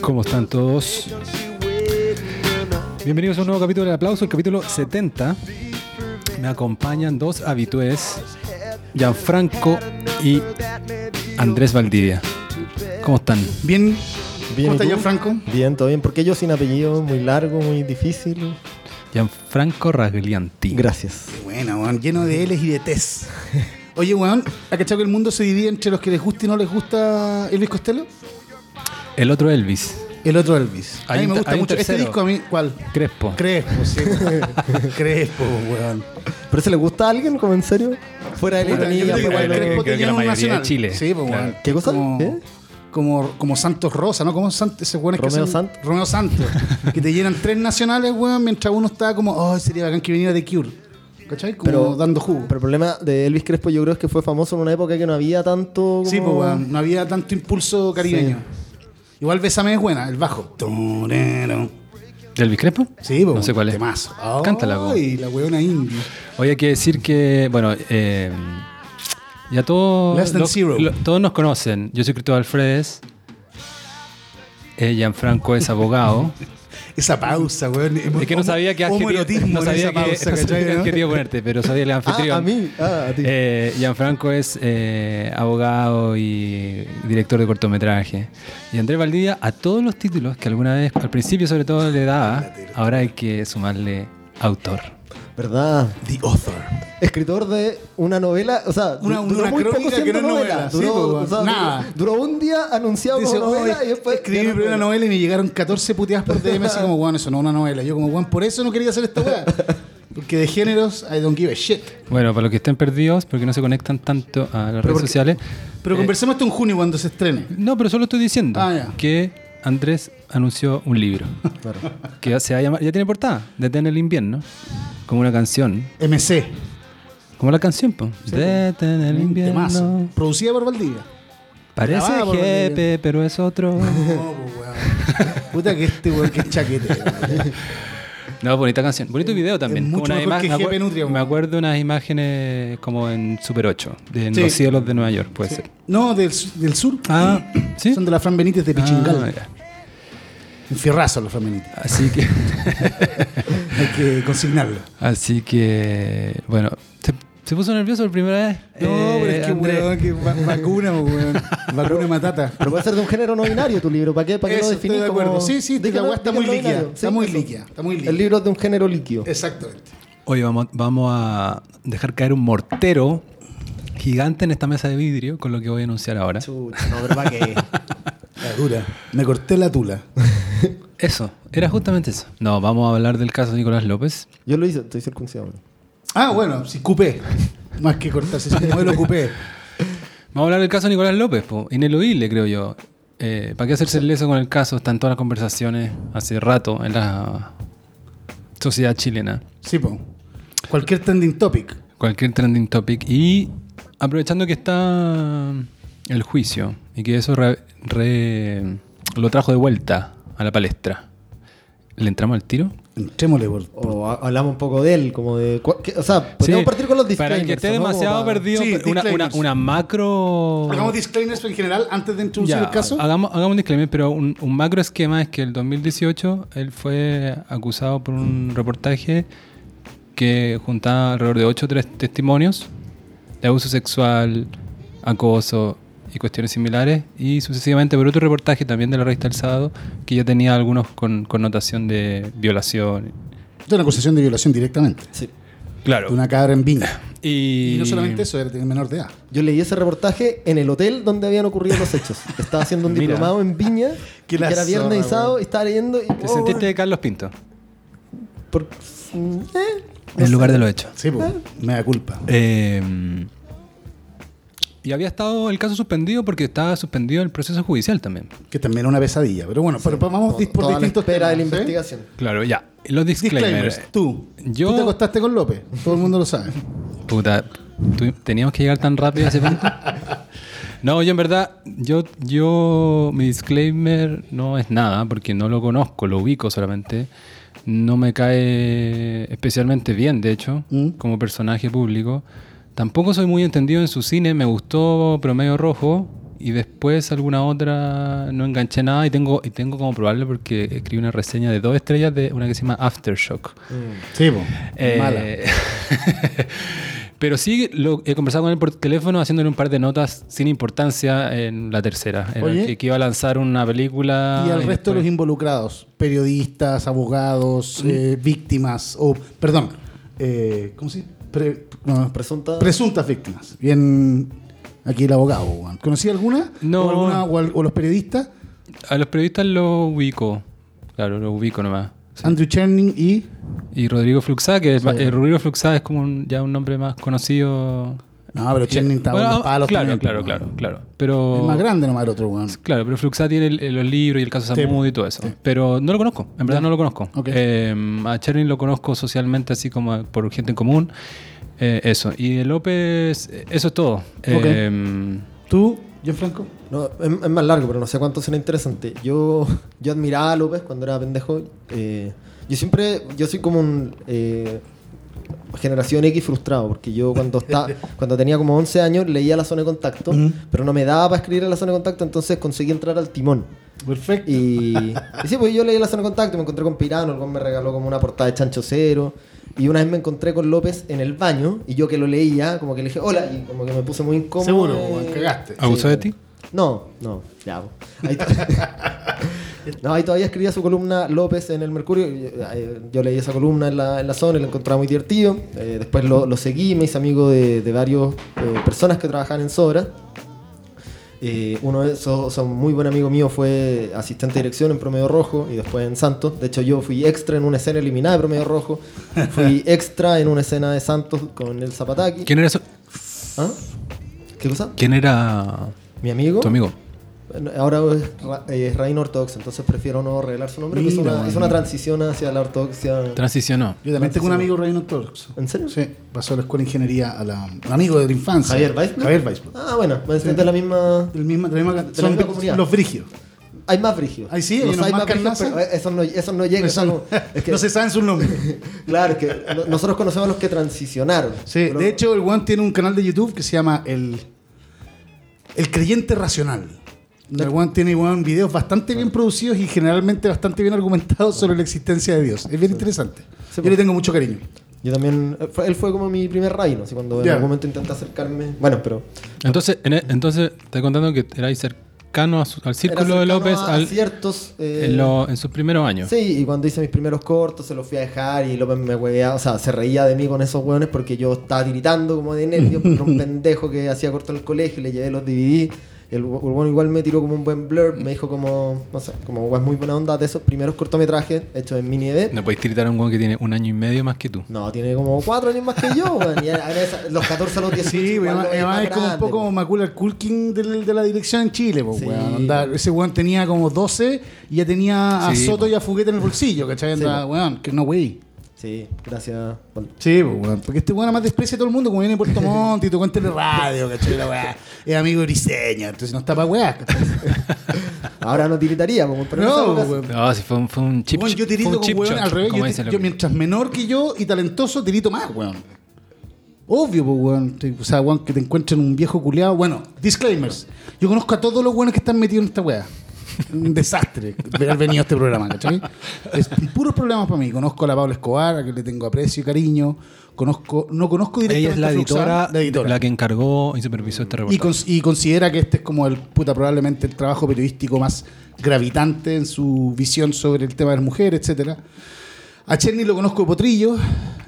¿Cómo están todos? Bienvenidos a un nuevo capítulo de Aplauso, el capítulo 70. Me acompañan dos habitués, Gianfranco y Andrés Valdivia. ¿Cómo están? Bien, Bien, ¿cómo ¿y está? Gianfranco? Bien, todo bien. Porque yo sin apellido, muy largo, muy difícil. Gianfranco Raglianti. Gracias. Qué buena, lleno de L's y de T's. Oye, weón, ¿ha cachado que el mundo se divide entre los que les gusta y no les gusta Elvis Costello? El otro Elvis, El otro Elvis. A mí me gusta mucho. Este disco a mí, ¿cuál? Crespo. Crespo, sí. Crespo, weón. ¿Pero se le gusta a alguien, como en serio? Fuera de lo- Crespo tenía la un mayoría de nacional. Chile. Sí, pues, Claro. weón. ¿Qué cosa? Como. Como, como Santos Rosa, ¿no? Como Santos, ese weón es que Romeo Santos. Romeo Santos. que te llenan tres nacionales, weón, mientras uno está como, oh, sería bacán que viniera de Cure. ¿Cachai? Como Pero- dando jugo. Pero el problema de Elvis Crespo yo creo es que fue famoso en una época que no había tanto... Sí, pues, weón. No había tanto impulso caribeño. Igual Bésame es buena, el bajo. ¿De Elvis Crespo? Sí, pues. No sé cuál es. Temazo. Cántala, po. Ay, la weona india. Hoy hay que decir que, bueno, eh, ya todos, Less than lo- zero. lo- todos nos conocen. Yo soy Cristóbal Fredes. Eh, Gianfranco es abogado. Esa pausa, weón. Es que no sabía qué adjetivo, no sabía qué, pausa, no sabía ponerte, pero sabía el anfitrión. Ah, a mí. Ah, a ti. Eh, Gianfranco es eh, abogado y director de cortometraje. Y Andrés Valdivia, a todos los títulos que alguna vez, al principio sobre todo, le daba, ahora hay que sumarle autor. ¿Verdad? The Author. Escritor de una novela, o sea, Una- du- duró una muy poco crónica que siendo no es novela. novela, sí, Duró, pues, o sea, nada. duró- duró un día anunciado Dice, como novela "Oye, y después... escribí no primera novela. y me llegaron 14 puteadas por DM así como, weón, eso no es una novela. Yo como, weón, por eso no quería hacer esta weá. Porque de géneros, I don't give a shit. Bueno, para los que estén perdidos, porque no se conectan tanto a las redes porque- sociales. Pero eh, conversemos esto en junio cuando se estrene. No, pero solo estoy diciendo Ah, que Andrés anunció un libro Claro. que se va a llamar, ya tiene portada, Detén el invierno, como una canción, MC. como la canción, pues. Detén el Temazo. invierno. Producida por Valdivia. Parece Grabada jefe, pero es otro. No, pues, weón. Puta que este weón que es chaquete. No, bonita canción. Bonito video también. es mucho Una mejor que me, acuer- Nutria, me acuerdo de unas imágenes como en Super 8, de en Sí. los cielos de Nueva York, puede ser. No, del, del sur. Ah, ¿sí? Son de la Fran Benítez de Pichingal. Ah. Un fierrazo los Fran Benítez. Así que, Hay que consignarlo. así que, bueno, ¿se, puso nervioso por primera vez? No, Eh, pero es que weón, que va- vacuna, weón. Vacuna matata. Pero puede ser de un género no binario tu libro. ¿Para qué, para qué Eso, lo estoy definís de acuerdo. como- Sí, sí, que la está muy líquida. Está Sí, muy líquida. Está muy líquida. El libro es de un género líquido. Exactamente. Hoy vamos, vamos a dejar caer un mortero gigante en esta mesa de vidrio con lo que voy a anunciar ahora. Chucha, no, pero ¿para qué? La dura. Me corté la tula. Eso, era justamente eso. No, vamos a hablar del caso de Nicolás López. Yo lo hice, estoy circuncidado. Ah, bueno, si cupé. Más que cortarse, si modelo cupé. Vamos a hablar del caso de Nicolás López, po. ineludible creo yo. Eh, ¿Para qué hacerse el leso con el caso? Están todas las conversaciones hace rato en la sociedad chilena. Sí, po. Cualquier trending topic. Cualquier trending topic. Y aprovechando que está el juicio y que eso re- re- lo trajo de vuelta a la palestra. ¿Le entramos al tiro? Entrémosle por. O ha- hablamos un poco de él, como de... O sea, podríamos Sí, partir con los Para el disclaimers. que esté ¿no? Como demasiado para- perdido, Sí, una, una, disclaimers. una macro... Hagamos disclaimers en general antes de introducir Ya, el caso. Hagamos, hagamos un disclaimer, pero un, un macro esquema es que el 2018 él fue acusado por un reportaje que juntaba alrededor de 8 testimonios de abuso sexual, acoso y cuestiones similares, y sucesivamente por otro reportaje también de la revista El Sábado que ya tenía algunos con connotación de violación. De una acusación de violación directamente. Sí. Claro. De una cabra en Viña. Y, Y no solamente eso, era menor de edad. Yo leí ese reportaje en el hotel donde habían ocurrido los hechos. Estaba haciendo un diplomado en Viña, que era viernes y sábado, y estaba leyendo y... ¿Te oh, sentiste bueno, de Carlos Pinto? por- mm, eh, no En lugar de lo hecho. Sí, po. Me da culpa. Eh, y había estado el caso suspendido porque estaba suspendido el proceso judicial también. Que también era una pesadilla. Pero bueno, pero vamos dis- por Toda la distintos espera de la temas, ¿sí? investigación. Claro, ya. Los disclaimers. Disclaimers. Tú. Yo- Tú te acostaste con López. Todo el mundo lo sabe. Puta, ¿tú- ¿teníamos que llegar tan rápido a ese punto? No, yo en verdad, yo, yo, mi disclaimer no es nada, porque no lo conozco, lo ubico solamente. No me cae especialmente bien, de hecho, ¿Mm? como personaje público. Tampoco soy muy entendido en su cine, me gustó Promedio Rojo y después alguna otra no enganché nada y tengo y tengo como probarlo porque escribí una reseña de dos estrellas de una que se llama Aftershock. Sí, po. Eh, Mala. pero sí lo, he conversado con él por teléfono haciéndole un par de notas sin importancia en la tercera. En Oye. el que, iba a lanzar una película. Y al resto de después- los involucrados, periodistas, abogados, eh, víctimas, o, perdón, eh, ¿cómo se dice? Pre- no, Presunta. presuntas víctimas. Bien, aquí el abogado, weón. ¿Conocí alguna? No. ¿O, alguna- o al- o los periodistas? A los periodistas lo ubico. Claro, lo ubico nomás. Sí. Andrew Cherning y... Y Rodrigo Fluxá, que Sí. eh, Rodrigo Fluxá es como un- ya un nombre más conocido. No, pero Cherning está Bueno, palos Claro, también, claro, claro, claro. Pero. Es más grande nomás el otro, weón. Claro, pero Fluxá tiene el- el- los libros y el caso Sí, Samud y todo eso. sí. Pero no lo conozco, en verdad Ya. no lo conozco. Ok. Eh, a Cherny lo conozco socialmente, así como por gente en común. Eh, eso. Y de López, eh, eso es todo. Eh, ¿Tú, Gianfranco? No, es, es más largo, pero no sé cuánto será interesante. Yo, yo admiraba a López cuando era pendejo. eh, yo siempre, yo soy como un eh, generación X frustrado, porque yo cuando está, cuando tenía como 11 años leía la zona de contacto, Ujú. pero no me daba para escribir en la zona de contacto, entonces conseguí entrar al timón. Perfecto. Y, y sí, pues yo leí la zona de contacto, me encontré con Pirano, el cual me regaló como una portada de Chancho Cero. Y una vez me encontré con López en el baño, y yo que lo leía, como que le dije hola, y como que me puse muy incómodo. Seguro, eh, cagaste. ¿Abusó de ti? no, no, ya. Ahí, no, ahí todavía escribía su columna López en el Mercurio. eh, Yo leí esa columna en la, en la zona y la encontraba muy divertido. Eh, después lo, lo seguí, me hice amigo de, de varias personas que trabajaban en Sobra. Eh, uno de esos, muy buen amigo mío, fue asistente de dirección en Promedio Rojo y después en Santos. De hecho, yo fui extra en una escena eliminada de Promedio Rojo. Fui extra en una escena de Santos con el Zapataki. ¿Quién era, eso? ¿Ah? ¿Qué cosa? ¿Quién era ¿Mi amigo? tu amigo? Ahora es, ra- es reino ortodoxo, entonces prefiero no revelar su nombre. que Mira, hizo, una, transición hacia la ortodoxia. Transicionó. Yo también tengo un amigo reino ortodoxo. ¿En serio? Sí, pasó a la escuela de ingeniería a la, un amigo de la infancia. Javier Weisblum. Javier. Ah, bueno, pues es de la misma. Del misma, de la misma, De la misma comunidad. los brigios. Hay más brígidos. Ahí sí, hay hay más brígidos, pero esos no, esos no llegan. Eso no, son como- es que- no se saben sus nombres. Claro, es que no- nosotros conocemos a los que transicionaron. Sí, Pero- de hecho, el Juan tiene un canal de YouTube que se llama El, el Creyente Racional. El Juan tiene weón, videos bastante bien producidos y generalmente bastante bien argumentados sobre la existencia de Dios. Es bien interesante. Sí, Yo le tengo mucho cariño. Yo también. eh, él fue como mi primer reino, así cuando Ya. en algún momento intenté acercarme. Bueno, pero. Entonces, en e- entonces, te estoy contando que erais cercano a su- al círculo de López a al- ciertos. eh, en, lo- en sus primeros años. Sí, y cuando hice mis primeros cortos se los fui a dejar y López me hueveaba, o sea, se reía de mí con esos hueones porque yo estaba tiritando como de nervios, era un pendejo que hacía corto en el colegio y le llevé los DVD. El hueón igual me tiró como un buen blur, me dijo como, no sé, como hueón muy buena onda de esos primeros cortometrajes hechos en mini ED. No podéis tiritar a un weón que tiene un año y medio más que tú. No, tiene como cuatro años más que yo, weón. Y a- los 14 a los 18. Sí, además, veis además más es como un poco po. Macula Culkin del- de, la dirección en Chile, po, Sí. weón. Onda, ese weón tenía como 12 y ya tenía a Sí, Soto po. y a Fuguete en el bolsillo, ¿cachai? Sí, Onda, po. weón, que no, wey. Sí, gracias. Sí, pues, weón. Porque este weón además desprecia a todo el mundo, como viene de Puerto Montt y tocó en teleradio, ¿cachai? La weá. Es amigo de Briseña, entonces no está para weá. Ahora no tiritaría, como, pero No, weón. No, si fue un, fue un chip Weón, yo tirito con weón al revés. Yo, yo mientras menor que yo y talentoso, tirito más, weón. Obvio, pues, weón. O sea, weón, que te encuentren un viejo culiado. Bueno, disclaimers. Yo conozco a todos los weones que están metidos en esta weá. Un desastre de haber venido a este programa, ¿cachai? Es puros problemas para mí. Conozco a la Paula Escobar, a que le tengo aprecio y cariño. Conozco, no conozco directamente Ella es la Fluxar, editora, la editora. la que encargó y supervisó este Y, reportaje. cons- y considera que este es como el puta probablemente el trabajo periodístico más gravitante en su visión sobre el tema de las mujeres, etcétera. A Cherny lo conozco de Potrillo,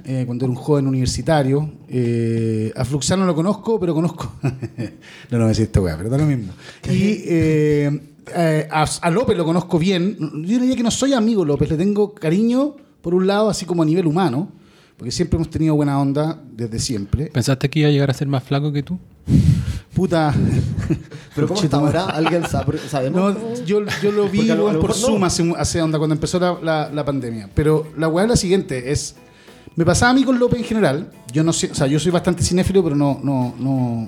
eh, cuando era un joven universitario. Eh, a Fluxano lo conozco, pero conozco. no, no me esta weá, pero da lo mismo. Y eh, eh, a, a López lo conozco bien. Yo diría que no soy amigo López, le tengo cariño, por un lado, así como a nivel humano, porque siempre hemos tenido buena onda desde siempre. ¿Pensaste que iba a llegar a ser más flaco que tú? Puta. Pero ¿cómo está ahora? ¿Alguien sabe? ¿Sabemos? No, yo, yo lo vi lo- por no. Zoom hace, onda cuando empezó la, la- la pandemia. Pero la weá es la siguiente, es. Me pasaba a mí con López en general. Yo no sé, o sea, yo soy bastante cinéfilo, pero no, no, no.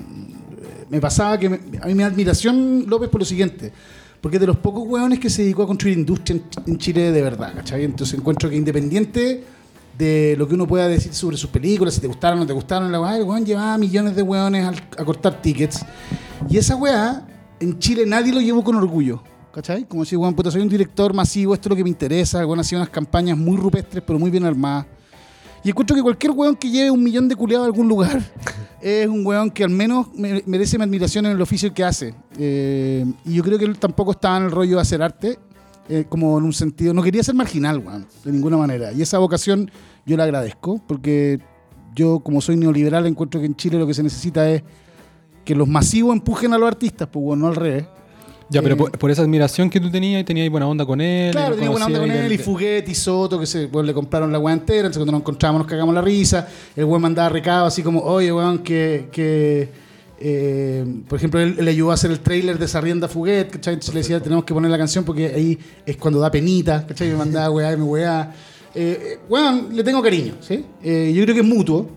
Me pasaba que a mí me admiración López por lo siguiente. Porque de los pocos hueones que se dedicó a construir industria en, en Chile de verdad, ¿cachai? Entonces encuentro que independiente de lo que uno pueda decir sobre sus películas, si te gustaron o no te gustaron, la el weón llevaba millones de hueones al- a cortar tickets. Y esa weá en Chile nadie lo llevó con orgullo. ¿Cachai? Como si, weón, puta, soy un director masivo, esto es lo que me interesa. Weón, ha sido unas campañas muy rupestres, pero muy bien armadas. Y encuentro que cualquier weón que lleve un millón de culiados a algún lugar es un weón que al menos me- merece mi admiración en el oficio que hace. Eh, y yo creo que él tampoco estaba en el rollo de hacer arte, eh, como en un sentido. No quería ser marginal, weón, de ninguna manera. Y esa vocación yo la agradezco, porque yo, como soy neoliberal, encuentro que en Chile lo que se necesita es que los masivos empujen a los artistas, pues bueno, no al revés. Ya, pero Eh, por, por esa admiración que tú tenías y tenías buena onda con él. Claro, tenía buena onda con él, y del- Fuguet y Soto, que se, bueno, le compraron la weá entera, entonces cuando nos encontramos nos cagamos la risa, el weón mandaba recado así como, oye weón, que, que eh, por ejemplo, él, le ayudó a hacer el trailer de Sarrienda Fuguet, ¿cachai? Entonces le decía, tenemos que poner la canción porque ahí es cuando da penita, ¿cachai? Me mandaba weá, y me weá. Eh, eh, weón, le tengo cariño, ¿sí? Yo creo que es mutuo.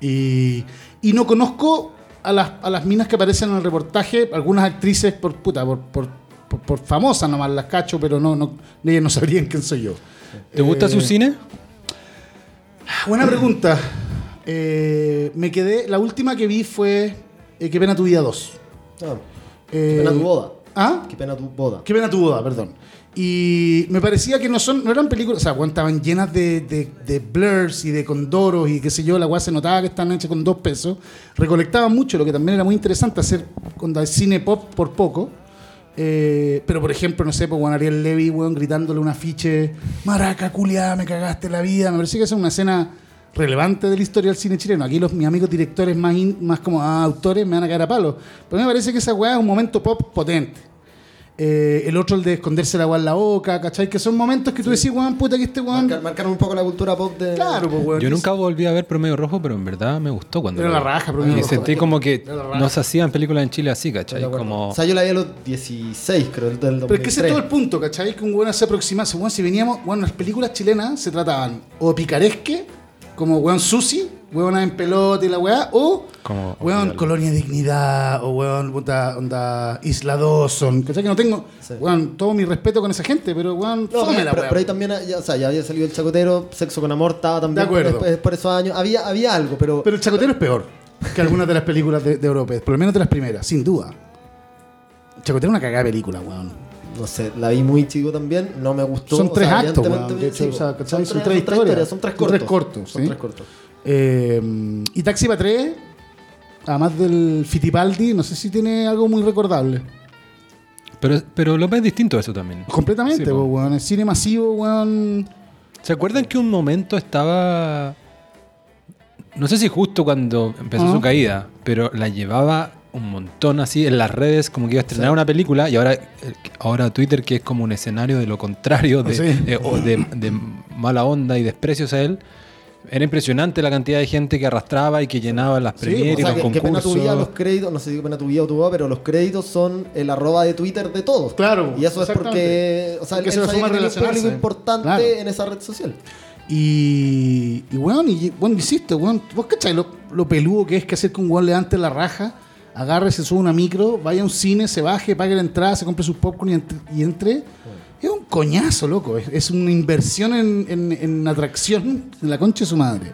Y, y no conozco a las, a las minas que aparecen en el reportaje, algunas actrices por puta, por, por, por, por famosas nomás las cacho, pero no, no, ellas no sabrían quién soy yo. ¿Te gusta Eh, su cine? Buena pregunta. Eh, me quedé, la última que vi fue eh, Qué pena tu vida 2. Ah, Eh, qué pena tu boda. ¿Ah? Qué pena tu boda. Qué pena tu boda, perdón. Y me parecía que no son no eran películas, o sea, weón, estaban llenas de, de, blurs y de condoros y qué sé yo, la weá se notaba que estaban hechas con dos pesos. Recolectaban mucho, lo que también era muy interesante hacer el cine pop por poco. Eh, pero por ejemplo, no sé, pues Juan Ariel Levy, weón, gritándole un afiche, Maraca, culiada, me cagaste la vida. Me parecía que esa es una escena relevante de la historia del cine chileno. Aquí los, mis amigos directores más, más como ah, autores me van a caer a palo. Pero me parece que esa weá es un momento pop potente. Eh, el otro, el de esconderse la agua en la boca, ¿cachai? Que son momentos que tú decís, weón, puta, que este weón. Marcar, marcar un poco la cultura pop de. Claro, pues, weón. Yo nunca volví a ver Promedio Rojo, pero en verdad me gustó cuando Era la raja, Promedio Y Rojo. sentí como que no se hacían películas en Chile así, ¿cachai? Como... O sea, yo la vi a los 16, creo, del 2003. Pero es que ese es todo el punto, ¿cachai? Que un weón se aproxima. Weón, si veníamos, bueno, las películas chilenas se trataban o picaresque, como weón Susi, weón en pelota y la weá, o Como- weón olvídalo. Colonia Dignidad, o weón puta, onda Isla Dawson, ¿cachai? Que no tengo, Sí. weón, todo mi respeto con esa gente, pero weón, No, fome pero, la pero- weá. pero ahí también, ya, o sea, ya había salido el chacotero, sexo con amor, estaba también De acuerdo. después- por esos años. Había, había algo, pero, Pero el chacotero es peor que algunas de las películas de, de Europa, por lo menos de las primeras, sin duda. El chacotero es una cagada de película, weón. No sé, la vi muy chico también, no me gustó. Son o tres sea, actos, weón, de hecho. Son tres historias. historias, son tres Son cortos. tres cortos, Son tres cortos. Eh, y Taxi para tres, además del Fittipaldi, no sé si tiene algo muy recordable. Pero, pero lo ves distinto eso también. Completamente, Sí, po, weón. El cine masivo, weón. ¿Se acuerdan que un momento estaba... No sé si justo cuando empezó su caída, pero la llevaba un montón así en las redes, como que iba a estrenar una película y ahora, ahora Twitter, que es como un escenario de lo contrario, de, Sí. de, de mala onda y desprecios a él. Era impresionante la cantidad de gente que arrastraba y que llenaba las Sí, premieres O sea, y los que, que pena tu vida, los concursos. créditos, no sé si pena tu vida o tu pero los créditos son el arroba de Twitter de todos. Claro, Y eso es porque, o sea, Porque él se sabía que tenía un público importante Claro. en esa red social. Y, y weón, y, bueno, insisto, weón, vos cachai lo, lo peludo que es que hacer que un weón levante la raja, agarre, se sube a una micro, vaya a un cine, se baje, pague la entrada, se compre sus popcorn y entre. Y entre. Es un coñazo, loco. Es, es una inversión en, en, en atracción de la concha de su madre.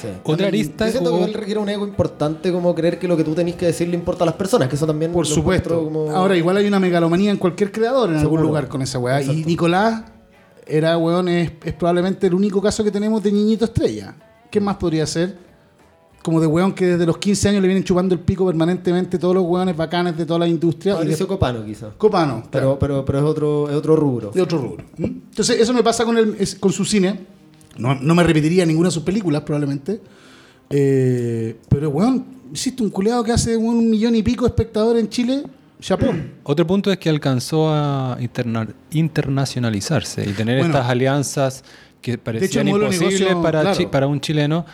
Sí. Otra Yo arista siento que o- igual requiere un ego importante como creer que lo que tú tenés que decir le importa a las personas, que eso también Por supuesto. como- Ahora, igual hay una megalomanía en cualquier creador en algún Seguro. lugar con esa weá. Y Exacto. Nicolás era, weón, es, es probablemente el único caso que tenemos de niñito estrella. ¿Qué más podría ser? Como de weón que desde los 15 años le vienen chupando el pico permanentemente todos los weones bacanes de toda la industria. Y Mauricio de- Copano quizá. Copano, Pero, pero, pero es otro, es otro rubro. de otro rubro. ¿m? Entonces, eso me pasa con, el, es- con su cine. No, no me repetiría ninguna de sus películas, probablemente. Eh, pero, weón, hiciste un culeado que hace un millón y pico de espectadores en Chile. Chapó. Otro punto es que alcanzó a interna- internacionalizarse y tener Bueno. estas alianzas que parecían de imposibles negocio, para, claro. chi- para un chileno,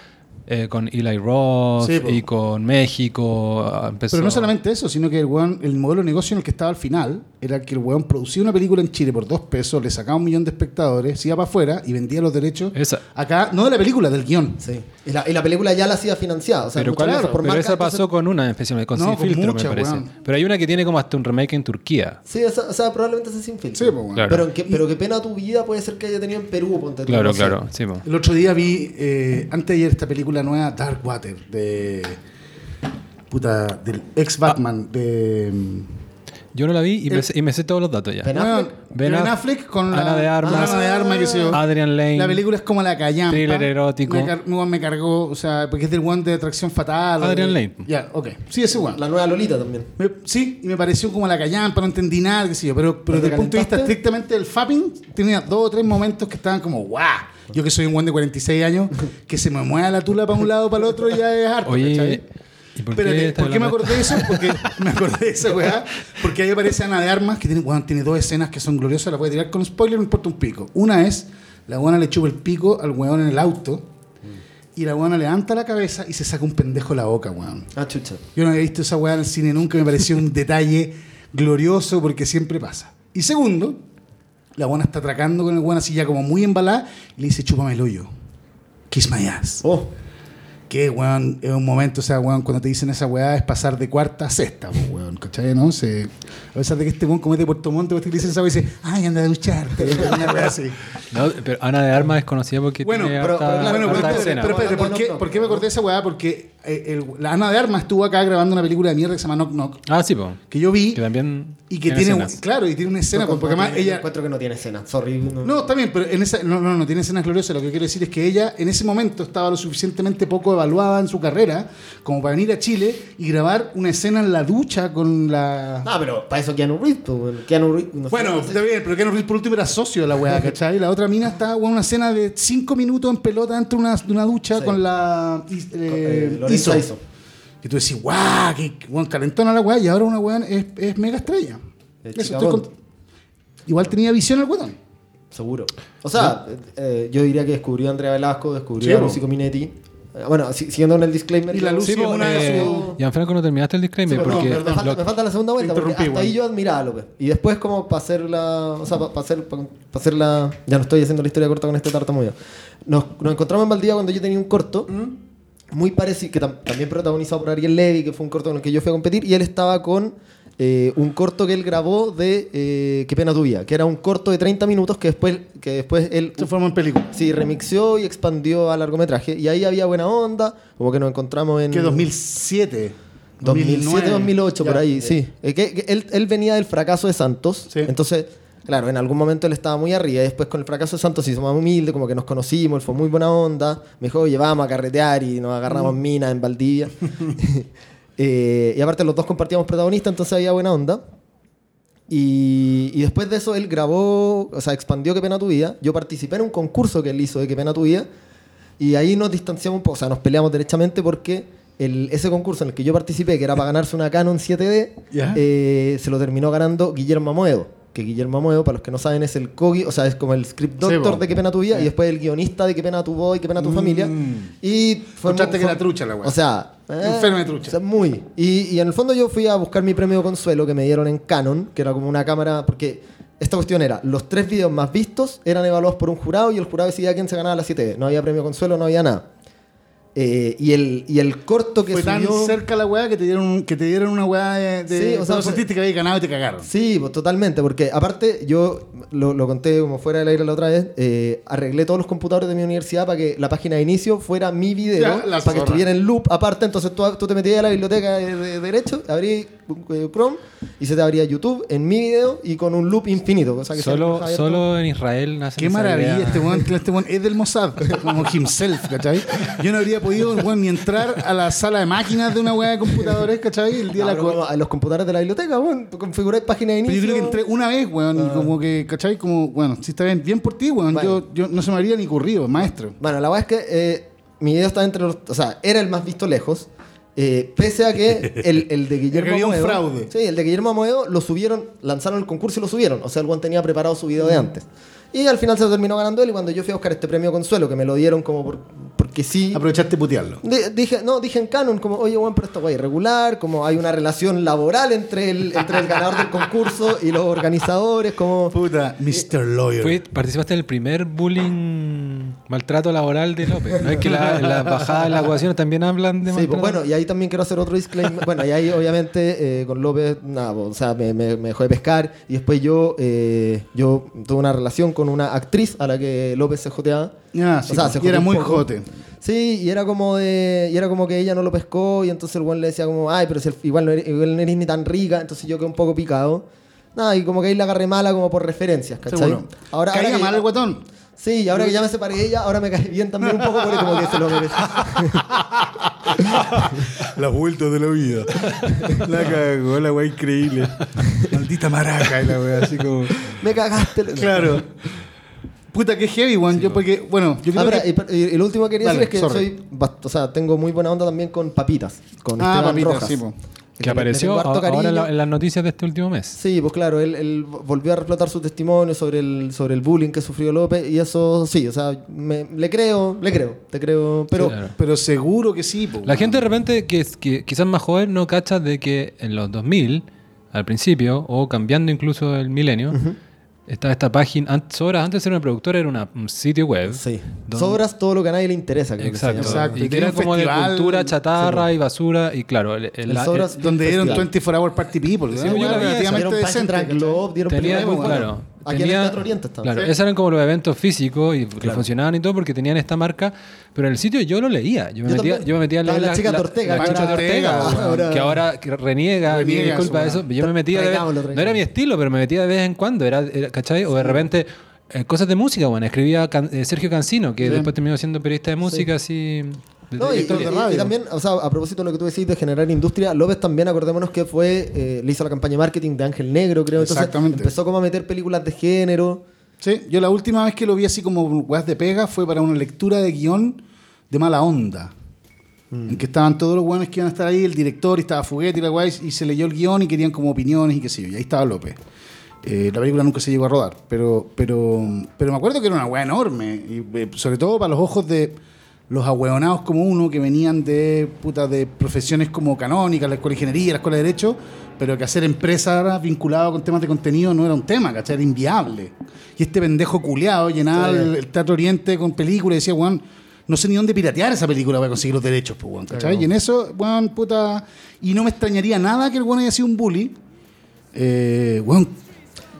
eh, con Eli Roth Sí, po. y con México. ah, Empezó, Pero no solamente eso, sino que el, weón- el modelo de negocio en el que estaba al final era que el weón producía una película en Chile por dos pesos, le sacaba un millón de espectadores, se iba para afuera y vendía los derechos. Esa- Acá, no de la película, del guion. Sí. Y la, y la película ya la hacía financiada. O sea, pero ¿cuál- por pero marca, esa pasó entonces- con una especialmente, con No, Sin con Filtro, muchas, me parece. weón. Pero hay una que tiene como hasta un remake en Turquía. Sí, esa- o sea, probablemente se sin filtro. Sí, pues. Claro. Pero, pero qué pena tu vida puede ser que haya tenido en Perú, ponte Claro, no claro. Sí, po. El otro día vi, eh, antes de ayer, esta película nueva, Dark Water, de. Puta, del ex Batman, de. mm, Yo no la vi y, me, sé- y me sé todos los datos ya. Ben Affleck. Ben, Ben Affleck con la, Ana de Armas. Ana de Armas, que se yo. Adrian Lane. La película es como la callampa. Thriller erótico. Me, car- me- cargó, o sea, porque es del one de atracción fatal. Adrian de- Lane. Ya, ok. Sí, ese one. La nueva Lolita también. Me- sí, y me pareció como la callampa, no entendí nada, qué sé yo. Pero, pero ¿Pero desde el punto de vista estrictamente del fapping, tenía dos o tres momentos que estaban como, ¡guau! Yo que soy un buen de 46 años, que se me mueva la tula para un lado para el otro ya es harto. Oye, ¿cachai? ¿y por qué, Espérate, estás ¿por qué me acordé de eso? Porque me acordé de esa weá. Porque ahí aparece Ana de Armas, que tiene, weón, tiene dos escenas que son gloriosas. Las voy a tirar con spoiler, me importa un pico. Una es, la buena le chupa el pico al weón en el auto. Y la buena levanta la cabeza y se saca un pendejo de la boca, weón. Ah, chucha. Yo no había visto esa weá en el cine nunca, me pareció un detalle glorioso porque siempre pasa. Y segundo, la buena está atracando con el weón así ya como muy embalada y le dice, chúpame el hoyo. Kiss my ass. Oh, Que, weón, es un momento, o sea, weón, cuando te dicen esa weá es pasar de cuarta a sexta, weón, ¿cachai? ¿No? Se, a pesar de que este weón comete Puerto Montt, te dicen esa weá y dice, ay, anda a ducharte, una weá así. No, pero Ana de Armas es conocida porque Bueno, tiene pero- harta- pero claro, bueno, pero escena. pero espérate, ¿por No, qué, no, no. por qué me acordé de esa weá? Porque eh, el- la Ana de Armas estuvo acá grabando una película de mierda que se llama Knock Knock, Ah, sí, po. que yo vi Que también y que tiene, escenas. claro, y tiene una escena, no, porque no además tiene- ella... encuentro que no tiene escena. Sorry. No, No, está bien, pero en esa, no, no, no tiene escenas gloriosas. Lo que quiero decir es que ella en ese momento estaba lo suficientemente poco evaluada en su carrera como para venir a Chile y grabar una escena en la ducha con la. Ah, pero para eso Keanu Reeves, Keanu Reeves. no bueno, no está bien, pero Keanu Reeves por último era socio de la weá, ¿cachai? Y la otra mina estaba en una escena de cinco minutos en pelota dentro de una, de una ducha Sí. con la. Con- eh, eh, Iso. Iso. Y tú decís, guau, qué buen calentona la weá, y ahora una weá es, es mega estrella. Eso, Igual tenía visión el weón. Seguro. O sea, eh, yo diría que descubrió a Andrea Velasco, descubrió Sí, a. Lucy Cominetti. Bueno, si- siguiendo en el disclaimer. Y la Lucy Sí, una eh, sus- Gianfranco, no terminaste el Sí, disclaimer no, porque me, falta, me falta la segunda vuelta, porque interrumpí, hasta ahí igual. yo admiraba a López. Y después como para hacer la... O sea, para hacer, para hacer la... Ya no estoy haciendo la historia corta con este tartamudo. Nos, nos encontramos en Valdivia cuando yo tenía un corto, muy parecido, que tam- también protagonizado por Ariel Levy, que fue un corto con el que yo fui a competir, y él estaba con eh, un corto que él grabó de eh, Qué pena tu vida, que era un corto de 30 minutos que después, que después él... Se formó en película. Sí, remixió y expandió a largometraje. Y ahí había buena onda, como que nos encontramos en... Que 2007. 2007, 2008, por Ya. ahí, sí. Eh, que- que él, él venía del fracaso de Santos. Sí. Entonces, claro, en algún momento él estaba muy arriba. Y después con el fracaso de Santos se hizo más humilde, como que nos conocimos, él fue muy buena onda. Me dijo, oye, vamos a carretear y nos agarramos Mm. minas en Valdivia. Eh, y aparte los dos compartíamos protagonistas, entonces había buena onda. Y, y después de eso él grabó, o sea, expandió Qué pena tu vida. Yo participé en un concurso que él hizo de Qué pena tu vida. Y ahí nos distanciamos un poco, o sea, nos peleamos derechamente porque el, ese concurso en el que yo participé, que era para ganarse una Canon 7D, Ya. eh, se lo terminó ganando Guillermo Amoedo. Que Guillermo Amoedo, para los que no saben, es el co o sea, es como el script doctor de Qué pena tu vida Sí. y después el guionista de Qué pena tu voz y Qué pena tu familia. Mm. Y fue que era trucha la weá. O sea, eh, de trucha. o sea, muy. Y, y en el fondo yo fui a buscar mi premio consuelo que me dieron en Canon, que era como una cámara, porque esta cuestión era, los tres videos más vistos eran evaluados por un jurado y el jurado decidía quién se ganaba la 7D. No había premio consuelo, no había nada. Eh, y, el, y el corto que Fue tan subió... cerca la weá que te dieron, que te dieron una weá de. de Sí, o sea, sentiste que había ganado y te cagaron. Sí, pues, totalmente, porque aparte yo lo, lo conté como fuera del aire la otra vez, eh, arreglé todos los computadores de mi universidad para que la página de inicio fuera mi video, Ya, para que estuviera en loop aparte, entonces tú, tú te metías a la biblioteca de, de derecho, abrí eh, Chrome y se te abría YouTube en mi video y con un loop infinito. Cosa que solo, solo en Israel nace Qué maravilla, idea. este weón, este weón es del Mossad, como himself, ¿cachai? Yo no habría podido weón, ni entrar a la sala de máquinas de una weá de computadores, ¿cachai? El día No, de la pero a los computadores de la biblioteca, bueno, configuráis página de Pero inicio. yo creo que entré una vez, weón, y como que, ¿cachai? Como, bueno, si está bien, bien por ti, weón. Bueno. Yo, yo no se me habría ni ocurrido, maestro. Bueno, la verdad es que eh, mi video está entre los. O sea, era el más visto lejos. eh, pese a que el, el de Guillermo que había un Amoedo- fraude. Sí, el de Guillermo Amoedo lo subieron, lanzaron el concurso y lo subieron. O sea, el buen tenía preparado su video de antes. Y al final se lo terminó ganando él. Y cuando yo fui a buscar este premio Consuelo, que me lo dieron como por, porque sí. Aprovechaste de putearlo. Di- dije, no, dije en Canon, como, oye, bueno, pero esta guay irregular, como hay una relación laboral entre el, entre el ganador del concurso y los organizadores, como. Puta, Mr. Lawyer. ¿Participaste en el primer bullying Maltrato laboral de López. No es que la- bajadas en la ecuación también hablan de Sí, pues, maltrato. bueno, y ahí también quiero hacer otro disclaimer. bueno, y ahí obviamente eh, con López, nada, pues, o sea, me, me- me dejó de pescar y después yo, eh, yo tuve una relación con una actriz a la que López se joteaba. Ah, sí, O sea, se y era muy jote. Sí, y era como de, y era como que ella no lo pescó y entonces el buen le decía como, ay, pero si el- igual, no eres, igual no eres ni tan rica, entonces yo quedé un poco picado. Nada, y como que ahí la agarré mala como por referencias, ¿cachai? Seguro. Ahora, Caía ahora que- mal el guatón. Sí, y ahora que ya me separé de ella, ahora me cae bien también un poco porque como que se lo merece. Las vueltas de la vida. La cagó, la weá increíble. Maldita maraca, y la weá, así como. me cagaste. Claro. Puta, que heavy, weón. Yo, porque, bueno, yo creo Ah, que. y, y- y lo último que quería Dale, decir es que sorry. soy, o sea, tengo muy buena onda también con Papitas, con Ah, Esteban papita, Rojas. sí, po. Que apareció ahora en, cariño. la- en las noticias de este último mes. Sí, pues claro, él, él volvió a reflotar su testimonio sobre el, sobre el bullying que sufrió López y eso sí, o sea, me- le creo, le creo, te creo, pero Claro. Pero seguro que sí, po, La gente de repente, que quizás más joven, no cacha de que en los 2000, al principio, o cambiando incluso el milenio, estaba esta página, an- Sobras antes era una productora, era una- un sitio web. sí. donde- Sobras todo lo que a nadie le interesa, creo Exacto. que se llama. Exacto. Y Y que era como de festival, cultura chatarra sí, y basura. Y claro, el, el- El Sobras- el- Donde dieron festival. 24 Hour Party People. Sí, ¿no? yo la vi relativamente decente. Love, dieron tenía, muy claro, Aquí en el Teatro Oriente estaban. claro, Sí. esos eran como los eventos físicos y que funcionaban y todo porque tenían esta marca. Pero en el sitio yo lo leía. Yo me, Yo metía, también. yo me metía a Estaba leer la chica de Ortega, la que chica de ahora- Ortega, ahora- que ahora que reniega, Reniega su- eso. Yo me metía de vez, Traigámoslo, no era mi estilo, pero me metía de vez en cuando. Era, era- ¿Cachai? O de repente. eh, cosas de música, bueno, escribía Can- eh, Sergio Cancino, que Sí. después terminó siendo periodista de música, así. No, y, y- de y- radio. y también, o sea, a propósito de lo que tú decís de generar industria, López también, acordémonos que fue, eh, le hizo la campaña de marketing de Ángel Negro, creo. Entonces Exactamente. empezó como a meter películas de género. Sí, yo la última vez que lo vi así como weas de pega fue para una lectura de guion de mala onda. En que estaban todos los buenos que iban a estar ahí, el director y estaba Fuguete y la weá, y se leyó el guion y querían como opiniones y qué sé yo. Y ahí estaba López. Eh, la película nunca se llegó a rodar, pero, pero, pero me acuerdo que era una weá enorme, y, eh, sobre todo para los ojos de los ahueonados como uno que venían de puta, de profesiones como canónicas, la escuela de ingeniería, la escuela de derecho, pero que hacer empresas vinculadas con temas de contenido no era un tema, ¿cachai? Era inviable. Y este pendejo culeado llenaba el, el Teatro Oriente con películas y decía, weón, no sé ni dónde piratear esa película para conseguir los derechos, pues, weón, ¿cachai? Claro. Y en eso, weón, puta. Y no me extrañaría nada que el weón haya sido un bully. Eh, weón,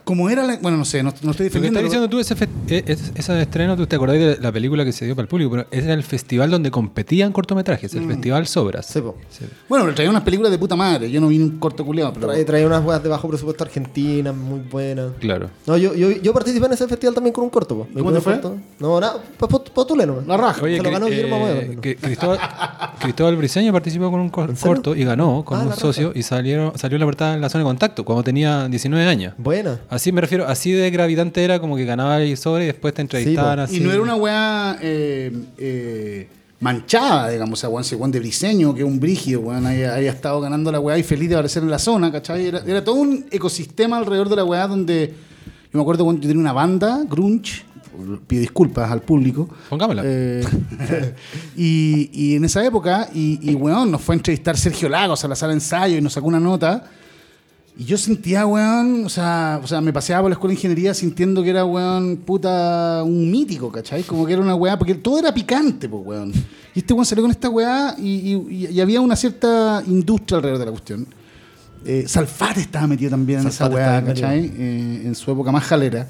como era la. Bueno, no sé, no, no estoy Lo que defendiendo. estás diciendo tú, ese, fe- es- ese estreno, tú te acordás de la película que se dio para el público, pero ese era el festival donde competían cortometrajes, el Festival Sobras. Sí, po. Sí. Bueno, pero traía unas películas de puta madre. Yo no vi un corto culeado, pero. Trae unas weas de bajo presupuesto argentinas, muy buenas. Claro. No, yo, yo, yo participé en ese festival también con un corto. po. ¿Cómo te fue? corto. No, nada, pues postulé nomás. La raja. Se lo Cri- ganó Guillermo eh, que Cristóbal, Cristóbal Briseño participó con un corto y ganó con Ah, un socio y salieron, salió la portada en la zona de contacto cuando tenía 19 años. Buena. Así me refiero, así de gravitante era como que ganaba el sobre y después te entrevistaban así. Y no era una weá eh, eh, manchada, digamos, o sea, de briseño, que es un brígido, weón, haya, haya estado ganando la weá y feliz de aparecer en la zona, ¿cachai? Era, era todo un ecosistema alrededor de la weá donde. Yo me acuerdo cuando yo tenía una banda, Grunge, pido disculpas al público. Pongámosla. Eh, y, y en esa época, y, y weón, nos fue a entrevistar Sergio Lagos a la sala de ensayo y nos sacó una nota. Y yo sentía, weón, o sea, o sea, me paseaba por la escuela de ingeniería sintiendo que era, weón, puta, un mítico, ¿cachai? Como que era una weá, porque todo era picante, pues, weón. Y este weón salió con esta weá y, y- y había una cierta industria alrededor de la cuestión. Eh, Salfate estaba metido también en esa weá, ¿cachai? Eh, en su época más jalera.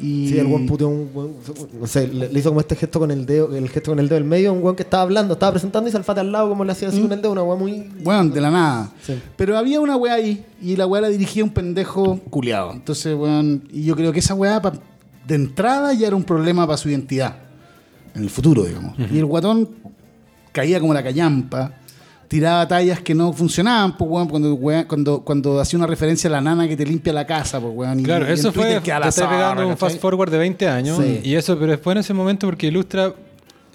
Y, Sí, el buen puteó un weón, no sé, le, le hizo como este gesto con el dedo, el gesto con el dedo del medio, un weón que estaba hablando, estaba presentando y Salfate al lado como le hacía así con el dedo, una weón muy Bueno, de la nada. Sí. Pero había una weá ahí y la weá la dirigía un pendejo culiado. Entonces, weón, y yo creo que esa weá pa- de entrada ya era un problema para su identidad. En el futuro, digamos. Y el guatón caía como la callampa, tiraba tallas que no funcionaban, pues, weón, cuando, weá- cuando, cuando hacía una referencia a la nana que te limpia la casa, pues, weón. y- Claro, y eso fue. que a Te estoy pegando un fast forward de 20 años. Sí. Y eso, pero fue en ese momento porque ilustra,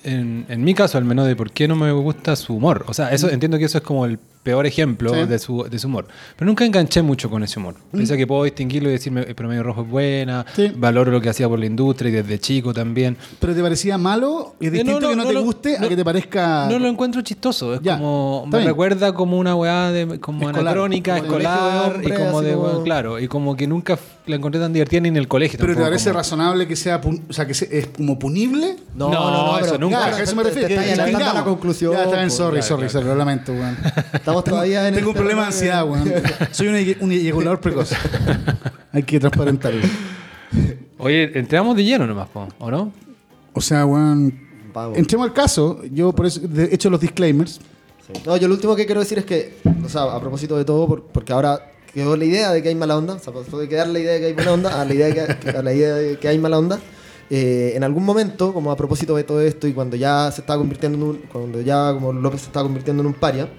en, en mi caso al menos, de por qué no me gusta su humor. O sea, eso entiendo que eso es como el peor ejemplo Sí. de, su, de su humor. Pero nunca enganché mucho con ese humor. Mm. Pensé que puedo distinguirlo y decirme el promedio rojo es buena, Sí. valoro lo que hacía por la industria y desde chico también. ¿Pero te parecía malo? ¿Es Eh, distinto que no, te lo- guste a no- que te parezca...? No lo encuentro chistoso. Es Ya, como. Me bien. recuerda como una weá de, como Escolar, anacrónica, como de escolar, colegio de y como de. como- weón, Claro, y como que nunca la encontré tan divertida ni en el colegio. ¿Pero te parece como- razonable que sea... pun- O sea, que se- es como punible? No, No, no, no, eso pero nunca. Claro, a eso me te- refiero. te estás adelantando a la conclusión. Ya, está bien, pues, sorry, sorry, sorry, lo lamento, weón. Estamos todavía en Tengo un problema de ansiedad, weón. Soy un, eyaculador precoz. Hay que transparentarlo. Oye, entramos de lleno nomás, po, ¿o no? O sea, weón... Entremos al caso. Yo por eso he hecho los disclaimers. Sí. No, yo lo último que quiero decir es que, o sea, a propósito de todo, por- porque ahora quedó la idea de que hay mala onda, o sea, pasó de quedar la idea de que hay buena onda a la idea de que, a la idea de que hay mala onda. eh, en algún momento, como a propósito de todo esto y cuando ya se estaba convirtiendo en un, cuando ya como López se estaba convirtiendo en un paria,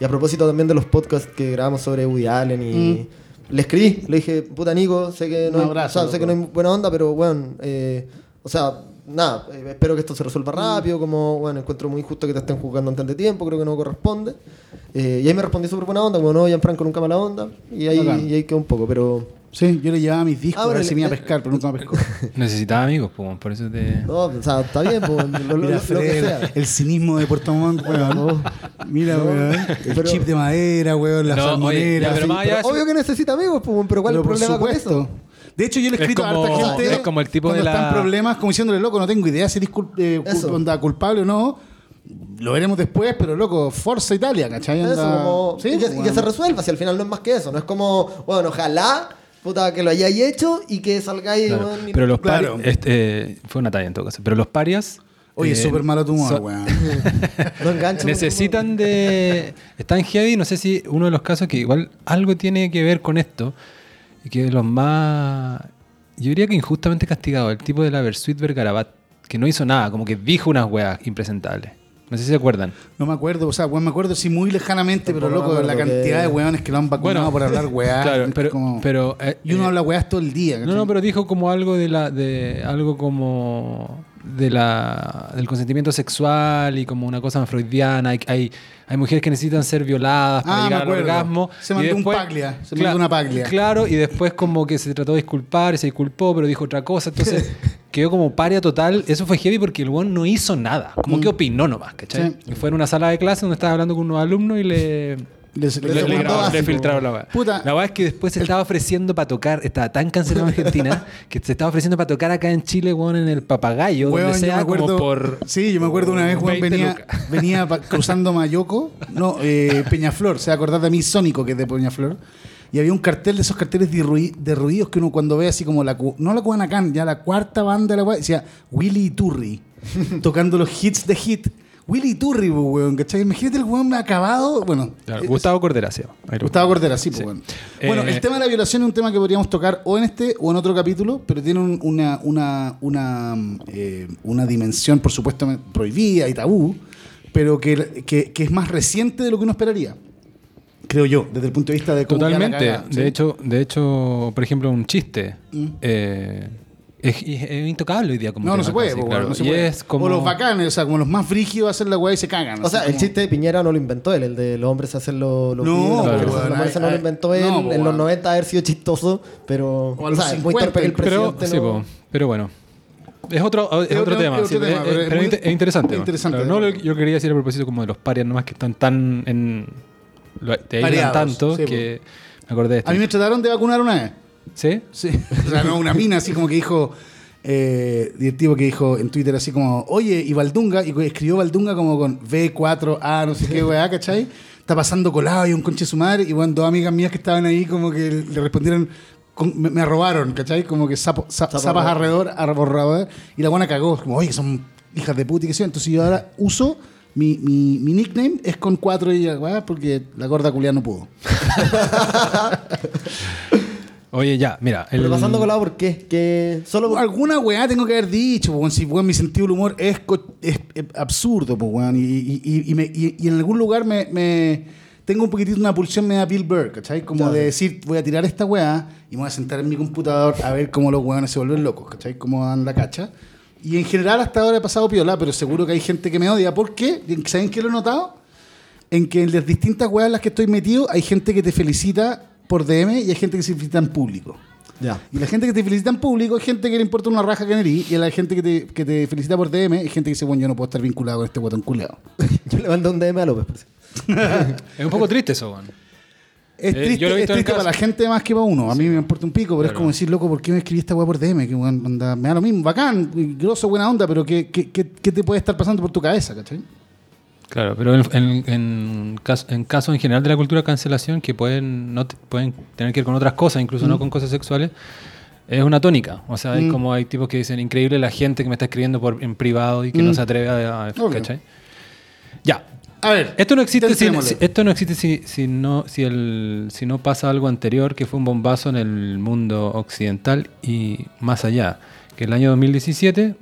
y a propósito también de los podcasts que grabamos sobre Woody Allen y le escribí, le dije, puta Nico, sé que no, hay, abrazo, o sea, sé que no hay buena onda, pero bueno, eh, o sea, nada, eh, espero que esto se resuelva rápido, como, bueno, encuentro muy injusto que te estén juzgando antes de tiempo, creo que no corresponde. Eh, y ahí me respondí súper buena onda, como no, Gianfranco nunca mala onda, y ahí, y ahí quedó un poco, pero... Sí, yo le llevaba mis discos Ah, a ver bueno, si me iba a pescar, pero nunca me pescó. Necesitaba amigos, po, por eso te. No, o sea, está bien, pues, lo, lo- Mira, lo que sea. el cinismo de Puerto Montt, weón. Mira, No, weón. El pero- chip de madera, weón, la No, oye, salmonera. ya, pero sí. más allá de eso- Obvio que necesita amigos, pues, pero ¿cuál es el problema con eso? De hecho, yo le he Es escrito a como- harta gente. es como el tipo cuando de la- está en problemas, como diciéndole, loco, no tengo idea si eres cul- eh, cul- onda, culpable o no. Lo veremos después, pero loco, Forza Italia, ¿cachai? Eso, como- Sí, y, que, y que se resuelva, si al final no es más que eso, no es como, bueno, ojalá, puta, que lo hayáis hecho y que salgáis, Claro. y- Pero los Claro. parias. este, fue una talla en todo caso. Pero los parias. Oye, eh, súper malo tu humor, weón. no enganchan. Necesitan de. Están heavy, no sé si uno de los casos que igual algo tiene que ver con esto. Y que de los más. Yo diría que injustamente castigado, el tipo de la Versuit Vergarabat, que no hizo nada, como que dijo unas weas impresentables. No sé si se acuerdan. No me acuerdo, o sea, weón, me acuerdo sí muy lejanamente, pero loco, la cantidad que- de weones que lo han vacunado Bueno, por hablar weá. claro, pero- como- pero, eh, y uno eh, habla weás todo el día. No, ¿cachai? no, pero dijo como algo de la, de algo como de la del consentimiento sexual y como una cosa freudiana. Hay, hay, hay mujeres que necesitan ser violadas para Ah, llegar al orgasmo. Se mandó un paglia, se mandó una paglia. Claro, y después como que se trató de disculpar y se disculpó, pero dijo otra cosa. Entonces quedó como paria total. Eso fue heavy porque el weón no hizo nada. Como que opinó nomás, ¿cachai? Mm. Sí. Y fue en una sala de clase donde estaba hablando con unos alumnos y le, Les- le, les- le le filtraron la weá. Puta. La weá es que después se estaba ofreciendo para tocar, estaba tan cancelado en Argentina, que se estaba ofreciendo para tocar acá en Chile, weón, en el papagayo, Weón, donde sea, me acuerdo, como por. Sí, yo me acuerdo una vez, weón, 20 venía, venía pa- cruzando Mayoco, no, eh, Peñaflor, se va a acordar de mí Sónico, que es de Peñaflor, y había un cartel de esos carteles derruidos que uno cuando ve así como la, no la Cubana Can, ya la cuarta banda de la weá, decía Willy Turri, tocando los hits de hit. Willy Turri, pues, weón, ¿cachai? Imagínate el weón acabado, bueno. Claro, eh, Gustavo Corderacio. Ahí lo- Gustavo Cordera, sí, pues, Sí. bueno. Eh, Bueno, el tema de la violación es un tema que podríamos tocar o en este o en otro capítulo, pero tiene un- una, una, una, eh, una dimensión, por supuesto, prohibida y tabú, pero que, que- que es más reciente de lo que uno esperaría. Creo yo, desde el punto de vista de cómo Totalmente. cagada, ¿sí? De hecho, de hecho, por ejemplo, un chiste. Mm. eh, es, es- es intocable hoy día como No, no se puede, casi, po, claro. no se Y puede. es como. O los bacanes, o sea, como los más frígidos hacen la weá y se cagan. O sea, así el como- chiste de Piñera no lo inventó él, el de los hombres hacen los los No, videos, las mujeres hacen weón, no lo inventó él. no, po, en los weón. 90 haber sido chistoso, pero O a los o sea, es muy 50 torpe que el pero, presidente sí, no- po, pero bueno. Es otro, es Es otro otro- tema, es sí, otro tema, es- pero es- es pero muy- es interesante. interesante, Claro, no, lo- yo quería decir a propósito como de los parias nomás que están tan en... lo- Te aíslan tanto sí, que me acordé de esto. A mí me trataron de vacunar una vez. ¿Sí? Sí, o sea, no, una mina así como que dijo, eh, directivo que dijo en Twitter así como, oye, y Valdunga, y escribió Valdunga como con V4A, no sé qué weá, ¿cachai? Está pasando colado y un conche de su madre, y bueno, dos amigas mías que estaban ahí como que le respondieron, con- me, me arrobaron, ¿cachai? Como que sapo- sa- Sapo zapas alrededor, arroba, y la buena cagó, como, oye, son hijas de puta y que sé. Entonces yo ahora uso... Mi, mi, mi nickname es con cuatro y weá porque la gorda culia no pudo. Oye, ya, mira. el- Pero pasando colado, ¿por qué? Que solo por- Alguna weá tengo que haber dicho, weón. Si weón, mi sentido del humor es, co- es, es absurdo, pues, weón. Y, y- y- y me- y- y en algún lugar me, me- tengo un poquitito una pulsión media Bill Burr, ¿cachai? Como Claro. de decir, voy a tirar esta weá y me voy a sentar en mi computador a ver cómo los weones se vuelven locos, ¿cachai? Cómo dan la cacha. Y en general hasta ahora he pasado piola, pero seguro que hay gente que me odia. ¿Por qué? ¿Saben qué lo he notado? en que en las distintas weas en las que estoy metido hay gente que te felicita por DM y hay gente que se felicita en público. Ya. Y la gente que te felicita en público es gente que le importa una raja que erí, y la gente que te, que te felicita por DM es gente que dice, bueno, yo no puedo estar vinculado con este guatón culeado. Yo le mandé un DM a López. Es un poco triste eso, weón. Es Eh, triste, yo lo he es visto en triste para la gente más que para uno. A mí me importa un pico, pero es como decir, loco, ¿por qué me escribí esta weá por DM? Que weón, onda, me da lo mismo, bacán, grosso, buena onda, pero ¿qué, qué, qué, qué te puede estar pasando por tu cabeza, cachai? Claro, pero en, en, en caso, en caso en general de la cultura de cancelación, que pueden, no te- pueden tener que ver con otras cosas, incluso no con cosas sexuales, es una tónica. O sea, Mm. como hay tipos que dicen, increíble la gente que me está escribiendo por, en privado y que no Mm. se atreve a... a-. Ya. A ver, Esto no existe, si, Centrémosle. si- esto no, existe si, si no, si, el, si no pasa algo anterior que fue un bombazo en el mundo occidental y más allá. Que el año 2017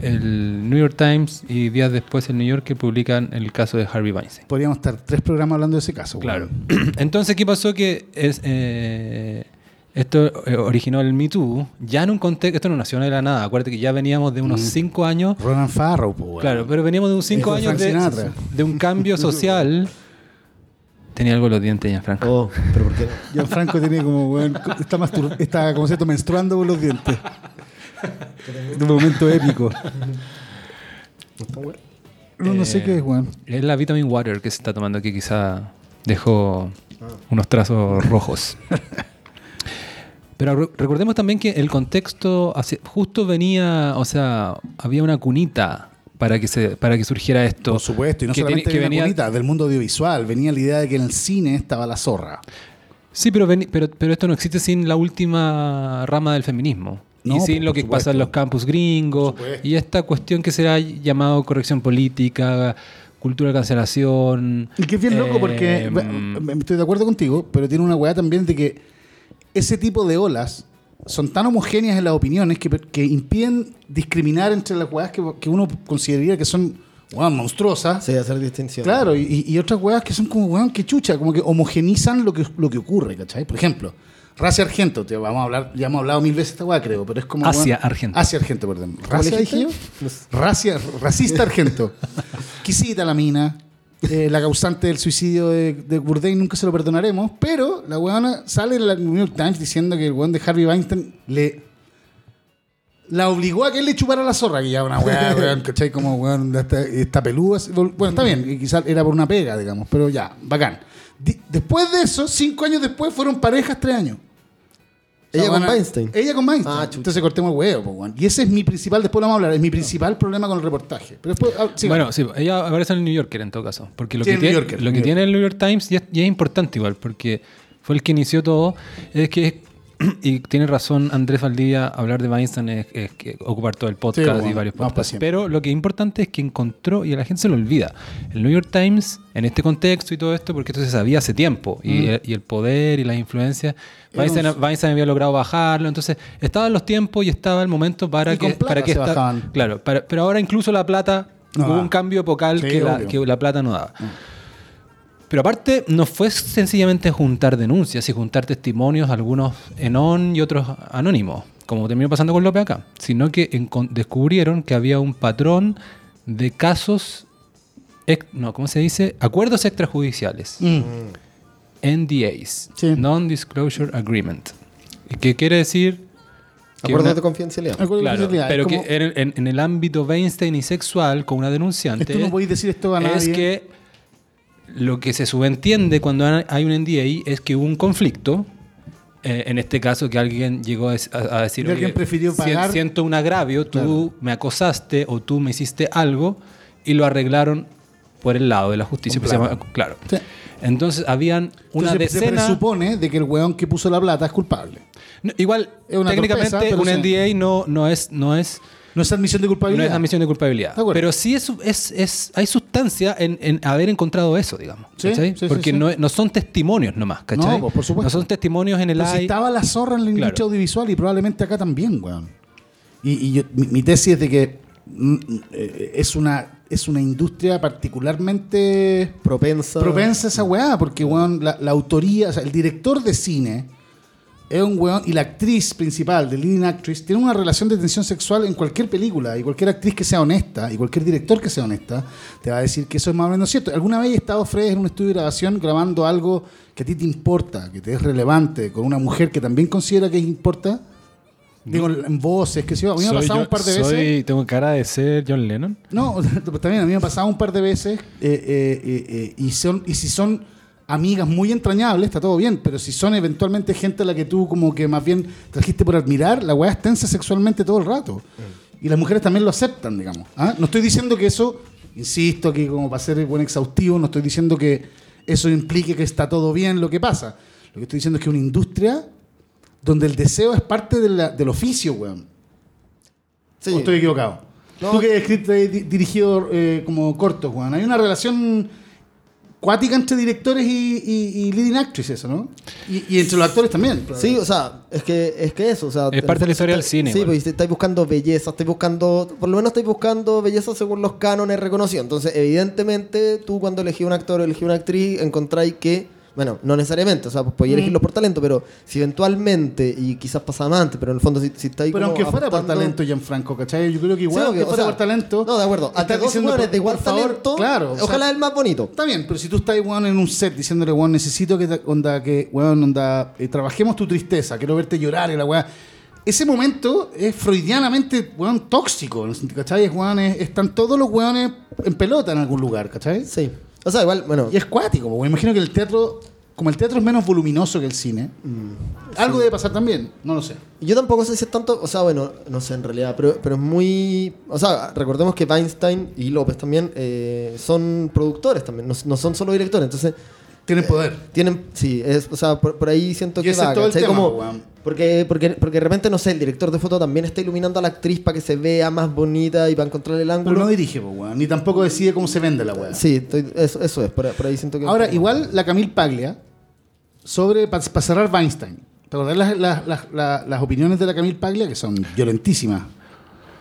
el New York Times y días después el New Yorker publican el caso de Harvey Weinstein. podríamos estar tres programas hablando de ese caso. Claro. Entonces, ¿qué pasó? Que es, eh, esto eh, originó el Me Too, ya en un contexto, esto no nació de la nada, acuérdate que ya veníamos de unos Mm. cinco años, Ronan Farrow, po, weón. claro, pero veníamos de unos cinco Hijo de años Frank de, de un cambio social. Tenía algo en los dientes ya, Franco. Oh, pero ¿por qué? Gianfranco tiene como, weón, está, está como cierto menstruando por los dientes. Un momento épico. No, no sé Eh, qué es, weón. Es la vitamin water que se está tomando que quizá dejó unos trazos rojos. Pero re- recordemos también que el contexto hacia- justo venía, o sea, había una cunita para que se para que surgiera esto. Por supuesto, y no que solamente que venía, bonita, del mundo audiovisual, venía la idea de que en el cine estaba la zorra. Sí, pero, pero pero esto no existe sin la última rama del feminismo. No, y sin lo que supuesto. pasa en los campus gringos y esta cuestión que será llamado corrección política, cultura de cancelación. Y que es bien loco porque ve- estoy de acuerdo contigo, pero tiene una weá también de que ese tipo de olas son tan homogéneas en las opiniones que, que impiden discriminar entre las weas que, que uno consideraría que son weón, monstruosas. Sí, hacer distinción. Claro, y, y otras weas que son como weón, que chucha, como que homogenizan lo que, lo que ocurre, ¿cachai? Por ejemplo, Racia Argento, te vamos a hablar, ya hemos hablado mil veces esta weá, creo, pero es como. Asia weón- Argento. Asia Argento, perdón. ¿Cómo ¿Racia dije yo? Racia, racista Argento. Quisita la mina. eh, la causante del suicidio de, de Bourdain nunca se lo perdonaremos, pero la weona sale en la New York Times diciendo que el weón de Harvey Weinstein le la obligó a que él le chupara la zorra, que ya una weá, weón, ¿cachai? Como weón, está, está peluda. Bueno, está bien, y quizás era por una pega, digamos, pero ya, bacán. Después de eso, cinco años después, fueron parejas tres años. Ella con Weinstein. Ella con Weinstein. Ah. Entonces cortemos el huevo. Y ese es mi principal, después lo vamos a hablar, es mi principal problema con el reportaje. Pero después, ah. Bueno, sí, ella aparece en el New Yorker en todo caso. Porque lo Sí, que, el tiene, Yorker, lo New que Yorker. tiene el New York Times, y es, y es importante igual, porque fue el que inició todo, es que, y tiene razón Andrés Valdivia, hablar de Weinstein es, es que ocupar todo el podcast bueno, y varios podcasts. siempre. Pero lo que es importante es que encontró, y a la gente se lo olvida, el New York Times, en este contexto y todo esto, porque esto se sabía hace tiempo, y, Mm. el, y el poder y las influencias, Weinstein, había logrado bajarlo, entonces estaban los tiempos y estaba el momento para Y que, para que se esta-. Claro, para- pero ahora incluso la plata No hubo da. un cambio epocal Sí, que, la, que la plata no daba. Pero aparte, no fue sencillamente juntar denuncias y juntar testimonios, algunos en on y otros anónimos, como terminó pasando con López acá, sino que descubrieron que había un patrón de casos, no, ¿cómo se dice? Acuerdos extrajudiciales, Mm. NDAs, Sí. Non-Disclosure Agreement. ¿Y ¿Qué quiere decir? que Acuerdos una- de confidencialidad. Acuerdo de Claro, confidencialidad, pero como- que en, en- en el ámbito Weinstein y sexual con una denunciante Tú no podéis decir esto a nadie. es que lo que se subentiende cuando hay un NDA es que hubo un conflicto. eh, en este caso, que alguien llegó a, a- decir: alguien "Oye, prefirió pagar". Siento un agravio, tú Claro. me acosaste o tú me hiciste algo y lo arreglaron por el lado de la justicia. Se llama- claro. Sí. Entonces, habían una Entonces, se decena. presupone de que el weón que puso la plata es culpable. No, igual, técnicamente, torpeza, un sí. NDA no, no es. No es No es admisión de No culpabilidad. es admisión de culpabilidad. De. Pero sí es, es, es- hay sustancia en, en haber encontrado eso, digamos. Sí, ¿cachai? sí, sí, Porque sí. No, no son testimonios nomás, ¿cachai? No, pues, por supuesto. No son testimonios en el si AI. estaba la zorra en la industria Claro. audiovisual y probablemente acá también, weón. Y, y yo- mi, mi tesis es de que mm, eh, es una, es una industria particularmente Propensa. propensa a esa weá, porque weón, la, la autoría, o sea, el director de cine es un weón, y la actriz principal, de leading actress, tiene una relación de tensión sexual en cualquier película, y cualquier actriz que sea honesta, y cualquier director que sea honesta, te va a decir que eso es más o menos cierto. ¿Alguna vez he estado, Fred, en un estudio de grabación grabando algo que a ti te importa, que te es relevante, con una mujer que también considera que importa? Digo, en voces, que sé yo. A mí me ha pasado un par de soy- veces. Tengo cara de ser John Lennon. No, también a mí me ha pasado un par de veces eh, eh, eh, y, son, y si son amigas muy entrañables, está todo bien, pero si son eventualmente gente a la que tú como que más bien trajiste por admirar, la weá es tensa sexualmente todo el rato. Y las mujeres también lo aceptan, digamos. ¿ah? No estoy diciendo que eso, insisto aquí como para ser buen exhaustivo, no estoy diciendo que eso implique que está todo bien lo que pasa. Lo que estoy diciendo es que una industria donde el deseo es parte de la- del oficio, weón. Sí. ¿O estoy equivocado? No. Tú que has escrito dirigido eh, como cortos, Juan. Hay una relación cuática entre directores y, y- y leading actress, eso, ¿no? Y, y entre los actores también. Sí, o sea, es que, es que eso, o sea... Es parte de la historia del cine, Sí, igual. pues estáis buscando belleza, estáis buscando, por lo menos estáis buscando belleza según los cánones reconocidos. Entonces, evidentemente, tú cuando elegís un actor o elegís una actriz, encontráis que, bueno, no necesariamente, o sea, pues podéis elegirlos por talento, pero si eventualmente, y quizás pasaba más antes, pero en el fondo si, si estáis Pero como aunque fuera por talento, Gianfranco, ¿cachai? Yo creo que igual, Sí, aunque obvio, fuera o sea, por talento. No, de acuerdo. estás Ante dos diciendo, hueones por- de igual por favor, talento, claro. o sea, ojalá el más bonito. Está bien, pero si tú estás weón, en un set diciéndole, weón, necesito que, te- onda, que, weón, onda, eh, trabajemos tu tristeza, quiero verte llorar y la weá. Ese momento es freudianamente, weón, tóxico, ¿cachai? Es, weón, es- están todos los weones en pelota en algún lugar, ¿cachai? Sí. O sea, igual, bueno, Y es cuático, porque me imagino que el teatro, como el teatro es menos voluminoso que el cine, algo debe pasar también, no lo sé. Yo tampoco sé si es tanto, o sea, bueno, no sé en realidad, pero, pero es muy... O sea, recordemos que Weinstein y López también eh, son productores también, no, no son solo directores, entonces Tienen poder. tienen, sí, es, o sea, por, por ahí siento Y que va, todo el tema, Como-. Porque, porque, porque de repente, no sé, el director de foto también está iluminando a la actriz para que se vea más bonita y para encontrar el Pero ángulo. no dirige, po, weón, ni tampoco decide cómo se vende la weá. sí, estoy- eso, eso es, por, por ahí siento que... Ahora, igual la Camille Paglia, sobre, para cerrar Weinstein, ¿te acordás las, las, las, las- las opiniones de la Camille Paglia? Que son violentísimas.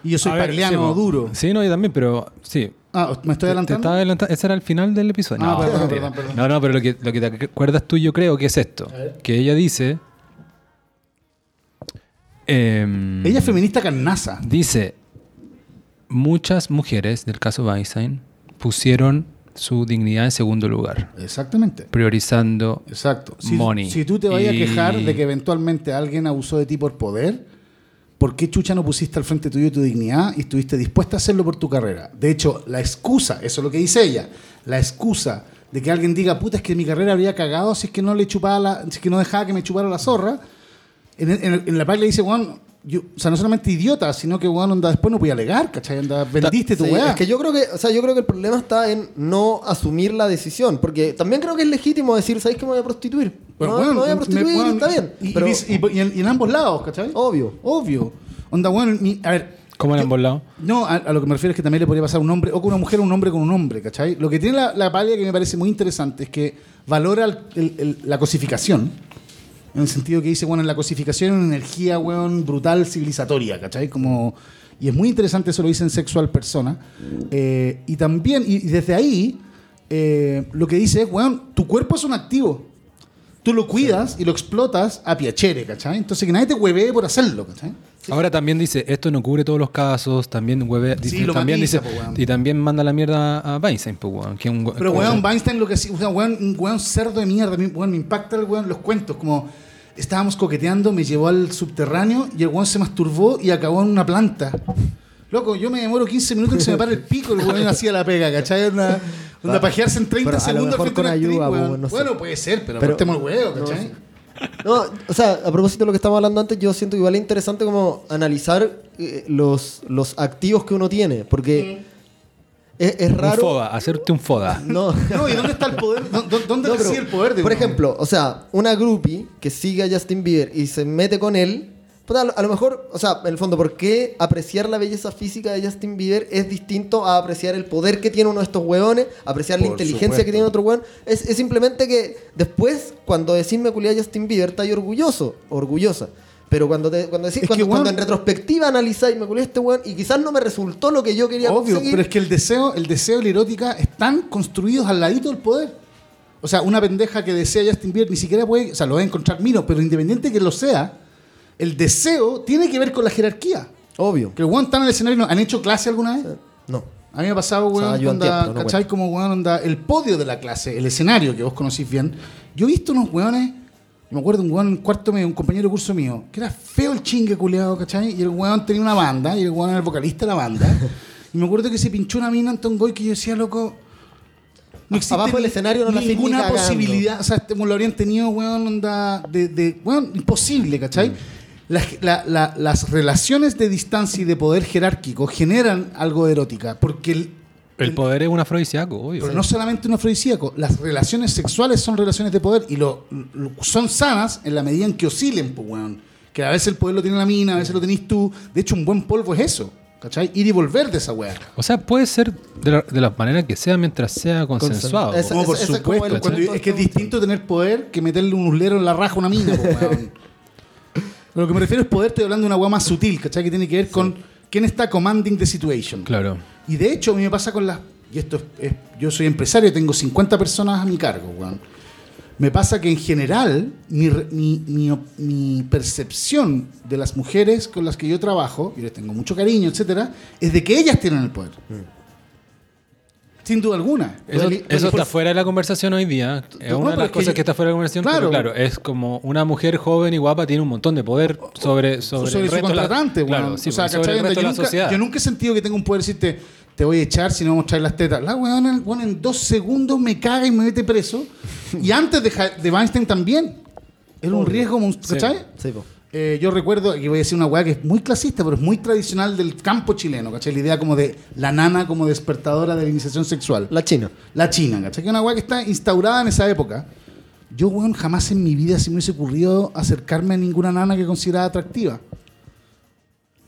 Y yo soy A ver, pagliano sí, po. duro. Sí, no, yo también, pero sí. Ah, ¿me estoy Te adelantando? estaba adelantando. Ese era el final del episodio. Ah, no, perdón, mentira. perdón, perdón. no, no, pero lo que, lo que te acuerdas tú, yo creo que es esto. Que ella dice. Em, Ella es feminista carnaza. Dice: Muchas mujeres del caso Weinstein pusieron su dignidad en segundo lugar, Exactamente. priorizando Exacto. Si, Money. si tú te vayas Y- a quejar de que eventualmente alguien abusó de ti por poder, ¿por qué chucha no pusiste al frente tuyo tu dignidad y estuviste dispuesta a hacerlo por tu carrera? De hecho, la excusa, eso es lo que dice ella, la excusa de que alguien diga, puta, es que mi carrera habría cagado si es que no le chupaba la, si es que no dejaba que me chupara la zorra, en, en- en la página le dice, weón, yo, o sea, no solamente idiota, sino que weón, onda, después no podía alegar, ¿cachai? Onda, vendiste tu Sí, weá. Es que yo creo que, o sea, yo creo que el problema está en no asumir la decisión, porque también creo que es legítimo decir, ¿sabéis que me voy a prostituir? Pero, no, weón, me voy a me- prostituir, weón, está bien. Y, pero, y- y en, y en ambos lados, ¿cachai? obvio. Obvio. Onda, bueno, mi- a ver. ¿Cómo en yo- ambos lados? No, a, a lo que me refiero es que también le podría pasar a un hombre, o con una mujer, o un hombre con un hombre, ¿cachai? Lo que tiene la, la palia que me parece muy interesante es que valora el- el- el- la cosificación. En el sentido que dice, bueno, en la cosificación hay una energía, weón, brutal, civilizatoria, ¿cachai? Como, y es muy interesante, eso lo dice en Sexual Persona. Eh, y también, y, y desde ahí, eh, lo que dice es, weón, tu cuerpo es un activo. Tú lo cuidas y lo explotas a piachere, ¿cachai? Entonces que nadie te huevee por hacerlo, ¿cachai? Ahora también dice, esto no cubre todos los casos, también Sí, dice- lo también matiza, dice, po, weón. y también manda la mierda a Weinstein, pues, weón, que es un Pero weón, Weinstein lo que sí, o sea, weón, un weón cerdo de mierda, me- weón, me impacta el weón, los cuentos, como estábamos coqueteando, me llevó al subterráneo y el weón se masturbó y acabó en una planta. Loco, yo me demoro 15 minutos que se me para el pico, el weón hacía la pega, ¿cachai? Una, una Pa- pajearse en 30 pero a lo segundos mejor frente a una con ayuda, weón. po, no sé. Bueno, puede ser, pero, Pero- el huevo, no, ¿cachai? No, o sea, a propósito de lo que estábamos hablando antes, yo siento que igual es interesante como analizar eh, los, los activos que uno tiene, porque es, es un raro... foda, hacerte un foda. No, No, ¿y dónde está el poder? ¿Dó- dó- ¿Dónde No, pero, reside el poder de Por uno? ejemplo, o sea, una groupie que sigue a Justin Bieber y se mete con él, puta, a lo- a lo mejor, o sea, en el fondo, ¿por qué apreciar la belleza física de Justin Bieber es distinto a apreciar el poder que tiene uno de estos hueones, apreciar la inteligencia supuesto. que tiene otro hueón? Es, es simplemente que después, cuando decís me culé a Justin Bieber, estáis orgulloso, orgullosa. Pero cuando, te, cuando, decís, que, cuando, cuando weón- en retrospectiva analizáis, me culé a este hueón y quizás no me resultó lo que yo quería Obvio, conseguir. pero es que el deseo, el deseo y la erótica están construidos al ladito del poder. O sea, una pendeja que desea Justin Bieber ni siquiera puede, o sea, lo va a encontrar mino, pero independiente que lo sea, el deseo tiene que ver con la jerarquía. Obvio. Que el weón está en el escenario, ¿no? ¿han hecho clase alguna vez? No. A mí me ha pasado, O sea, weón, onda, entiendo, no ¿cachai? Como, weón, onda, el podio de la clase, el escenario que vos conocís bien. Yo he visto unos weones, me acuerdo un weón en cuarto medio, un compañero de curso mío, que era feo el chingue culeado, ¿cachai? Y el weón tenía una banda, y el weón era el vocalista de la banda. y me acuerdo que se pinchó una mina en Tongoy que yo decía, loco, no existe Abajo del escenario no ninguna posibilidad, o sea, este, lo habrían tenido, weón, onda, de, de weón, imposible, ¿cachai? Mm. Las, la- la- las relaciones de distancia y de poder jerárquico generan algo de erótica, porque el, El poder es un afrodisíaco, obvio. pero no solamente un afrodisíaco, las relaciones sexuales son relaciones de poder y lo, lo- son sanas en la medida en que oscilen, pues, weón. Que a veces el poder lo tiene la mina, a veces lo tenés tú. De hecho, un buen polvo es eso, ¿cachai? Ir y volver de esa weá. O sea, puede ser de la, de la manera que sea mientras sea consensuado. Esa- por es como supuesto, el cuando- punto es que es distinto tener poder que meterle un uslero en la raja a una mina, pues, weón. Lo que me refiero es poder, estoy hablando de una weá más sutil, ¿cachai? Que tiene que ver con quién está commanding the situation. Claro. Y de hecho, a mí me pasa con las. Y esto es, es- Yo soy empresario, tengo 50 personas a mi cargo, weón. Me pasa que en general, mi, mi, mi op- mi percepción de las mujeres con las que yo trabajo, y les tengo mucho cariño, etcétera, es de que ellas tienen el poder. Sin duda alguna. Eso, Reli- eso por- está fuera de la conversación hoy día. Es No, una de las que cosas que está fuera de la conversación. Claro. Pero claro, es como una mujer joven y guapa tiene un montón de poder sobre, sobre, sobre, el su la- contratante, claro, weón. sí, o sea, sobre ¿cachai? el resto yo, de la nunca, sociedad. yo nunca he sentido que tenga un poder decirte, te voy a echar si no vamos a traer las tetas. La en- weón, en dos segundos me caga y me mete preso. y antes de, de Weinstein también. Era un riesgo, ¿cachai? Sí, po. Eh, yo recuerdo, que voy a decir una weá que es muy clasista, pero es muy tradicional del campo chileno, ¿cachai? La idea como de la nana como despertadora de la iniciación sexual. La China. La China, ¿cachai? Que es una weá que está instaurada en esa época. Yo, weón, jamás en mi vida se me hubiese ocurrido acercarme a ninguna nana que consideraba atractiva.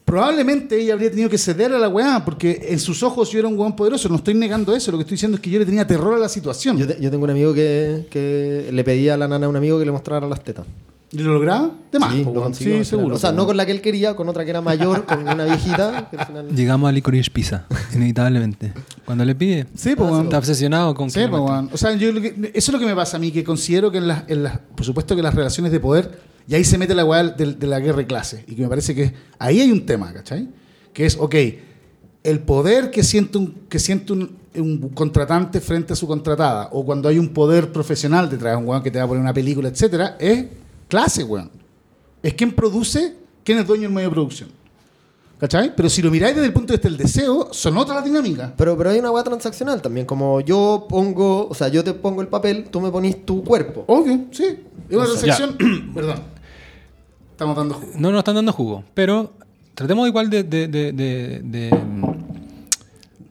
Probablemente ella habría tenido que ceder a la weá, porque en sus ojos yo era un weón poderoso. No estoy negando eso, lo que estoy diciendo es que yo le tenía terror a la situación. Yo, te- yo tengo un amigo que, que le pedía a la nana a un amigo que le mostrara las tetas. ¿Y lo lograba? De más, Sí, lo seguro. O sea, no con la que él quería, con otra que era mayor, con una viejita. que al final- Llegamos a Licorice Pizza, inevitablemente. Cuando le pide, Sí, pues, está obsesionado con Sí, que pues. O sea, yo lo que- eso es lo que me pasa a mí, que considero que en las, en las- por supuesto que las relaciones de poder, y ahí se mete la weá de, de la guerra de clase, y que me parece que ahí hay un tema, ¿cachai? Que es, ok, el poder que siente un, que siente un, un contratante frente a su contratada, o cuando hay un poder profesional detrás de un weón que te va a poner una película, etcétera, es clase, weón. Es quien produce, quién es dueño del medio de producción. ¿Cachai? Pero si lo miráis desde el punto de vista del deseo, son otras las dinámicas. Pero, pero hay una hueá transaccional también. Como yo pongo, o sea, yo te pongo el papel, tú me ponís tu cuerpo. Ok, sí. Es una transacción. Perdón. Estamos dando jugo. No nos están dando jugo, pero tratemos igual de... de, de, de- de-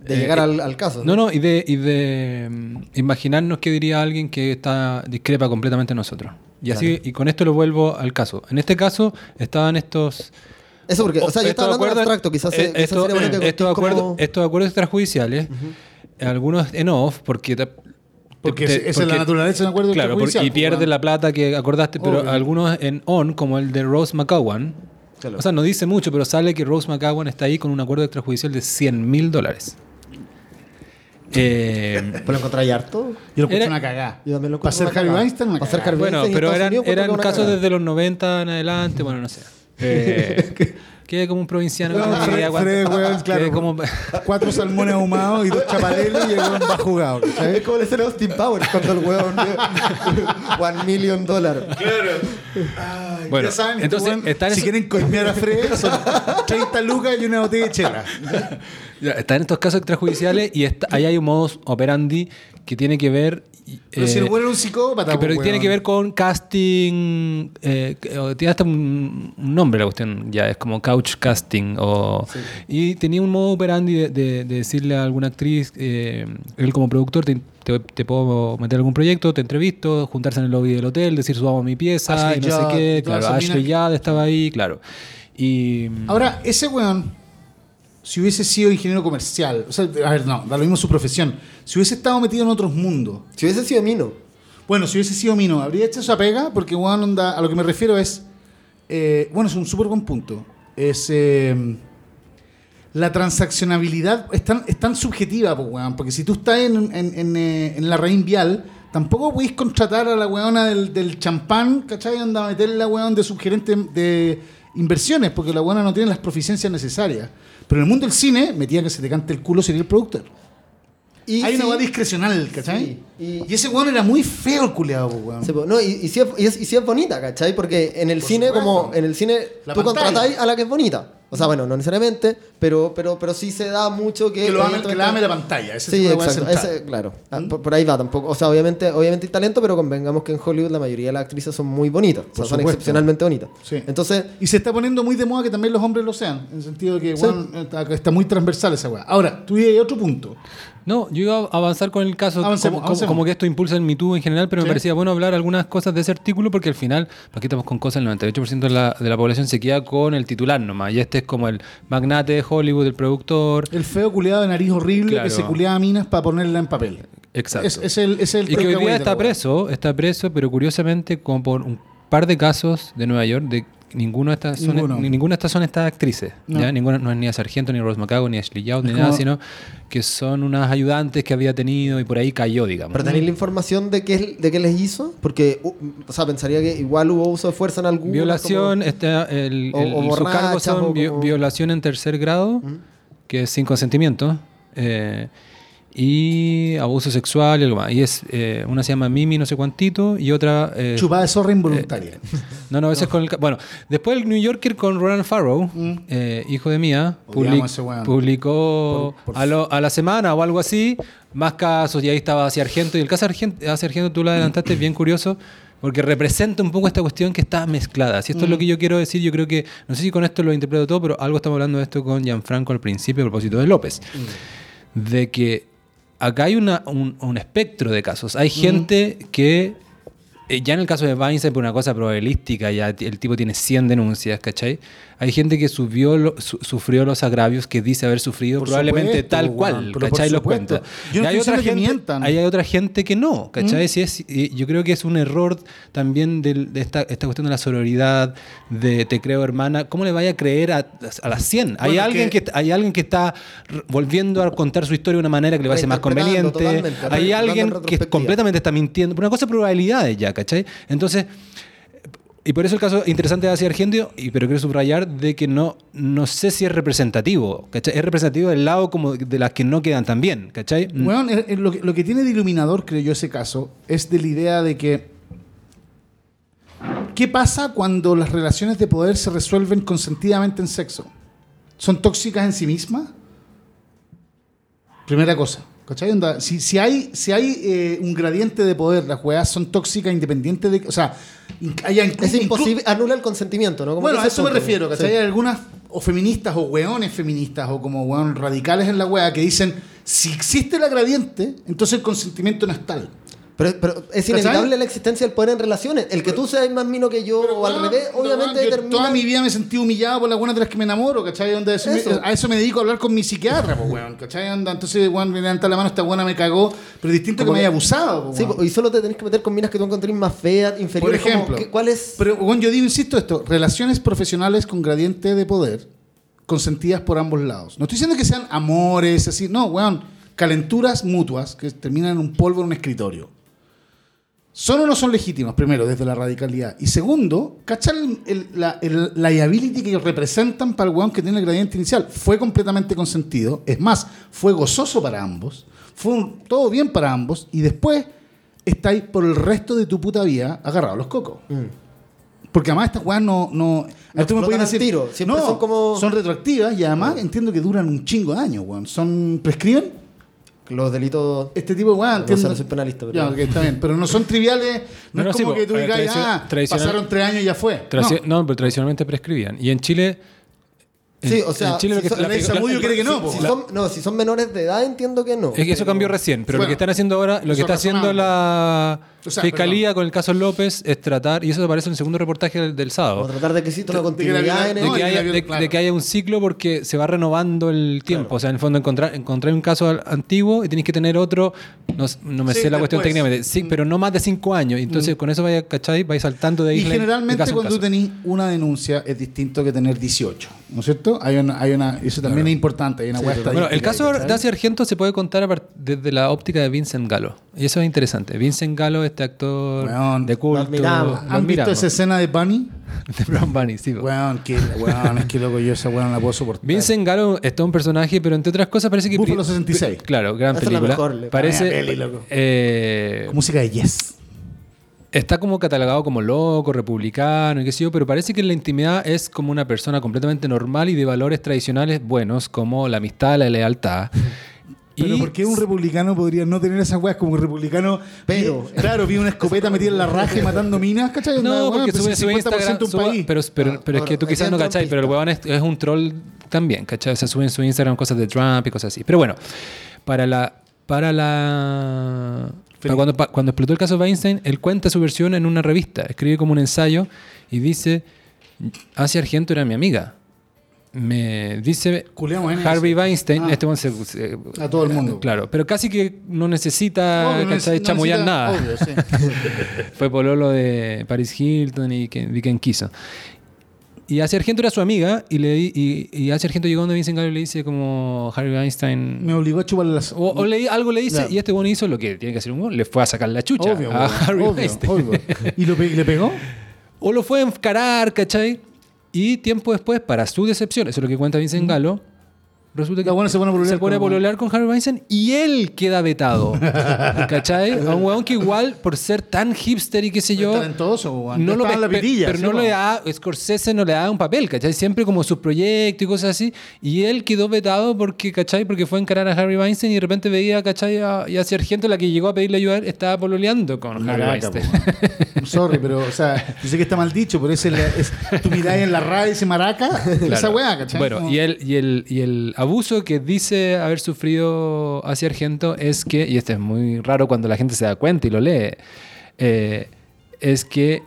De eh, llegar al, al caso. No, no, y de, y de mm, imaginarnos qué diría alguien que está discrepa completamente de nosotros. Y así, y con esto lo vuelvo al caso. En este caso estaban estos... Eso porque, o sea, yo estaba hablando de acuerdos- abstracto, quizás, se- eh, quizás estos- sería bueno que estos acuerdos, como- estos acuerdos extrajudiciales, algunos en off, porque... te- Porque te- esa es la naturaleza de un acuerdo Claro, porque- y pues, pierde la plata que acordaste, pero Obvio. algunos en on, como el de Rose McGowan, Claro. o sea, no dice mucho, pero sale que Rose McGowan está ahí con un acuerdo extrajudicial de 100 mil dólares. Eh, ¿Pero lo encontráis harto? Yo lo encuentro una cagada. Yo también lo Para ser Harvey. Weinstein, Para ser. Harvey bueno, pero eran, eran casos cagada. desde los 90 en adelante, bueno, no sé. Eh, quedé como un provinciano. Weón, que no Fred- weón, claro. Como... Cuatro salmones ahumados y dos chapadeles y el weón va jugado. ¿cachai? Es como escena de Austin Powers cuando el hueón One million dólares. Ay, Bueno, ya saben, entonces, weón, si eso- quieren coimear a Fred, son 30 lucas y una botella de chela. Ya, Está en estos casos extrajudiciales y está- ahí hay un modus operandi que tiene que ver... Pero eh, si el weón era un psicópata, que- pero pues, tiene que ver con casting. eh, tiene hasta un, un nombre la cuestión, ya es como couch casting. O, Y tenía un modo operandi de, de- de decirle a alguna actriz, eh, él como productor, te, te- te puedo meter algún proyecto, te entrevisto, juntarse en el lobby del hotel, decir subamos mi pieza, Ashley y no Judd, sé qué. Claro, Ashley Judd estaba ahí, claro. Y. Ahora, ese weón, si hubiese sido ingeniero comercial, o sea, a ver, no, da lo mismo su profesión, si hubiese estado metido en otros mundos, Si hubiese sido Mino. bueno, si hubiese sido Mino, habría hecho esa pega, porque weón, onda, a lo que me refiero es, eh, bueno, es un súper buen punto, es eh, la transaccionabilidad es tan, es tan subjetiva, pues, weón, porque si tú estás en, en- en, eh, en la raíz vial, tampoco podéis contratar a la weona del, del champán, ¿cachai? Anda a meterle la weón de subgerente de inversiones, porque la weona no tiene las proficiencias necesarias. Pero en el mundo del cine, metía que se te cante el culo sería el productor. Y Hay una weá discrecional, ¿cachai? Sí, y- Y, ese weón era muy feo el culeado, weón. Sí, no, y, y, sí es, y, es, y sí es bonita, ¿cachai? Porque en el Por cine, supuesto. como en el cine, La tú pantalla. contratáis a la que es bonita. O sea, bueno, no necesariamente, pero, pero, pero sí se da mucho que. que, lo ame, que la ame la pantalla. Ese Sí, exacto. ese- claro. Ah, ¿Mm? por, por ahí va tampoco. O sea, obviamente, obviamente hay talento, pero convengamos que en Hollywood la mayoría de las actrices son muy bonitas. O sea, son excepcionalmente bonitas. Sí. Entonces, Y se está poniendo muy de moda que también los hombres lo sean. En el sentido de que Sí. weón, está, está muy transversal esa weá. Ahora, tú hay otro punto. No, yo iba a avanzar con el caso, Avancemos, como, como- avancemos. como que esto impulsa el Me Too en general, pero Sí. me parecía bueno hablar algunas cosas de ese artículo porque al final, aquí estamos con cosas, el 98% de la, de la población se queda con el titular nomás, y este es como el magnate de Hollywood, el productor, El feo culeado de nariz horrible Claro. que se culeaba a minas para ponerla en papel. exacto. Es, es el, es el y que hoy día está preso, está preso, pero curiosamente como por un par de casos de Nueva York de ninguno de estas son, Ninguno. ninguna de estas son estas actrices, No. ¿ya? Ninguna no es ni a Sargento, ni Rose McGowan, ni Ashley Young, ni nada, como- sino que son unas ayudantes que había tenido y por ahí cayó, digamos. ¿pero tenéis la información de qué, es- de qué les hizo? Porque, uh, o sea, pensaría que igual hubo uso de fuerza en algún Violación, está el, O- el- o sus borrachas, cargos son o como- violación en tercer grado, que es sin consentimiento, eh, y abuso sexual y algo más. Y es eh, una se llama Mimi no sé cuantito y otra eh, Chupada de zorra involuntaria. no, no, ese es con el bueno, después el New Yorker con Roland Farrow, Mm. eh, hijo de Mía, public- a publicó Por- por- a, lo- a la semana o algo así más casos y ahí estaba hacia Argento y el caso Argento, hacia Argento tú lo adelantaste es bien curioso porque representa un poco esta cuestión que está mezclada. Si esto es Mm. lo que yo quiero decir, yo creo que, no sé si con esto lo interpreto todo, pero algo estamos hablando de esto con Gianfranco al principio a propósito de López. Mm. De que acá hay una, un, un espectro de casos. Mm. Hay gente que, eh, ya en el caso de Weinstein, por una cosa probabilística, ya el tipo tiene 100 denuncias, ¿cachai? Hay gente que subió lo- su- sufrió los agravios que dice haber sufrido, Por probablemente supuesto, tal cual, por ¿cachai? Los cuenta. Yo no hay otra gente, mientan. hay otra gente que no, ¿cachai? ¿Mm? Si es, yo creo que es un error también de esta, esta cuestión de la sororidad, de te creo hermana. ¿Cómo le vaya a creer a, a las 100? hay, Bueno, alguien que- que, hay alguien que está volviendo a contar su historia de una manera que le parece más Reinterpretando conveniente. totalmente, Hay alguien en que completamente está mintiendo. Una cosa de probabilidades ya, ¿cachai? Entonces... Y por eso el caso interesante de Asia Argentino, y pero quiero subrayar de que no, no sé si es representativo, ¿cachai? Es representativo del lado como de las que no quedan tan bien, ¿cachai? Eh, eh, lo, que, lo que tiene de iluminador, creo yo, ese caso, es de la idea de que. ¿Qué pasa cuando las relaciones de poder se resuelven consentidamente en sexo? ¿Son tóxicas en sí mismas? Primera cosa. ¿Cachai? Onda, si, si hay, si hay eh, un gradiente de poder, las weas son tóxicas independientes de. O sea, Es imposible, anula el consentimiento, ¿no? Como bueno, a eso me refiero, ¿cachai? sí. Hay algunas o feministas o weones feministas o como weón radicales en la wea que dicen si existe la gradiente, entonces el consentimiento no es tal. Pero, pero es ¿Cachai? inevitable la existencia del poder en relaciones. El que tú seas más mino que yo o al revés, pero, obviamente determina... Toda mi vida me sentido humillado por las buenas de las que me enamoro, ¿cachai? Onda, eso me- Eso. a eso me dedico a hablar con mi psiquiatra, pues, weón, ¿cachai? Onda, entonces, weón, me levanta la mano, esta buena me cagó, pero distinto que Como me haya que- abusado, pues, Sí, y solo te tenés que meter con minas que tú encontrés más feas, Por inferiores. como, ejemplo, ¿qué- ¿cuál es? Pero, weón, yo digo, insisto esto, relaciones profesionales con gradiente de poder, consentidas por ambos lados. No estoy diciendo que sean amores, así, no, weón, calenturas mutuas que terminan en un polvo en un escritorio. ¿Son o no son legítimas? Primero, desde la radicalidad. Y segundo, ¿cachar el, el- la el liability que representan para el weón que tiene el gradiente inicial? Fue completamente consentido. Es más, fue gozoso para ambos. Fue un- todo bien para ambos. Y después estáis por el resto de tu puta vida agarrados a los cocos. Porque además estas weas no... no, No tú me decir, tiro. No, son como- son retroactivas y además entiendo que duran un chingo de años, weón. Son... ¿Prescriben? Los delitos... Este tipo de weá, No entiendo. no soy penalista, pero- Ya, ok, está bien. Pero no son triviales. No, No, es no, como sí, que tú digas, ah, tradicional- pasaron tres años y ya fue. No. no. pero tradicionalmente prescribían. Y en Chile... Sí, o sea, en Chile lo si que- son- la- Rey Zamudio quiere que no, po. Si son, no, si son menores de edad entiendo que no. Es que eso cambió recién, pero lo Bueno, que están haciendo ahora, lo que está es haciendo la, O sea, Fiscalía con el caso López es tratar, y eso aparece en el segundo reportaje del, sábado, tratar de que exista una continuidad en de que, y haya, un ciclo porque se va renovando el tiempo. O sea, en el fondo encontrar, encontrar un caso antiguo y tenéis que tener otro, no, no me Sí, sé la cuestión técnicamente, sí, pero no más de cinco años. Y Entonces con eso vaya, ¿cachai? Vais saltando de Y isla de generalmente caso cuando tú tenés una denuncia es distinto que tener 18, ¿no es cierto? Hay una, hay una, eso también es importante, hay una Sí. Bueno, el caso de Argento se puede contar desde la óptica de Vincent Gallo. Y eso es interesante. Vincent Gallo, este actor Weón, de culto. lo admiramos. lo ¿Han visto esa escena de Bunny? de Brown Bunny, sí. Weón, que, weón, es que loco, yo esa weón la puedo soportar. Vincent Gallo es todo un personaje, pero entre otras cosas parece que... Búfalo 66. Claro, gran Esa es la película. mejor, parece... Peli, loco. eh, Música de Yes. está como catalogado como loco, republicano y qué sé yo, pero parece que en la intimidad es como una persona completamente normal y de valores tradicionales buenos, como la amistad, la lealtad. Pero y ¿por qué un republicano podría no tener esas weas? Como un republicano. Pero- claro, vi una escopeta metida en la raja y matando minas, ¿cachai? No, weón, porque pues sube el su 50% Instagram. un suba- país. pero pero, Ah, pero es que tú quizás no cachai, pero el huevón es, es un troll también, ¿cachai? O sea, sube en su Instagram cosas de Trump y cosas así. Pero bueno, para la. Para la. para cuando, cuando explotó el caso Weinstein, él cuenta su versión en una revista. Escribe como un ensayo y dice: Asia Argento era mi amiga. Me dice Harvey. Weinstein, Ah. este se- se- A todo el mundo. Claro, pero casi que no necesita Obvio, no chamullar necesita- nada. obvio, sí. Fue pololo de Paris Hilton y de quien quiso. Y Asia Argento era su amiga y, le, y, y Asia Argento llegó donde Vincent Gallo y le dice como Harvey Weinstein... Me obligó a chuparle las. O, o le- algo le dice Claro. y este bueno hizo lo que tiene que hacer un weón, le fue a sacar la chucha Obvio, a Harvey obvio, Weinstein. obvio. ¿Y lo pe- y le pegó? O lo fue a encarar, ¿cachai? Y tiempo después, para su decepción, eso es lo que cuenta Vincent Gallo, resulta que La buena se pone a pololear se pone a con- pololear con Harvey Weinstein y él queda vetado. ¿Cachai? A un weón que igual, por ser tan hipster y qué sé yo... talentoso. No lo la pitilla, pero sí, no le da, Scorsese no le da un papel, ¿cachai? Siempre como sus proyectos y cosas así. Y él quedó vetado porque, ¿cachai? Porque fue a encarar a Harvey Weinstein y de repente veía, ¿cachai? A, y a Sargento, la que llegó a pedirle ayuda, estaba pololeando con Harvey Weinstein. Sorry, pero, o sea, yo sé que está mal dicho, pero es, el, es tu mirada en la radio y dice maraca, esa Claro. weá, ¿cachai? Bueno, y el, y, el, y el abuso que dice haber sufrido hacia Argento es que, y esto es muy raro cuando la gente se da cuenta y lo lee, eh, es que,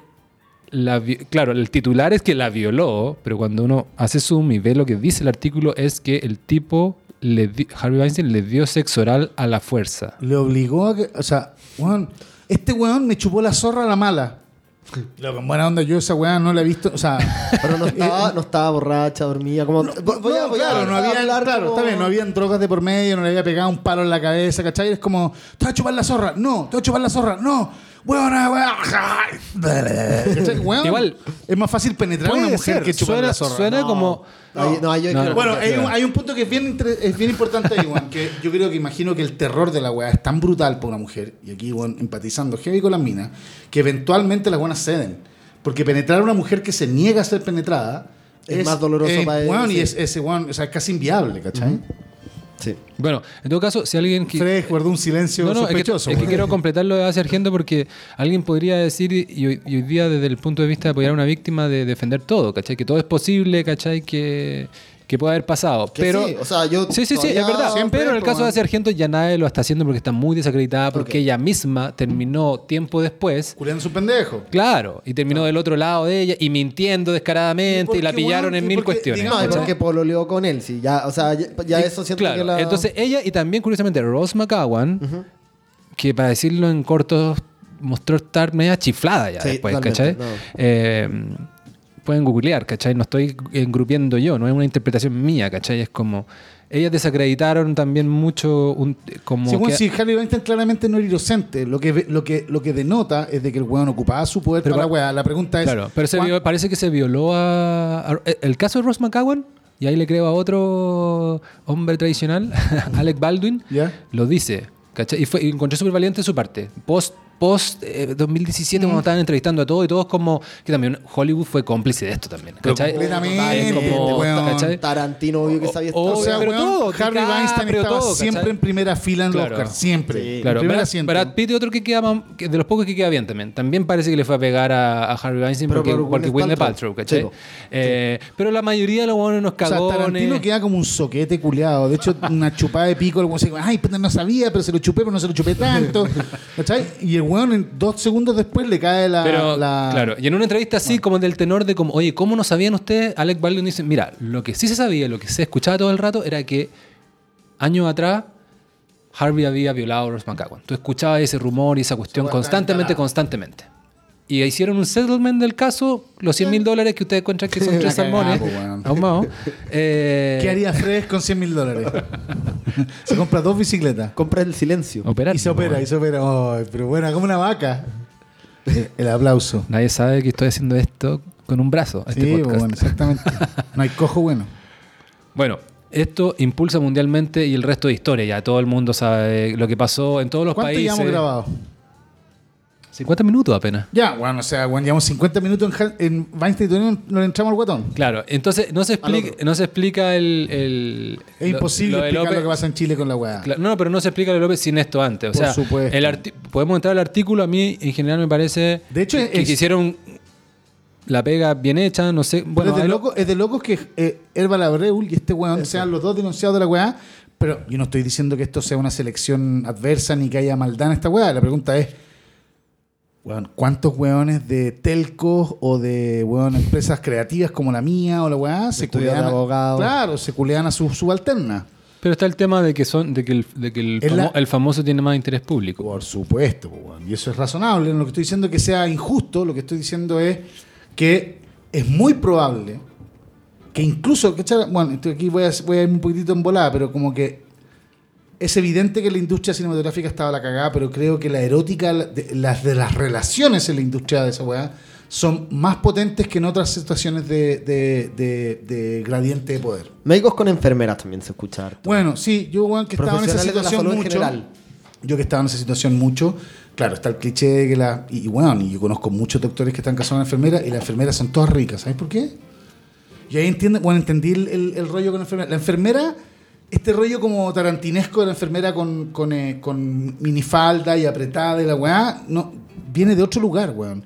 la, claro, el titular es que la violó, pero cuando uno hace zoom y ve lo que dice el artículo es que el tipo, le di- Harvey Weinstein, le dio sexo oral a la fuerza. Le obligó a que. O sea, este weón me chupó la zorra a la mala. Loco, en buena onda, yo esa weá no la he visto. O sea. Pero no estaba, no estaba borracha, dormía, como... voy a- no, voy a claro, no había, hablar claro, como- está bien, no habían drogas de por medio, no le había pegado un palo en la cabeza, ¿cachai? Es como, te voy a chupar la zorra, no, te voy a chupar la zorra, no, weona, weona. Igual, es más fácil penetrar a una mujer ser, que chupar suena, la zorra. suena No. como... Ahí- no, ahí yo No, creo no. que- Bueno, hay un, hay un punto que es bien, inter- es bien importante ahí, weón, que yo creo que imagino que el terror de la weá es tan brutal para una mujer, y aquí, weón, empatizando heavy con las minas, que eventualmente las buenas ceden. Porque penetrar a una mujer que se niega a ser penetrada Es más doloroso para él, weón, y sí. es, ese weón, o sea, es casi inviable, ¿cachai? Sí. Bueno, en todo caso, si alguien... que- Fred guardó un silencio No, no, es que, sospechoso. es que quiero completar lo de Asia Argento porque alguien podría decir, y hoy, y hoy día desde el punto de vista de apoyar a una víctima, de defender todo, ¿cachai? Que todo es posible, ¿cachai? Que, que puede haber pasado. Que pero, sí, o sea, yo Sí, sí, sí, es verdad. Siempre, pero en el caso de weón. Asia Argento ya nadie lo está haciendo porque está muy desacreditada, porque ella misma terminó tiempo después. Culeando su pendejo. Claro, y terminó del otro lado de ella y mintiendo descaradamente ¿Y y, la pillaron en ¿Y mil cuestiones. Digamos, No, es porque pololeó con él, sí. Ya, o sea, ya, ya Y- eso siento claro, que la... Entonces ella y también curiosamente Rose McGowan, que para decirlo en corto mostró estar media chiflada ya Sí, después, ¿cachai? no. Eh, pueden googlear, ¿cachai? No estoy engrupiendo yo, no es una interpretación mía, ¿cachai? Es como... Ellas desacreditaron también mucho un, como Según que- si Harvey Weinstein claramente no era inocente, lo que, lo que, lo que denota es de que el weón ocupaba su poder Pero para la weá. La pregunta es. Claro, pero se ¿cuán- viol- parece que se violó a, a- El caso de Ross McGowan, y ahí le creo a otro hombre tradicional, Alec Baldwin, lo dice. ¿cachai? Y, fue, y encontré súper valiente su parte. Post, post eh, 2017, cuando estaban entrevistando a todos y todos como... Que también Hollywood fue cómplice de esto también. ¿cachai? completamente. Tarantino, obvio que sabía O- O sea, pero weón, todo, Harvey Weinstein estaba todo, siempre ¿cachai? en primera fila en los Claro. Oscars. Siempre. Sí. En Claro, primer Brad, Pitt otro que queda más- que de los pocos que queda bien también. También parece que le fue a pegar a, a Harvey Weinstein Pero porque, por porque Gwyneth Paltrow. Paltrow, ¿cachai? Sí. Eh, Pero la mayoría de los buenos nos O sea, cagones. Tarantino queda como un soquete culiado. De hecho, una chupada de pico, el se dice, ay, no sabía, pero se lo chupé, pero no se lo chupé tanto. ¿Cachai? Y el weón, en dos segundos después le cae la. Pero, la- claro, y en una entrevista así, como del tenor de como, oye, ¿cómo no sabían ustedes? Alec Baldwin dice, mira, lo que sí se sabía, lo que se escuchaba todo el rato era que años atrás Harvey había violado a Rose McGowan. Tú escuchabas ese rumor y esa cuestión constantemente, constantemente. Y hicieron un settlement del caso, los 100 mil dólares que ustedes encuentran que son tres La cagada, salmones ahumados. Eh, ¿Qué haría Fred con 100 mil dólares? se compra dos bicicletas. Compra el silencio. operar, y se opera, weón. y se opera. Pero bueno, como una vaca. Eh, El aplauso. Nadie sabe que estoy haciendo esto con un brazo. a este Sí, podcast. bueno, exactamente. No hay cojo bueno. Bueno, esto impulsa mundialmente y el resto de historia. Ya todo el mundo sabe lo que pasó en todos los ¿Cuánto países. llevamos grabado? 50 minutos apenas. Ya, bueno, o sea, bueno, llevamos 50 minutos en, en Weinstein y Tony, no le entramos al guatón. Claro, entonces no se explica, no se explica el. el- Es lo- imposible lo explicar López- lo que pasa en Chile con la weá. Claro, no, pero no se explica lo de López sin esto antes. O Por sea, supuesto. el podemos entrar al artículo. A mí, en general, me parece De hecho, que, es- que hicieron la pega bien hecha. No sé. Bueno, es, de loco, es de locos que eh, Herbal Abreul y este weón sean los dos denunciados de la weá. Pero yo no estoy diciendo que esto sea una selección adversa ni que haya maldad en esta weá. La pregunta es, weón, ¿cuántos weones de telcos o de weón, empresas creativas como la mía o la weá se de culean? abogado. Claro, se culean a su subalterna. pero está el tema de que son de que el, de que el, la- el famoso tiene más interés público. Por supuesto, weón. y eso es razonable. No lo que estoy diciendo es que sea injusto, lo que estoy diciendo es que es muy probable que incluso, bueno, esto aquí voy a, voy a ir un poquitito en volada, pero como que es evidente que la industria cinematográfica estaba la cagada, pero creo que la erótica, de, las de las relaciones en la industria de esa weá, son más potentes que en otras situaciones de, de- de- de gradiente de poder. Médicos con enfermeras también se escucha harto. Bueno, sí, yo, weón, que estaba en esa situación mucho. general. Yo que estaba en esa situación mucho, claro, está el cliché de que la. Y, y bueno, y yo conozco muchos doctores que están casados con enfermeras y las enfermeras son todas ricas. ¿Sabes por qué? Y ahí entiende, bueno, entendí el, el- el rollo con la enfermera. La enfermera, este rollo como tarantinesco de la enfermera con, con, eh, con minifalda y apretada y la weá, no, viene de otro lugar, weón.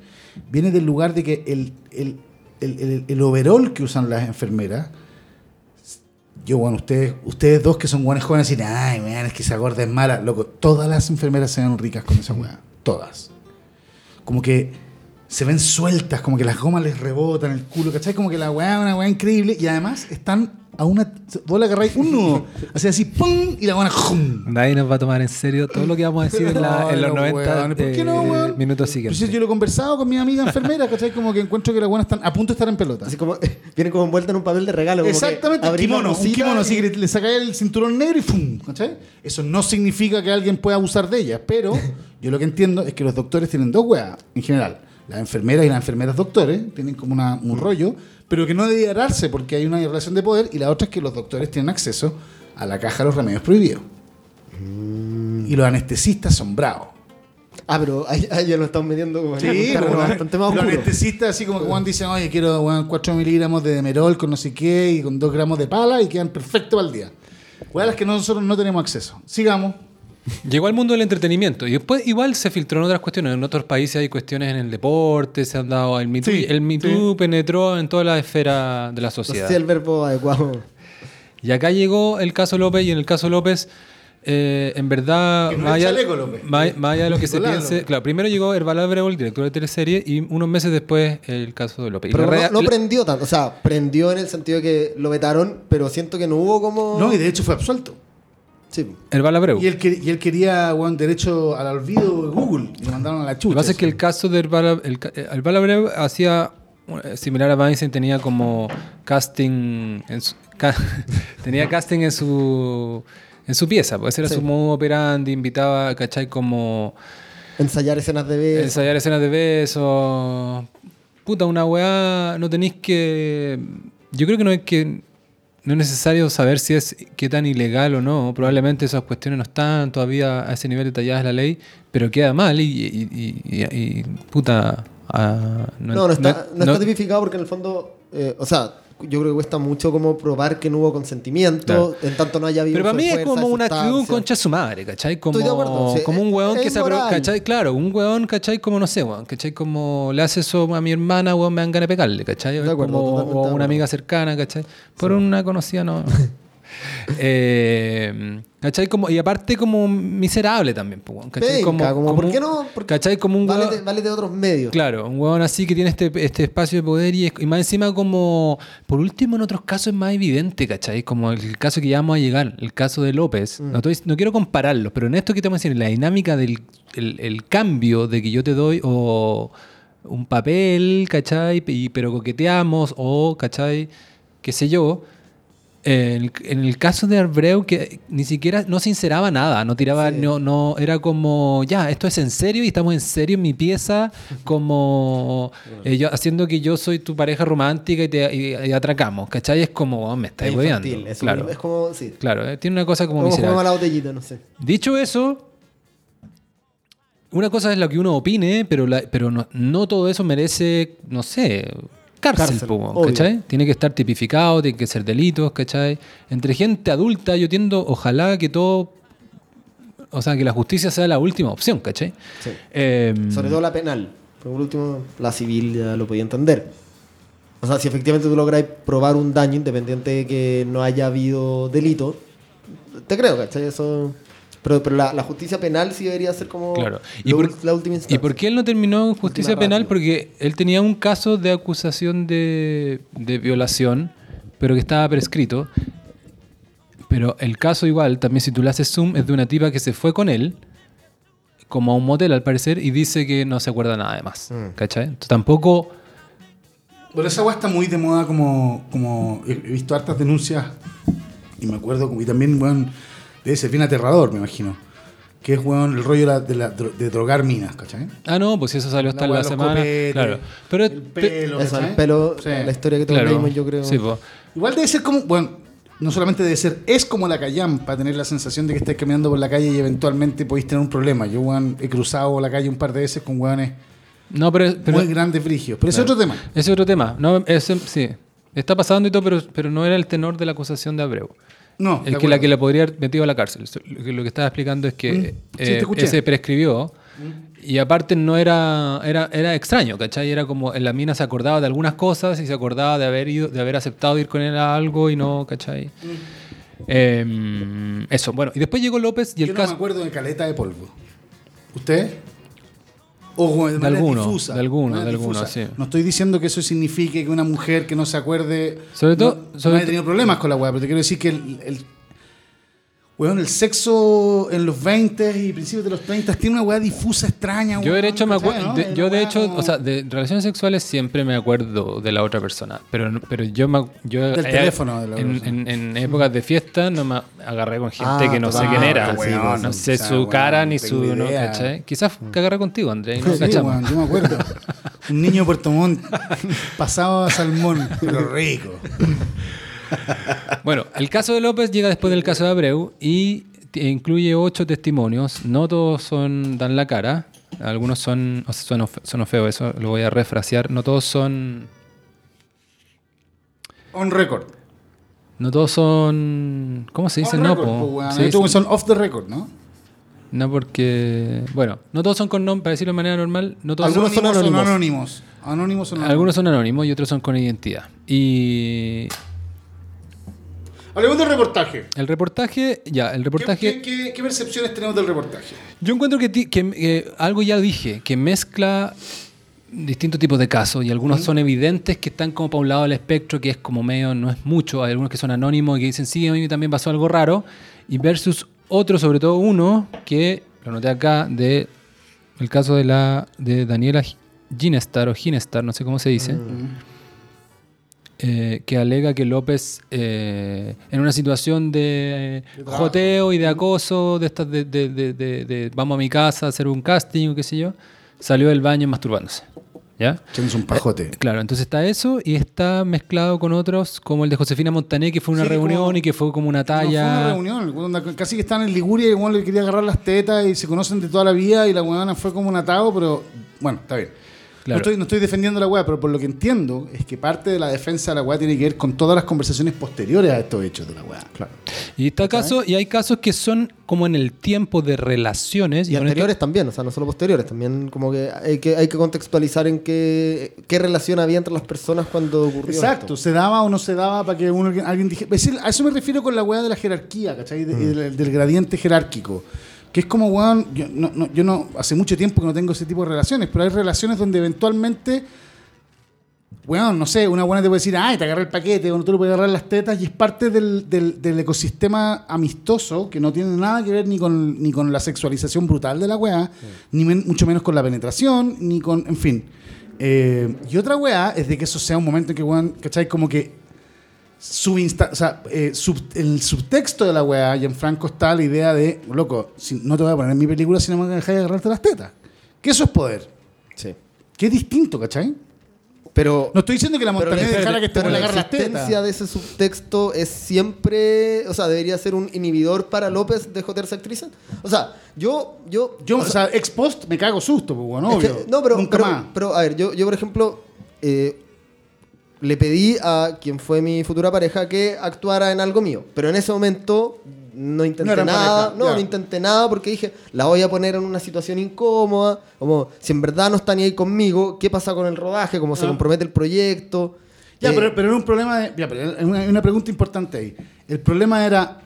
Viene del lugar de que el, el, el, el- overall que usan las enfermeras yo, bueno, ustedes, ustedes dos que son buenos jóvenes dicen, ay, man, es que esa gorda es mala. Loco, todas las enfermeras se ven ricas con esa weá. Todas. Como que se ven sueltas, como que las gomas les rebotan el culo, ¿cachai? Como que la weá es una weá increíble y además están a una. Vos le agarráis un nudo, así así, ¡pum! y la weá, ¡jum! Nadie nos va a tomar en serio todo lo que vamos a decir en, la- en los los 90 weones, ¿por qué no, eh, weón? minutos Pues siguientes. si yo lo he conversado con mi amiga enfermera, ¿cachai? Como que encuentro que las buenas están a punto de estar en pelota. Así como, vienen como envueltas en un papel de regalo. como que Exactamente, la kimono, un kimono, y- así que le sacáis el cinturón negro y ¡fum! ¿cachai? Eso no significa que alguien pueda abusar de ellas, pero yo lo que entiendo es que los doctores tienen dos weas, en general. Las enfermeras y las enfermeras doctores tienen como una- un rollo, pero que no debe darse porque hay una relación de poder, y la otra es que los doctores tienen acceso a la caja de los remedios prohibidos. Y los anestesistas son bravos. Ah, pero ahí, ya lo están metiendo como Sí, pues, bastante más los anestesistas así como que Juan dicen, oye, quiero weón, 4 miligramos de demerol con no sé qué y con 2 gramos de pala y quedan perfectos para el día. Weón, las que nosotros no tenemos acceso. Sigamos. Llegó al mundo del entretenimiento y después igual se filtró en otras cuestiones. En otros países hay cuestiones en el deporte, se han dado el Me Too. Sí, el Me Too sí. penetró en toda la esfera de la sociedad. sé el verbo adecuado. Y acá llegó el caso López y en el caso López, eh, en verdad, más es allá, más- más allá de lo que se piense, López. claro, primero llegó Herbal Abreu, el director de teleserie, y unos meses después el caso de López. Pero no, rea- no la- prendió tanto. O sea, prendió en el sentido de que lo vetaron, pero siento que no hubo como. No, y de hecho fue absuelto. Sí. Herbal Abreu. Y él, que- y él quería weón, derecho al olvido de Google y lo mandaron a la Lo chucha. que pasa es que el caso de Herbal, el, ca- Herbal Abreu hacía eh, similar a Weinstein, tenía como casting, en su- ca- tenía casting en su en su pieza, pues ese era Sí. su modo operandi, invitaba, ¿cachai? Como Ensayar escenas de beso. ensayar escenas de besos. Puta, una weá, no tenéis que... Yo creo que no es que... No es necesario saber si es qué tan ilegal o no. Probablemente esas cuestiones no están todavía a ese nivel detalladas la ley, pero queda mal y, y- y- puta... ah, No, no está, no, no- está tipificado porque en el fondo, eh, o sea, yo creo que cuesta mucho como probar que no hubo consentimiento, en tanto no haya habido Pero para mí es fuerza, como una actitud sustancia. concha su madre, ¿cachai? Como, Estoy de acuerdo, sí, como un es- es que se apro-. ¿cachai? Claro, un weón, ¿cachai? Como no sé, weón, ¿cachai? Como le hace eso a mi hermana, weón, me dan ganas de pegarle, ¿cachai? De acuerdo, como, totalmente o a una amiga cercana, ¿cachai? Por una conocida no. Eh, ¿Cachai? Como, y aparte como miserable también. ¿Cachai? Penca, como, ¿por qué no? Porque ¿Cachai? Como un vale, de, vale de otros medios. Claro, un huevón así que tiene este, este espacio de poder y, es- y más encima como, por último en otros casos es más evidente, ¿cachai? Como el caso que ya vamos a llegar, el caso de López. Mm. No, estoy- no quiero compararlos, pero en esto que te voy a decir, la dinámica del el, el cambio de que yo te doy o un papel, ¿cachai? Y, pero coqueteamos o, ¿cachai? Qué sé yo. En el, en el caso de Abreu, que ni siquiera no sinceraba nada, no tiraba, Sí. no, no, era como, ya, esto es en serio y estamos en serio en mi pieza, como eh, yo- haciendo que yo soy tu pareja romántica y, te, y- y atracamos, ¿cachai? Es como, oh, me Es estáis hueveando. es, Claro, un- es como, sí. claro, eh, tiene una cosa como Como miserable. la botellita, no sé. Dicho eso, una cosa es lo que uno opine, pero, la- pero no, no todo eso merece, no sé, cárcel, Cárcel, po. ¿cachai? Tiene que estar tipificado, tiene que ser delitos, ¿cachai? Entre gente adulta, yo tiendo, ojalá que todo, o sea, que la justicia sea la última opción, ¿cachai? Sí. Eh, Sobre todo la penal. Por último, la civil ya lo podía entender. O sea, si efectivamente tú logras probar un daño independiente de que no haya habido delito, te creo, ¿cachai? Eso... Pero, pero la, la justicia penal sí debería ser como Claro. ¿Y lo por, ul- la última instancia. ¿Y por qué él no terminó en justicia penal? Porque él tenía un caso de acusación de, de violación, pero que estaba prescrito. Pero el caso igual, también si tú le haces zoom, es de una tipa que se fue con él, como a un motel al parecer, y dice que no se acuerda nada de más. Mm. ¿Cachai? Entonces, tampoco... Pero esa weá está muy de moda como, como he visto hartas denuncias y me acuerdo, y también, weón, debe ser bien aterrador, me imagino. Que es, weón, el rollo de, la- de la- de drogar minas, ¿cachai? Ah, no, pues eso salió hasta La semana. copetes, claro. Pero, el pelo, el pelo, Sí. la historia que todos claro, yo creo. Sí. Igual debe ser como, bueno, no solamente debe ser, es como la callampa, tener la sensación de que estás caminando por la calle y eventualmente podéis tener un problema. Yo, weón, he cruzado la calle un par de veces con weones No, pero... pero muy grandes frigios. Pero ese es otro tema. Ese es otro tema. No, ese, sí. Está pasando y todo, pero, pero no era el tenor de la acusación de Abreu. No, Es que la que le podría haber metido a la cárcel. Lo que, estaba explicando es que Mm. Sí, eh, ese prescribió y aparte no era, era era extraño, ¿cachai? Era como en la mina se acordaba de algunas cosas y se acordaba de haber ido, de haber aceptado ir con él a algo y no, ¿cachai? Mm. Eh, eso, bueno. Y después llegó López y el Yo no caso... me acuerdo de caleta de polvo. ¿Usted? O de, De manera alguno, difusa, de alguno, de alguno, difusa. sí. No estoy diciendo que eso signifique que una mujer que no se acuerde. Sobre todo- No, no sobre haya to- tenido problemas con la weá, pero te quiero decir que el. el weón, el sexo en los 20 y principios de los 30 tiene una weá difusa, extraña. Yo de weón, hecho me ¿cachai, acuerdo, no? de- yo de hecho, como- o sea, de relaciones sexuales siempre me acuerdo de la otra persona, pero pero yo me, yo Del eh, teléfono de la en, en- en épocas de fiesta no me agarré con gente Ah, que no sé quién era, weón, no sé o sea, su weón, cara ni su, no. Quizás que agarré contigo, André, no Sí, weón, yo me acuerdo. Un niño de Puerto Montt pasado a salmón, pero rico. Bueno, el caso de López llega después del caso de Abreu y incluye ocho testimonios. No todos son dan la cara. Algunos son, o sea, son, son feo, eso lo voy a refrasear. No todos son, On record. no todos son, ¿cómo se dice? On No, record, po. pues. Se son off the record, ¿no? no porque, bueno, no todos son con nombre, para decirlo de manera normal, no todos Algunos son Anónimos anónimos. anónimos. Anónimos son anónimos. algunos son anónimos y otros son con identidad. Y Hablemos del reportaje. el reportaje, ya, el ¿Qué, reportaje... qué- qué- qué percepciones tenemos del reportaje? Yo encuentro que, ti- que, eh, algo ya dije, que mezcla distintos tipos de casos y algunos son evidentes que están como para un lado del espectro, que es como medio, no es mucho, hay algunos que son anónimos y que dicen, sí, a mí también pasó algo raro, y versus otro, sobre todo uno, que lo noté acá, de el caso de la de Daniela Ginestar o Ginestar, no sé cómo se dice, eh, que alega que López, eh, en una situación de De joteo y de acoso, de estas de, vamos a mi casa a hacer un casting o qué sé yo, salió del baño masturbándose. ¿Ya? Echándose un pajote. Claro, entonces está eso y está mezclado con otros, como el de Josefina Montané, que fue una Sí, reunión como- y que fue como una No, fue talla. una reunión. Casi que están en Liguria y igual le quería agarrar las tetas y se conocen de toda la vida y la weona fue como un atado, pero bueno, está bien. Claro. No, estoy, no estoy defendiendo la weá, pero por lo que entiendo es que parte de la defensa de la weá tiene que ver con todas las conversaciones posteriores a estos hechos de la weá. Claro. Y, está caso, y hay casos que son como en el tiempo de relaciones. Y esto- anteriores también, o sea, no solo posteriores, también como que hay que, hay que contextualizar en qué, qué relación había entre las personas cuando ocurrió Exacto, esto. se daba o no se daba para que uno, alguien dijera. Es decir, a eso me refiero con la weá de la jerarquía, ¿cachai? De- Mm. del, del gradiente jerárquico. Que es como, weón, yo no, no- yo no, hace mucho tiempo que no tengo ese tipo de relaciones, pero hay relaciones donde eventualmente, weón, no sé, una buena te puede decir, ay, te agarré el paquete, o no te lo puedes agarrar las tetas, y es parte del, del- del ecosistema amistoso que no tiene nada que ver ni con, ni con la sexualización brutal de la weá, ni men- mucho menos con la penetración, ni con, en fin. Eh, y otra weá es de que eso sea un momento en que, weón, ¿cachai? Como que subinsta- o sea, eh, sub- el subtexto de la weá, y en Franco está la idea de, loco, si, no te voy a poner en mi película si no me dejas de agarrarte las tetas. Que eso es poder. Sí. Que es distinto, ¿cachai? Pero, No estoy diciendo que la montaña la- dejara que le la agarre las existencia de ese subtexto es siempre, o sea, debería ser un inhibidor para López de joderse actrices. O sea, yo, yo, Yo, o o sea, ex post me cago susto, pues, bueno, que- obvio. no, pero, Nunca pero, más. pero, a ver, yo, yo por ejemplo, eh, le pedí a quien fue mi futura pareja que actuara en algo mío. Pero en ese momento no intenté No nada. pareja, no, no intenté nada porque dije, la voy a poner en una situación incómoda. Como, si en verdad no está ni ahí conmigo, ¿qué pasa con el rodaje? ¿Cómo se Ah. compromete el proyecto? Ya, Eh, pero, pero era un problema de. Ya, pero una, hay una pregunta importante ahí. El problema era.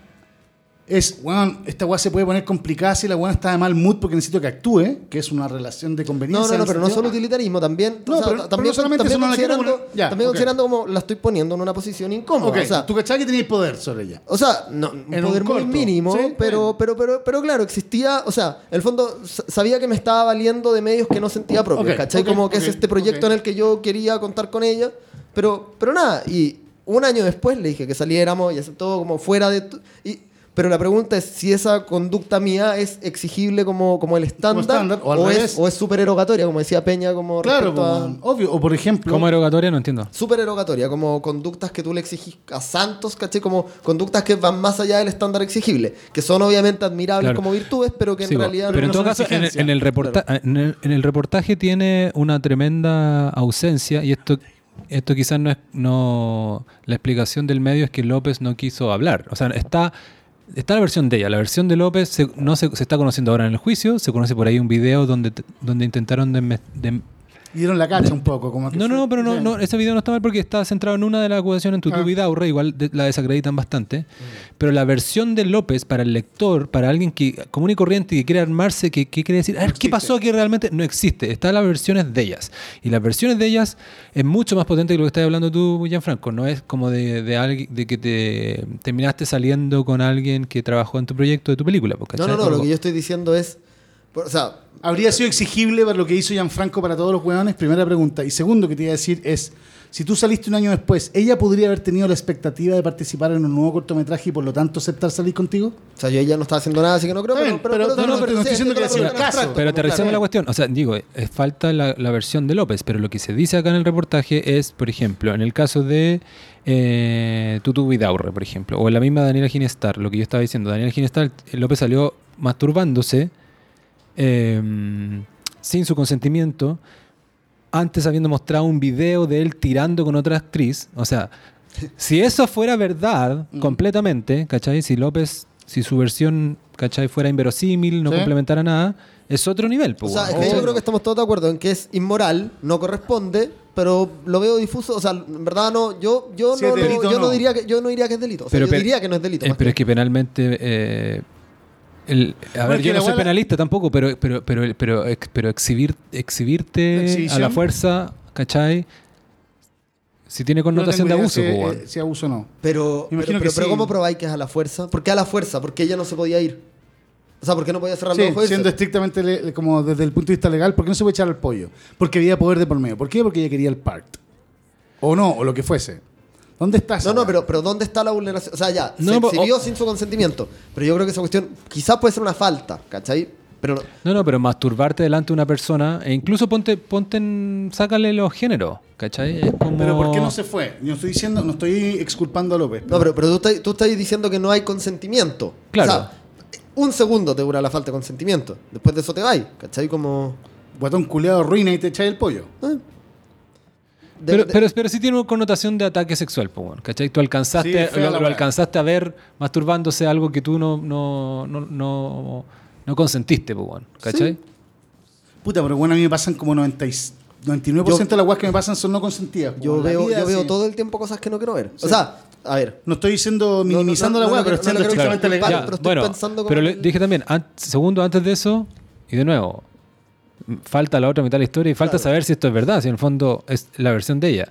Es, weón, esta weá se puede poner complicada si la weá está de mal mood porque necesito que actúe, que es una relación de conveniencia. No, no, no, pero no solo utilitarismo, también. No, pero- pero también, no solamente también eso no la considerando, ya, también ok. considerando como la estoy poniendo en una posición incómoda. Ok, o sea, tú cachai que tenías poder sobre ella. O sea, no, un En un poder muy corto. mínimo, Sí, pero, bueno. pero, pero, pero claro, existía, o sea, en el fondo sabía que me estaba valiendo de medios que no sentía propios, Ok, ¿cachai? Como que es este proyecto en el que yo quería contar con ella, pero, pero nada, y un año después le dije que saliéramos y aceptó como fuera de... y, pero la pregunta es si esa conducta mía es exigible como, como el estándar, estándar, o al o, revés. es, o es súper erogatoria, como decía Peña, como Claro, a... obvio. O por ejemplo. ¿Cómo erogatoria? No entiendo. Súper erogatoria, como conductas que tú le exigís a santos, ¿cachai? Como conductas que van más allá del estándar exigible, que son obviamente admirables Claro. como virtudes, pero que en Sí, realidad pero en no todo son caso, en el, en el reporta- en, el, en el reportaje tiene una tremenda ausencia y esto esto quizás no es no la explicación del medio es que López no quiso hablar. O sea, está está la versión de ella. La versión de López se, no se, se está conociendo ahora en el juicio. Se conoce por ahí un video donde donde intentaron de, dieron la cacha un poco. Como que no, no, no, pero no, no, ese video no está mal porque está centrado en una de las acusaciones en Tutu Ah. Vidaurre, igual de- la desacreditan bastante. Pero la versión de López para el lector, para alguien que común y corriente que quiere armarse, que, que quiere decir, a ver, ¿qué pasó aquí realmente? No existe. Están las versiones de ellas. Y las versiones de ellas es mucho más potente que lo que estás hablando tú, Gianfranco. No es como de, de, alguien, de que te terminaste saliendo con alguien que trabajó en tu proyecto de tu película. pues, No, no, no, lo que yo estoy diciendo es, o sea, ¿Habría sido exigible para lo que hizo Gianfranco para todos los hueones? Primera pregunta. Y segundo que te iba a decir es, si tú saliste un año después, ¿ella podría haber tenido la expectativa de participar en un nuevo cortometraje y por lo tanto aceptar salir contigo? o sea, yo ella no estaba haciendo nada, así que no creo, pero, bien, pero- no, no, sí, no estoy diciendo que caso. Pero claro. la cuestión. O sea, digo, es falta la, la versión de López, pero lo que se dice acá en el reportaje es, por ejemplo, en el caso de eh, Tutu Vidaurre, por ejemplo, o en la misma Daniela Ginestar, lo que yo estaba diciendo, Daniela Ginestar, López salió masturbándose eh, sin su consentimiento, antes habiendo mostrado un video de él tirando con otra actriz. O sea, si eso fuera verdad Mm. completamente, ¿cachai? Si López, si su versión, ¿cachai? Fuera inverosímil, no Sí. complementara nada, es otro nivel. O pues, sea, es que yo creo que estamos todos de acuerdo en que es inmoral, no corresponde, pero lo veo difuso, o sea, en verdad no, yo, yo, Si no, o yo no no. diría que yo no diría que es delito, o sea, Pero yo diría que no es delito. Eh, pero que- es que penalmente. eh, el- a ver, yo no soy penalista tampoco, pero, pero, pero, pero, ex- pero exhibir, exhibirte a la fuerza, ¿cachai? Si tiene no connotación de tengo idea abuso, si, pues, eh, si abuso o no. Pero, pero, que pero, pero sí. ¿cómo probáis que es a la fuerza? ¿Por qué a la fuerza? Porque ella no se podía ir. O sea, ¿por qué no podía cerrar Sí, los ojos? siendo estrictamente le- como desde el punto de vista legal, ¿por qué no se puede echar al pollo? Porque había poder de por medio. ¿Por qué? Porque ella quería el part. O no, o lo que fuese. ¿Dónde estás? No, no, pero, pero ¿dónde está la vulneración? O sea, ya, No, se po- exhibió sin su consentimiento. Pero yo creo que esa cuestión quizás puede ser una falta, ¿cachai? Pero no- No, no, pero masturbarte delante de una persona, e incluso ponte, ponte en, sácale los géneros, ¿cachai? Es como... Pero ¿por qué no se fue? Yo estoy diciendo, no estoy exculpando a López. No, pero, pero tú, estás, tú estás diciendo que no hay consentimiento. Claro. O sea, un segundo te dura la falta de consentimiento. Después de eso te vas, ¿cachai? Como... guatón culeado ruina y te echáis el pollo. De- Pero, de- pero, pero sí tiene una connotación de ataque sexual, weón, ¿cachai? Tú Sí, alcanzaste, fea lo, lo alcanzaste a ver masturbándose algo que tú no, no, no, no, no consentiste, weón, ¿cachai? Puta, pero bueno, a mí me pasan como 90 y- 99% Yo- de las weas que me pasan son no consentidas. yo veo, vida, yo veo sí. todo el tiempo cosas que no quiero ver. Sí. O sea, a ver, No estoy diciendo minimizando no, no, la wea, no, pero no, no, siendo no, no, estrictamente no, no, legal. pero estoy bueno, pensando como pero le dije también, an- segundo antes de eso, y de nuevo, falta la otra mitad de la historia y falta Claro. saber si esto es verdad, si en el fondo es la versión de ella.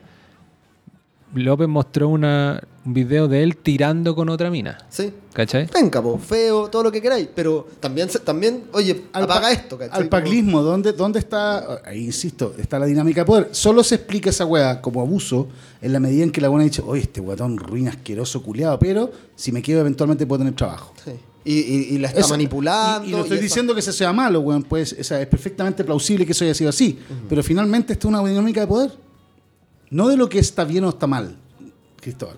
López mostró una, un video de él tirando con otra mina, sí. ¿cachai? Venga, po, feo, todo lo que queráis, pero también, se- también oye, apaga pa- esto, ¿cachai? Al paglismo, ¿dónde, ¿dónde está? Ahí insisto, está la dinámica de poder. Solo se explica esa wea como abuso en la medida en que la buena ha dicho, oye, este guatón ruina asqueroso culiado, pero si me quedo eventualmente puedo tener trabajo. Sí. Y, y- y la está Eso- manipulando. Y, y no estoy diciendo que eso sea malo, weón. Pues, o sea, es perfectamente plausible que eso haya sido así. Pero finalmente esto es una dinámica de poder. No de lo que está bien o está mal, Cristóbal.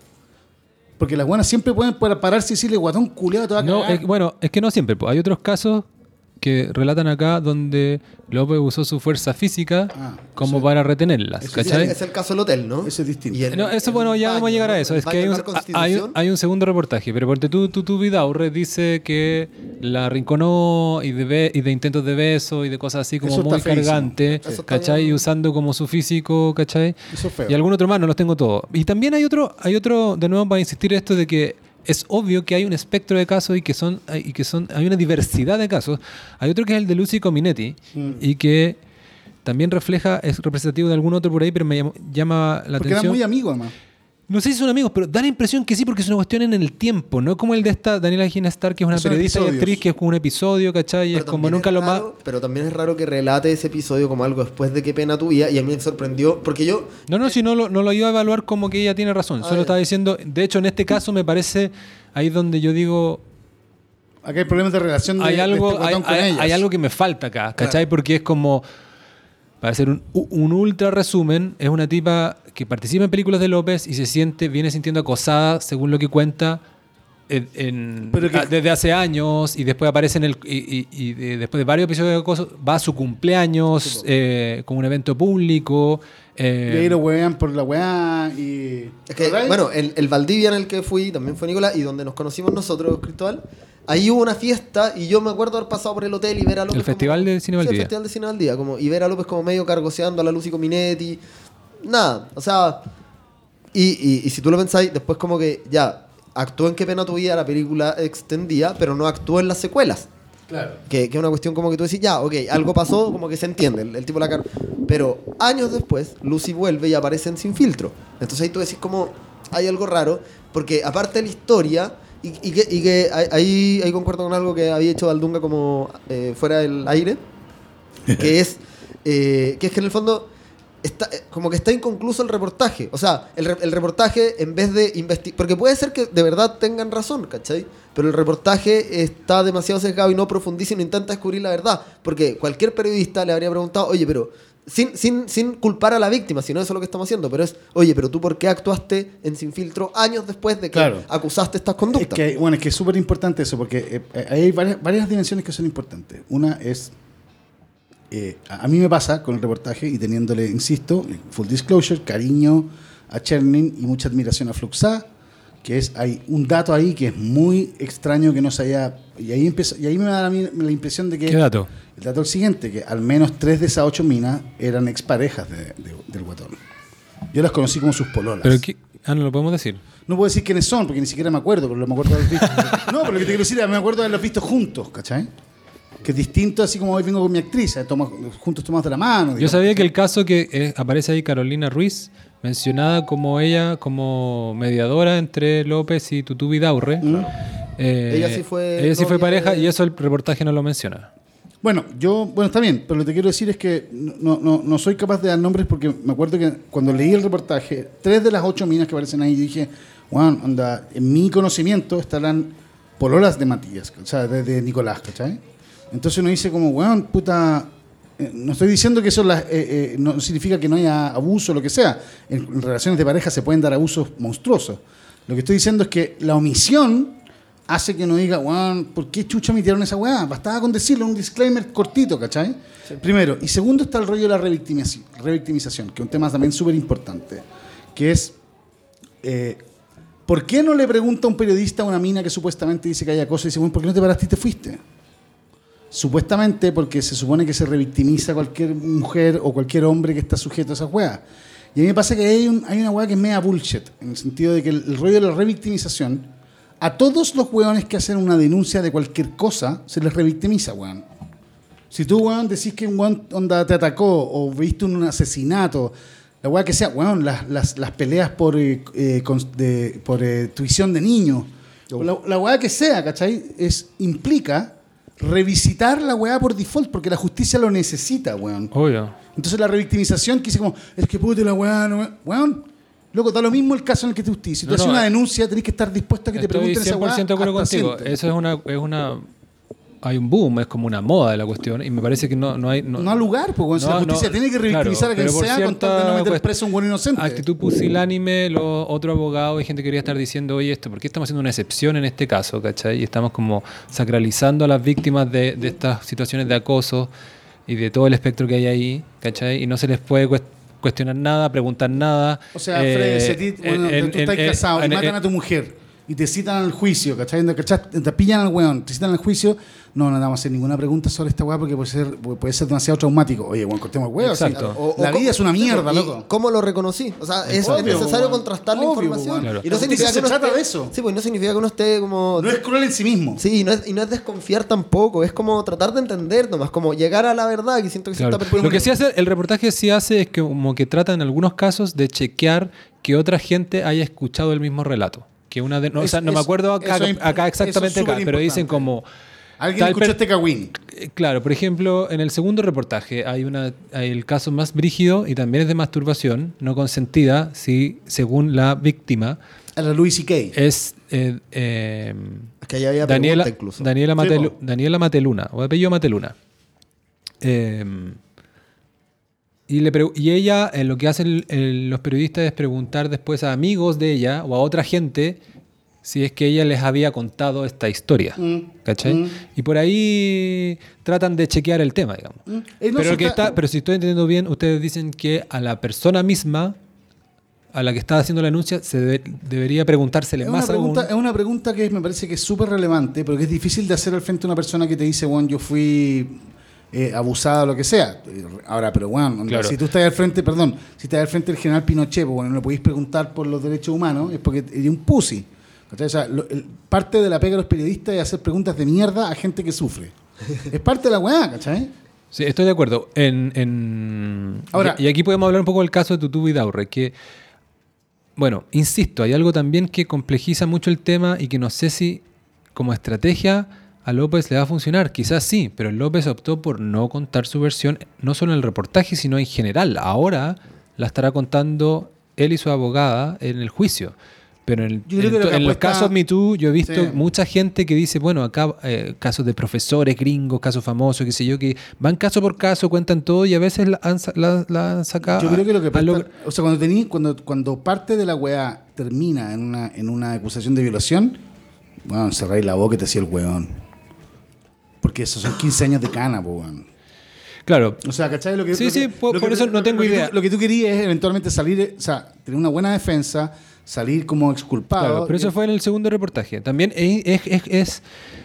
Porque las buenas siempre pueden pararse y decirle, guatón culiado, te va a No, cagar". es- bueno, es que no siempre. Hay otros casos que relatan acá donde López usó su fuerza física Ah, como sí. para retenerlas, Eso ¿cachai? es el caso del hotel, ¿no? Ese es distinto. El- No, eso bueno, ya baño, vamos a llegar a eso. Es que hay un, hay, hay un segundo reportaje, pero porque tú, tú, tú Vidaurre dice que la rinconó y de, be- y de intentos de beso y de cosas así como Eso muy cargante, Eso ¿cachai? Y usando como su físico, ¿cachai? Eso es feo. Y algún otro más, no los tengo todos. Y también hay otro, hay otro, de nuevo para insistir esto de que es obvio que hay un espectro de casos y que son, y que son, hay una diversidad de casos. Hay otro que es el de Lucy Cominetti Mm. y que también refleja, es representativo de algún otro por ahí, pero me llamó- llama la Porque eran atención. muy amigos, además. No sé si son amigos, pero da la impresión que sí, porque es una cuestión en el tiempo, no como el de esta Daniela Gina Star, que es una Son periodista y episodios. actriz, que es como un episodio, ¿cachai? Y Pero es como también nunca es lo más. raro- Pero también es raro que relate ese episodio como algo después de qué pena tu vida. Y a mí me sorprendió. Porque yo. No, no, si no lo, no lo iba a evaluar como que ella tiene razón. Ah, Solo ya. estaba diciendo, de hecho, en este caso me parece ahí donde yo digo, Acá hay problemas de relación de, hay de algo, este hay, guatón con hay- ellas. hay algo que me falta acá, ¿cachai? Porque es como, para hacer un, un ultra resumen, es una tipa que participa en películas de López y se siente, viene sintiendo acosada, según lo que cuenta, en- en- Pero que- a- desde hace años y después aparece en el y, y- y de- después de varios episodios de acoso va a su cumpleaños eh, como un evento público eh, Y ahí lo wean por la weá y... Es que, ¿Verdad? bueno, el, el Valdivia en el que fui también fue Nicolás y donde nos conocimos nosotros, Cristóbal. Ahí hubo una fiesta y yo me acuerdo haber pasado por el hotel y ver a López. El como- Festival de Cine Sí, el Valdivia. Festival de Cine Valdivia. Como, y ver a López como medio cargoseando a la Lucy Cominetti. Nada, o sea. Y, y, y si tú lo pensáis, después como que ya actuó en Qué pena tu vida la película extendida, pero no actuó en las secuelas. Claro. Que, que es una cuestión como que tú decís, ya, ok, algo pasó, como que se entiende, el, el tipo la cara. Pero años después, Lucy vuelve y aparece en Sin Filtro. Entonces ahí tú decís como, hay algo raro, porque aparte de la historia, y, y que, y que ahí- ahí, concuerdo con algo que había hecho Daldunga como eh, fuera del aire, que es, eh, que es que en el fondo está, eh, como que está inconcluso el reportaje. O sea, el, re- el reportaje en vez de investigar... Porque puede ser que de verdad tengan razón, ¿cachai? Pero el reportaje está demasiado sesgado y no profundiza y no intenta descubrir la verdad. Porque cualquier periodista le habría preguntado, oye, pero... Sin, sin, sin culpar a la víctima, si no eso es lo que estamos haciendo, pero es, oye, pero tú por qué actuaste en Sin Filtro años después de que Claro. acusaste estas Es conductas. que, bueno, es que es súper importante eso, porque eh, hay varias, varias dimensiones que son importantes. Una es, eh, a a mí me pasa con el reportaje y teniéndole, insisto, full disclosure, cariño a Chernin y mucha admiración a Fluxá, que es, hay un dato ahí que es muy extraño que no se haya... Y ahí, empieza, y ahí me da a mí la impresión de que... ¿qué dato? El dato es el siguiente, que al menos tres de esas ocho minas eran exparejas de, de- del guatón. Yo las conocí como sus pololas. pero qué- ah no lo podemos decir No puedo decir quiénes son, porque ni siquiera me acuerdo, pero me acuerdo de haber visto. no, pero lo que te quiero decir es me acuerdo de haberlos visto juntos, ¿cachai? Que es distinto, así como hoy vengo con mi actriz, eh, toma- juntos tomamos de la mano. Yo sabía que el caso que eh, aparece ahí Carolina Ruiz, mencionada como ella, como mediadora entre López y Tutú Vidaurre. eh, Ella sí fue ella sí fue pareja de- y eso el reportaje no lo menciona. Bueno, yo, bueno, está bien, pero lo que te quiero decir es que no, no, no soy capaz de dar nombres porque me acuerdo que cuando leí el reportaje, tres de las ocho minas que aparecen ahí, dije, bueno, onda, en mi conocimiento estarán pololas de Matías, o sea, de, de Nicolás, ¿cachai? Entonces uno dice como, weón, puta, no estoy diciendo que eso eh, eh, no significa que no haya abuso o lo que sea. En, en relaciones de pareja se pueden dar abusos monstruosos. Lo que estoy diciendo es que la omisión hace que uno diga, weón, ¿por qué chucha emitieron esa weá? Bastaba con decirlo, un disclaimer cortito, ¿cachai? Primero. Y segundo está el rollo de la revictimización, revictimización que es un tema también súper importante, que es, eh, ¿por qué no le pregunta a un periodista a una mina que supuestamente dice que hay acoso y dice, bueno, ¿por qué no te paraste y te fuiste? Supuestamente porque se supone que se revictimiza cualquier mujer o cualquier hombre que está sujeto a esas weas. Y a mí me pasa que hay, un- hay una weá que es media bullshit, en el sentido de que el, el rollo de la revictimización, a todos los weones que hacen una denuncia de cualquier cosa, se les revictimiza, weón. Si tú, weón, decís que un weón onda te atacó o viste un asesinato, la weá que sea, weón, las, las, las peleas por, eh, eh, de- por eh, tuición de niños, o la, la weá que sea, ¿cachai? Es, implica revisitar la weá por default, porque la justicia lo necesita, weón. Obvio. Entonces la revictimización que dice como, es que puta la weá, no, weón. Loco, da lo mismo el caso en el que te justicia. Si tú No, haces no, una eh, denuncia, tenés que estar dispuesto a que te Estoy pregunten esa 100% weá. de acuerdo hasta contigo. siempre. Eso es una, es una. Hay un boom, es como una moda de la cuestión. Y me parece que no, no hay. No, No ha lugar, No, la justicia tiene que revictimizar claro, a quien sea con tal de no meter preso a un buen inocente. Actitud pusilánime, los otros abogados y gente que quería estar diciendo, oye, esto, ¿por qué estamos haciendo una excepción en este caso? ¿cachai? Y estamos como sacralizando a las víctimas de, de estas situaciones de acoso y de todo el espectro que hay ahí, ¿cachai? Y no se les puede cuest- cuestionar nada, preguntar nada. O sea, Eh, Fred, ti, bueno, en- tú estás casado y matan a tu mujer y te citan al juicio, ¿cachai? Te, cachai? te pillan al weón, te citan al juicio, no, no vamos a hacer ninguna pregunta sobre esta weá porque puede ser, puede ser demasiado traumático. Oye, weón, cortemos el weón. Exacto. O- o la vida es una mierda, ¿Y loco. ¿Cómo lo reconocí? O sea, es, necesario weón. contrastar la información. Claro. Y no significa que se uno trata esté- de eso. Sí, pues no significa que uno esté como. No es cruel en sí mismo. Sí, y no, es, y no es desconfiar tampoco, es como tratar de entender nomás, como llegar a la verdad, que siento que Claro. se está. Lo que sí hace, el reportaje sí hace es que como que trata en algunos casos de chequear que otra gente haya escuchado el mismo relato. Que una de, no, o sea, Es- no me acuerdo acá, eso exactamente acá, pero dicen como Alguien escuchó este cagüín. Eh, Claro, por ejemplo, en el segundo reportaje hay, una, hay el caso más brígido y también es de masturbación no consentida, si según la víctima A la Louis C.K. es eh, eh, Es que ahí había Daniela, incluso. Daniela, Matelu-. Daniela Mateluna, o apellido Mateluna. Eh, y, le y ella, eh, lo que hacen el- los periodistas es preguntar después a amigos de ella o a otra gente si es que ella les había contado esta historia. Mm. ¿Cachai? Mm. Y por ahí tratan de chequear el tema, digamos. Eh, no, pero, si que está- está- pero si estoy entendiendo bien, ustedes dicen que a la persona misma, a la que está haciendo la denuncia, se debe- debería preguntársele Es una, más pregunta, aún. es una pregunta que me parece que es súper relevante, pero que es difícil de hacer al frente a una persona que te dice, bueno, yo fui eh, abusada o lo que sea. Ahora, pero bueno, Claro. si tú estás al frente, perdón, si estás al frente del general Pinochet, pues, bueno, no le podéis preguntar por los derechos humanos, es porque eres un pussy. O sea, lo- el- parte de la pega de los periodistas es hacer preguntas de mierda a gente que sufre. es parte de la weá, ¿cachai? Sí, estoy de acuerdo. En, en- Ahora- y, y aquí podemos hablar un poco del caso de Tutu Vidaurre, que, bueno, insisto, hay algo también que complejiza mucho el tema y que no sé si como estrategia a López le va a funcionar. Quizás sí, pero López optó por no contar su versión, no solo en el reportaje, sino en general. Ahora la estará contando él y su abogada en el juicio. Pero en, en lo en los casos Me Too yo he visto Sí. mucha gente que dice, bueno, acá eh, casos de profesores gringos, casos famosos, qué sé yo, que van caso por caso, cuentan todo y a veces la han, sa- la, la han sacado. Yo creo que lo que pasa, log- o sea, cuando, tení, cuando, cuando parte de la weá termina en una, en una acusación de violación, bueno, cerráis la boca y te hacía el weón. Porque esos son 15 años de cana, weón. Claro, O sea, ¿cachai? Lo que, Sí, lo sí, que- por- lo por que- eso no tengo lo idea. tú- lo que tú querías es eventualmente salir, o sea, tener una buena defensa, salir como exculpado. claro, pero eso fue en el segundo reportaje. También es, es- es-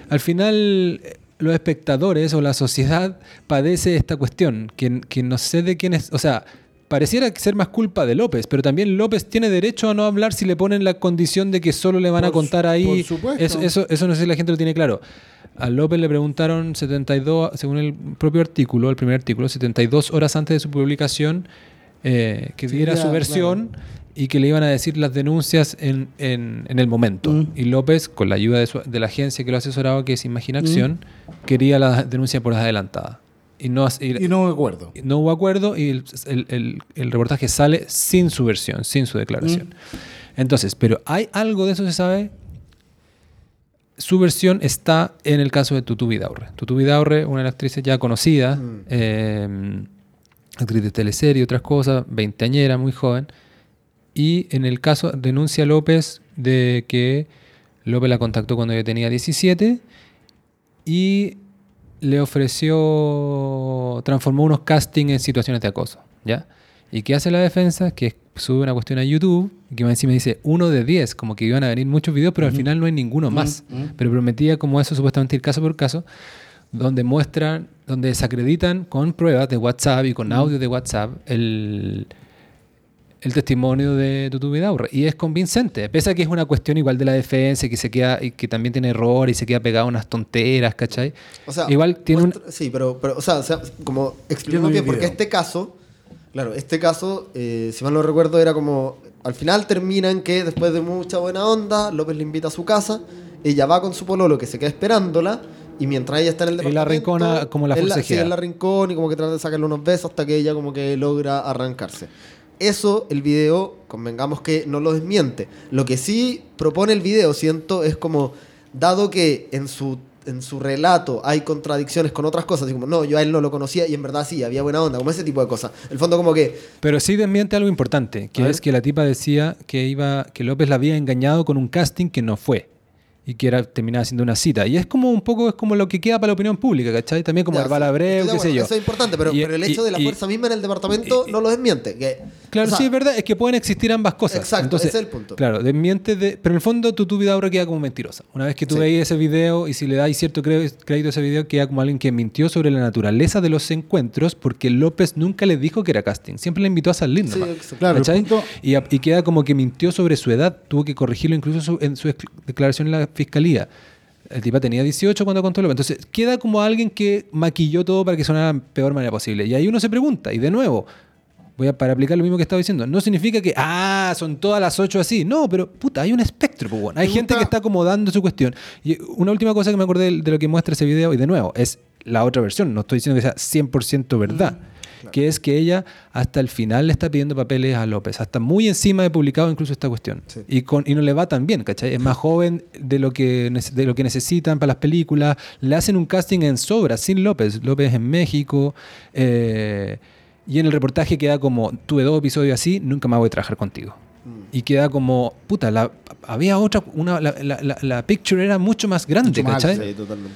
al final, eh, los espectadores o la sociedad padece esta cuestión, que, que no sé de quién es, o sea, pareciera ser más culpa de López, pero también López tiene derecho a no hablar si le ponen la condición de que solo le van a Por contar ahí. por supuesto. Eso, eso, eso no sé si la gente lo tiene claro. A López le preguntaron 72, según el propio artículo, el primer artículo, 72 horas antes de su publicación, eh, que Sí, diera ya, su versión y que le iban a decir las denuncias en, en- en el momento. Mm. Y López, con la ayuda de, su- de la agencia que lo asesoraba, que es Imagina Acción, quería la denuncia por adelantada. Y no, y- Y no me acuerdo. no hubo acuerdo y el, el- el- el reportaje sale sin su versión, sin su declaración. Entonces, pero ¿hay algo de eso se sabe? Su versión está en el caso de Tutu Vidaurre. Tutu Vidaurre, una de las actrices ya conocida, Mm. eh, actriz de teleserie y otras cosas, veinteañera, muy joven. Y en el caso denuncia López de que López la contactó cuando yo tenía 17 y le ofreció, transformó unos castings en situaciones de acoso, ¿ya? ¿Y qué hace la defensa? Que sube una cuestión a YouTube y que más encima dice uno de 10, como que iban a venir muchos videos, pero al final no hay ninguno más. Pero prometía como eso supuestamente ir caso por caso, donde muestran, donde desacreditan con pruebas de WhatsApp y con audio de WhatsApp el, el testimonio de Tutu Vidaurre. Y es convincente, pese a que es una cuestión igual de la defensa y que se queda y que también tiene error y se queda pegado a unas tonteras, ¿cachai? O sea, igual tiene un... muestra- Sí, pero, pero o, sea, o sea, como vi bien, porque este caso, claro, este caso, eh, si mal no recuerdo, era como, al final termina en que después de mucha buena onda, López le invita a su casa, ella va con su pololo que se queda esperándola, y mientras ella está en el Y la departamento... rincona como la forcejea. sí, él la rincón y como que trata de sacarle unos besos hasta que ella como que logra arrancarse. Eso, el video, convengamos que no lo desmiente. Lo que sí propone el video, siento, es como, dado que en su, en su relato hay contradicciones con otras cosas, así como, no, yo a él no lo conocía y en verdad sí, había buena onda, como ese tipo de cosas. El fondo como que, Pero sí desmiente algo importante, que ver. es que la tipa decía que iba que López la había engañado con un casting que no fue y que era terminaba siendo una cita. Y es como un poco es como lo que queda para la opinión pública, ¿cachai? También como ya, estoy de qué sé yo. Eso es importante, pero, Y- pero el y- hecho de la y- fuerza misma en el departamento no lo desmiente. que- Claro, o sea, sí, es verdad, es que pueden existir ambas cosas. Exacto, Entonces, ese es el punto. Claro, desmiente de. Pero en el fondo, tu, tu vida ahora queda como mentirosa. Una vez que tú Sí. veis ese video y si le dais cierto crédito a ese video, queda como alguien que mintió sobre la naturaleza de los encuentros porque López nunca le dijo que era casting. Siempre le invitó a salir Sí. Claro, punto- y, a- y queda como que mintió sobre su edad. Tuvo que corregirlo incluso su- en su declaración en la fiscalía. El tipo tenía 18 cuando contó López. Entonces, queda como alguien que maquilló todo para que sonara la peor manera posible. Y ahí uno se pregunta, y de nuevo, voy a para aplicar lo mismo que estaba diciendo, no significa que, ah, son todas las 8 así. No, pero puta, hay un espectro, pues, bueno. Hay gente gusta- que está acomodando su cuestión. Y una última cosa que me acordé de, lo que muestra ese video, y de nuevo, es la otra versión. No estoy diciendo que sea 100% verdad. Que es que ella hasta el final le está pidiendo papeles a López. Hasta muy encima de publicado incluso esta cuestión. Sí. Y, con, y no le va tan bien, ¿cachai? Es más joven de lo, que, de lo que necesitan para las películas. Le hacen un casting en sobra, sin López. López en México. eh, y en el reportaje queda como, tuve dos episodios así, nunca más voy a trabajar contigo. Y queda como, puta, la, había otra, una, la, la- la- la picture era mucho más grande, Mucho más Sí, totalmente.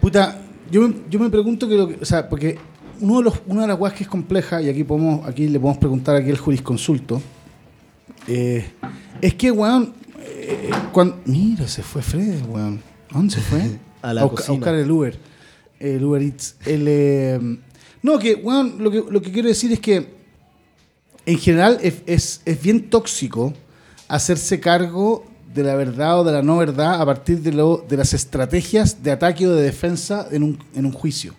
Puta, yo me, yo me pregunto que lo que, o sea, porque uno de los, una de las cosas que es compleja, y aquí podemos, aquí le podemos preguntar aquí al jurisconsulto, eh, es que, weón, eh, cuan- mira, se fue Fred, weón. ¿A dónde se fue? A la busca- cocina. buscar el Uber. El Uber Eats. El, eh, no, que, weón, lo que, lo que quiero decir es que en general es, es- es bien tóxico hacerse cargo de la verdad o de la no verdad a partir de, lo, de las estrategias de ataque o de defensa en un, en un juicio.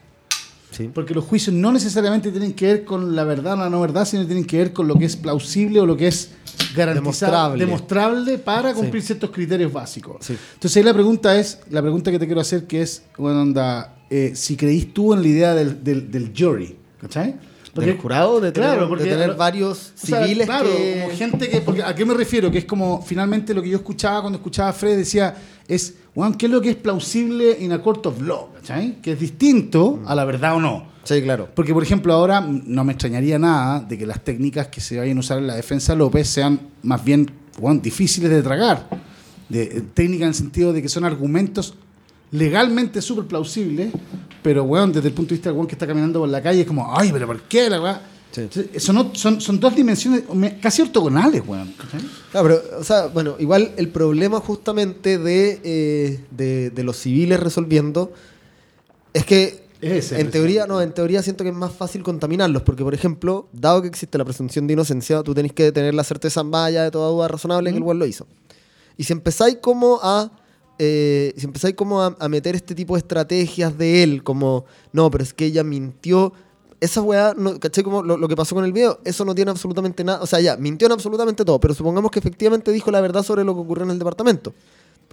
Sí. Porque los juicios no necesariamente tienen que ver con la verdad o la no verdad, sino tienen que ver con lo que es plausible o lo que es garantizado, Demostrable. para cumplir ciertos criterios básicos. Sí. Entonces ahí la pregunta es, la pregunta que te quiero hacer que es, bueno, onda, eh, si creís tú en la idea del, del, del jury, ¿cachai? ¿Del jurado? De tener, claro, de porque- tener varios o sea, civiles claro, que... como gente que. Porque, ¿A qué me refiero? Que es como finalmente lo que yo escuchaba cuando escuchaba a Fred decía es, Juan, ¿qué es lo que es plausible in a court of law? ¿cachai? Que es distinto a la verdad o no. Sí, claro. Porque, por ejemplo, ahora mm, no me extrañaría nada de que las técnicas que se vayan a usar en la defensa de López sean más bien difíciles de tragar. De, eh, técnicas en el sentido de que son argumentos legalmente súper plausibles, pero, weón, desde el punto de vista del weón que está caminando por la calle, es como, ay, pero ¿por qué la weá? Sí. Son, son, son dos dimensiones me- casi ortogonales, weón. Claro, pero, o sea, bueno, igual el problema justamente de, eh, de, de los civiles resolviendo es que en teoría, no, en teoría siento que es más fácil contaminarlos, porque por ejemplo, dado que existe la presunción de inocencia, tú tenés que tener la certeza en valla de toda duda razonable que el cual lo hizo. Y si empezáis como a eh, si empezáis como a, a meter este tipo de estrategias de él, como, no, pero es que ella mintió, esa weá, no, ¿cachai? Como lo, lo que pasó con el video, eso no tiene absolutamente nada, o sea, ya, mintió en absolutamente todo, pero supongamos que efectivamente dijo la verdad sobre lo que ocurrió en el departamento.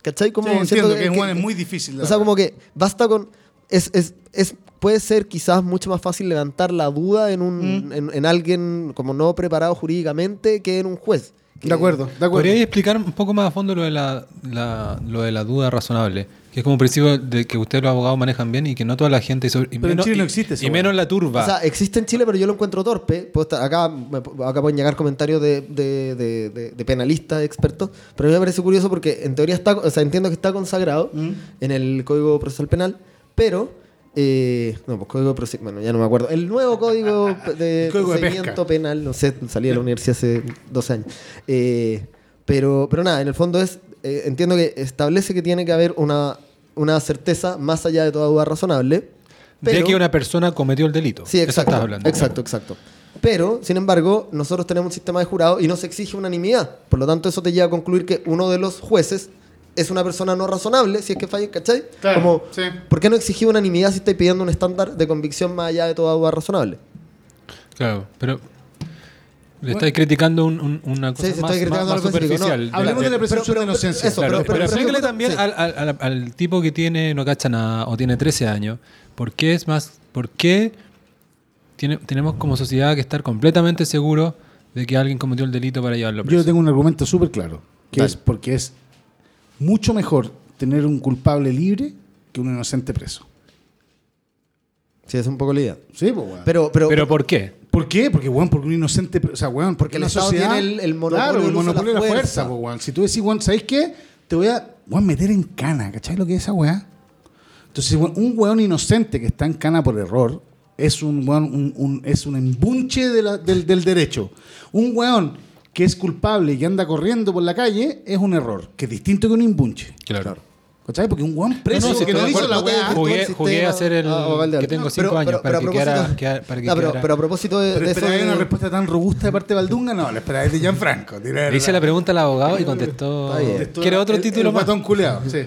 ¿Cachai? Como Sí, entiendo que, es, weón, es muy difícil. la o sea, verdad. como que basta con. Es, es, es, puede ser quizás mucho más fácil levantar la duda en, un, Mm. en, en alguien como no preparado jurídicamente que en un juez. Que- De acuerdo, de acuerdo. ¿Podríais explicar un poco más a fondo lo de la, la- lo de la duda razonable? Que es como un principio de que ustedes los abogados manejan bien y que no toda la gente... y sobre- y Pero en Chile no y- existe esa Y weá. menos la turba. O sea, existe en Chile, pero yo lo encuentro torpe. Puedo estar- acá, me- acá pueden llegar comentarios de, de- de- de- de penalistas, expertos, pero a mí me parece curioso porque en teoría está, o sea, entiendo que está consagrado Mm. en el Código Procesal Penal, pero... eh, no, pues Código Procesal... Bueno, ya no me acuerdo. El nuevo Código de Código de Procedimiento. Penal, no sé, salí de la universidad hace 12 años. Eh, pero, pero nada, en el fondo es... eh, entiendo que establece que tiene que haber una, una certeza más allá de toda duda razonable. de pero- que una persona cometió el delito. Sí, exacto. hablando. Exacto, exacto. Pero, sin embargo, nosotros tenemos un sistema de jurado y no se exige unanimidad. Por lo tanto, eso te lleva a concluir que uno de los jueces es una persona no razonable, si es que falla, ¿cachai? Claro, Como, sí. ¿por qué no exigir unanimidad si estáis pidiendo un estándar de convicción más allá de toda duda razonable? Claro, pero le estáis criticando un- un- una cosa Sí, sí, más, estoy criticando más- específico, no. superficial. Hablemos de la presunción pero- de inocencia. eso, Claro, pero- pero, pero- explícale pero- también sí. al, al- al- al tipo que tiene, no cacha nada, o tiene 13 años, ¿por qué es más, por qué tiene- tenemos como sociedad que estar completamente seguros de que alguien cometió el delito para llevarlo preso? Yo tengo un argumento súper claro, que Dale. es porque es mucho mejor tener un culpable libre que un inocente preso. Sí, es un poco la idea. Sí, pues, weón. Pero, pero, ¿Pero por qué? ¿Por qué? Porque, weón, porque un inocente. O sea, weón, porque el la Estado sociedad. tiene el- el monopolio Claro, el monopolio de la fuerza, fuerza. pues, weón. Si tú decís, weón, ¿sabéis qué? Te voy a, weón, meter en cana, ¿cachai lo que es esa weá? Entonces, weón, un weón inocente que está en cana por error es un weón, un, un- es un embunche de la- del, del derecho. Un weón que es culpable y que anda corriendo por la calle es un error, que es distinto que un embunche. Claro. ¿Cachai? Porque un weón preso No, no, sí, que no hizo la No weá. Jugué- jugué a hacer el- Ah, Valdeal. que tengo No, cinco años, para a que propósito- quedara- quedara- para que No, pero, pero a propósito de, Pero de eso de- una respuesta tan robusta de parte de Valdunga, no, la esperáis de Gianfranco. Le hice la pregunta al abogado y contestó. ¿Quiere otro el, título el más? culeado, sí.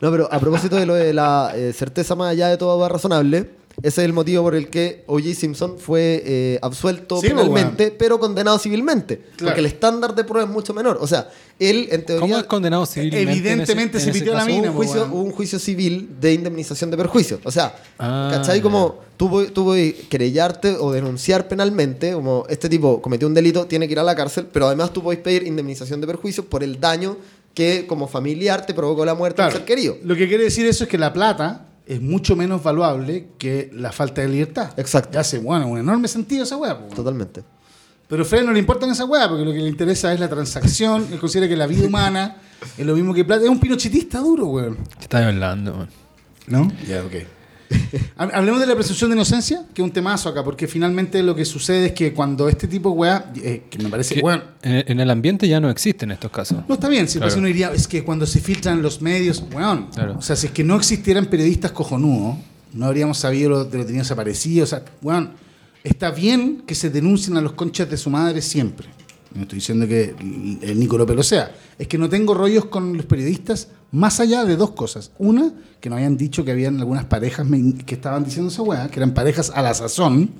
No, pero a propósito de lo de la eh, certeza más allá de toda duda razonable, ese es el motivo por el que O.J. Simpson fue eh, absuelto Sí, penalmente, pero condenado civilmente. Claro. Porque el estándar de prueba es mucho menor. O sea, él en teoría... ¿Cómo es condenado civilmente? Evidentemente se pitió la caso? Hubo mina, un, juicio, hubo un juicio civil de indemnización de perjuicios. O sea, Ah, ¿cachai? Como tú, tú a querellarte o denunciar penalmente, como este tipo cometió un delito, tiene que ir a la cárcel, pero además tú puedes pedir indemnización de perjuicios por el daño que como familiar te provocó la muerte de un ser querido. Lo que quiere decir eso es que la plata es mucho menos valuable que la falta de libertad. Exacto. Ya hace, bueno, un enorme sentido esa weá. weón. Totalmente. Pero a Fred no le importa esa weá, porque lo que le interesa es la transacción. Él considera que la vida humana es lo mismo que plata. Es un pinochetista duro, weón. ¿Qué estás hablando? man? ¿No? Ya, ok. Ha- Hablemos de la presunción de inocencia, que es un temazo acá, porque finalmente lo que sucede es que cuando este tipo de weá, eh, que me parece, Que weón, en, en el ambiente ya no existen estos casos. No está bien, si Claro. uno diría, es que cuando se filtran los medios, weón. Claro. O sea, si es que no existieran periodistas cojonudos, no habríamos sabido lo, de los detenidos desaparecidos. O sea, weón, está bien que se denuncien a los conchas de su madre siempre. No estoy diciendo que el Nico López lo sea. Es que no tengo rollos con los periodistas más allá de dos cosas. Una, que nos habían dicho que habían algunas parejas que estaban diciendo esa weá, que eran parejas a la sazón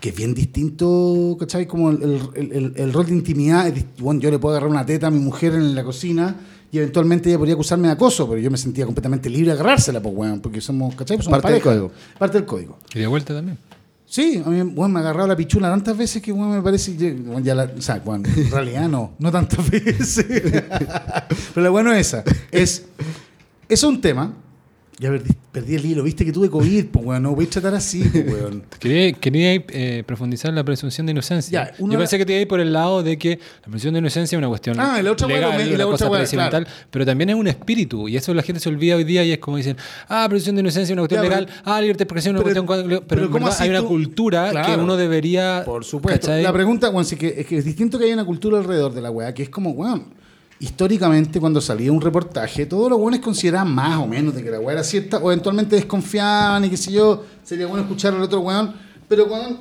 que es bien distinto, ¿cachai? Como el, el- el- rol de intimidad. Bueno, yo le puedo agarrar una teta a mi mujer en la cocina y eventualmente ella podría acusarme de acoso, pero yo me sentía completamente libre de agarrársela, pues, weón, porque somos, ¿cachai? Pues somos Parte del código. Parte del código. Y de vuelta también. Sí, a mí, weón, me ha agarrado la pichula tantas veces que, weón, me parece. ya la, o sea, en realidad no, no tantas veces. pero la bueno es esa. Es, es un tema. Ya ver, perdí el hilo, viste que tuve COVID, pues, weón, no voy a tratar así, pues, weón. Quería, quería eh, profundizar en la presunción de inocencia. Ya, Yo la- pensé que te iba a ir por el lado de que la presunción de inocencia es una cuestión Ah, la otra legal, lo me- y la una otra cosa hueá, claro. pero también es un espíritu. Y eso la gente se olvida hoy día y es como dicen, ah, presunción de inocencia es una cuestión Ya, legal, pero- ah, libertad de expresión es una pero- cuestión... Pero, ¿cómo hay una cultura que uno debería... Por supuesto. ¿cachai? La pregunta, weón, sí que, es que es distinto que haya una cultura alrededor de la weá, que es como, weón, históricamente cuando salía un reportaje, todos los weones consideraban más o menos de que la weá era cierta, o eventualmente desconfiaban y qué sé yo, sería bueno escuchar al otro weón, pero weón,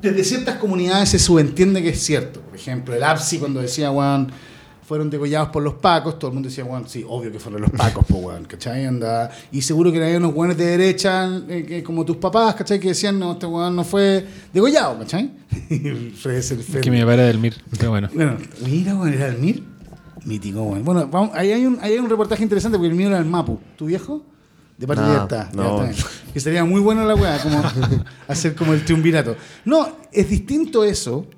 desde ciertas comunidades se subentiende que es cierto. Por ejemplo, el APSI cuando decía, weón, fueron degollados por los pacos, todo el mundo decía, weón, sí, obvio que fueron los pacos, pues, weón, ¿cachai? Anda. Y seguro que había unos weones de derecha, eh, que, como tus papás, ¿cachai? Que decían, no, este weón no fue degollado, ¿cachai? Que me para del MIR, pero bueno. Bueno, mira, weón, era el MIR. Mítico, weón. Bueno, vamos, ahí, hay un, ahí hay un reportaje interesante porque el mío era el Mapu. ¿Tu viejo? De parte No, de no. Que sería muy bueno la weá, como hacer como el triunvirato. No, es distinto eso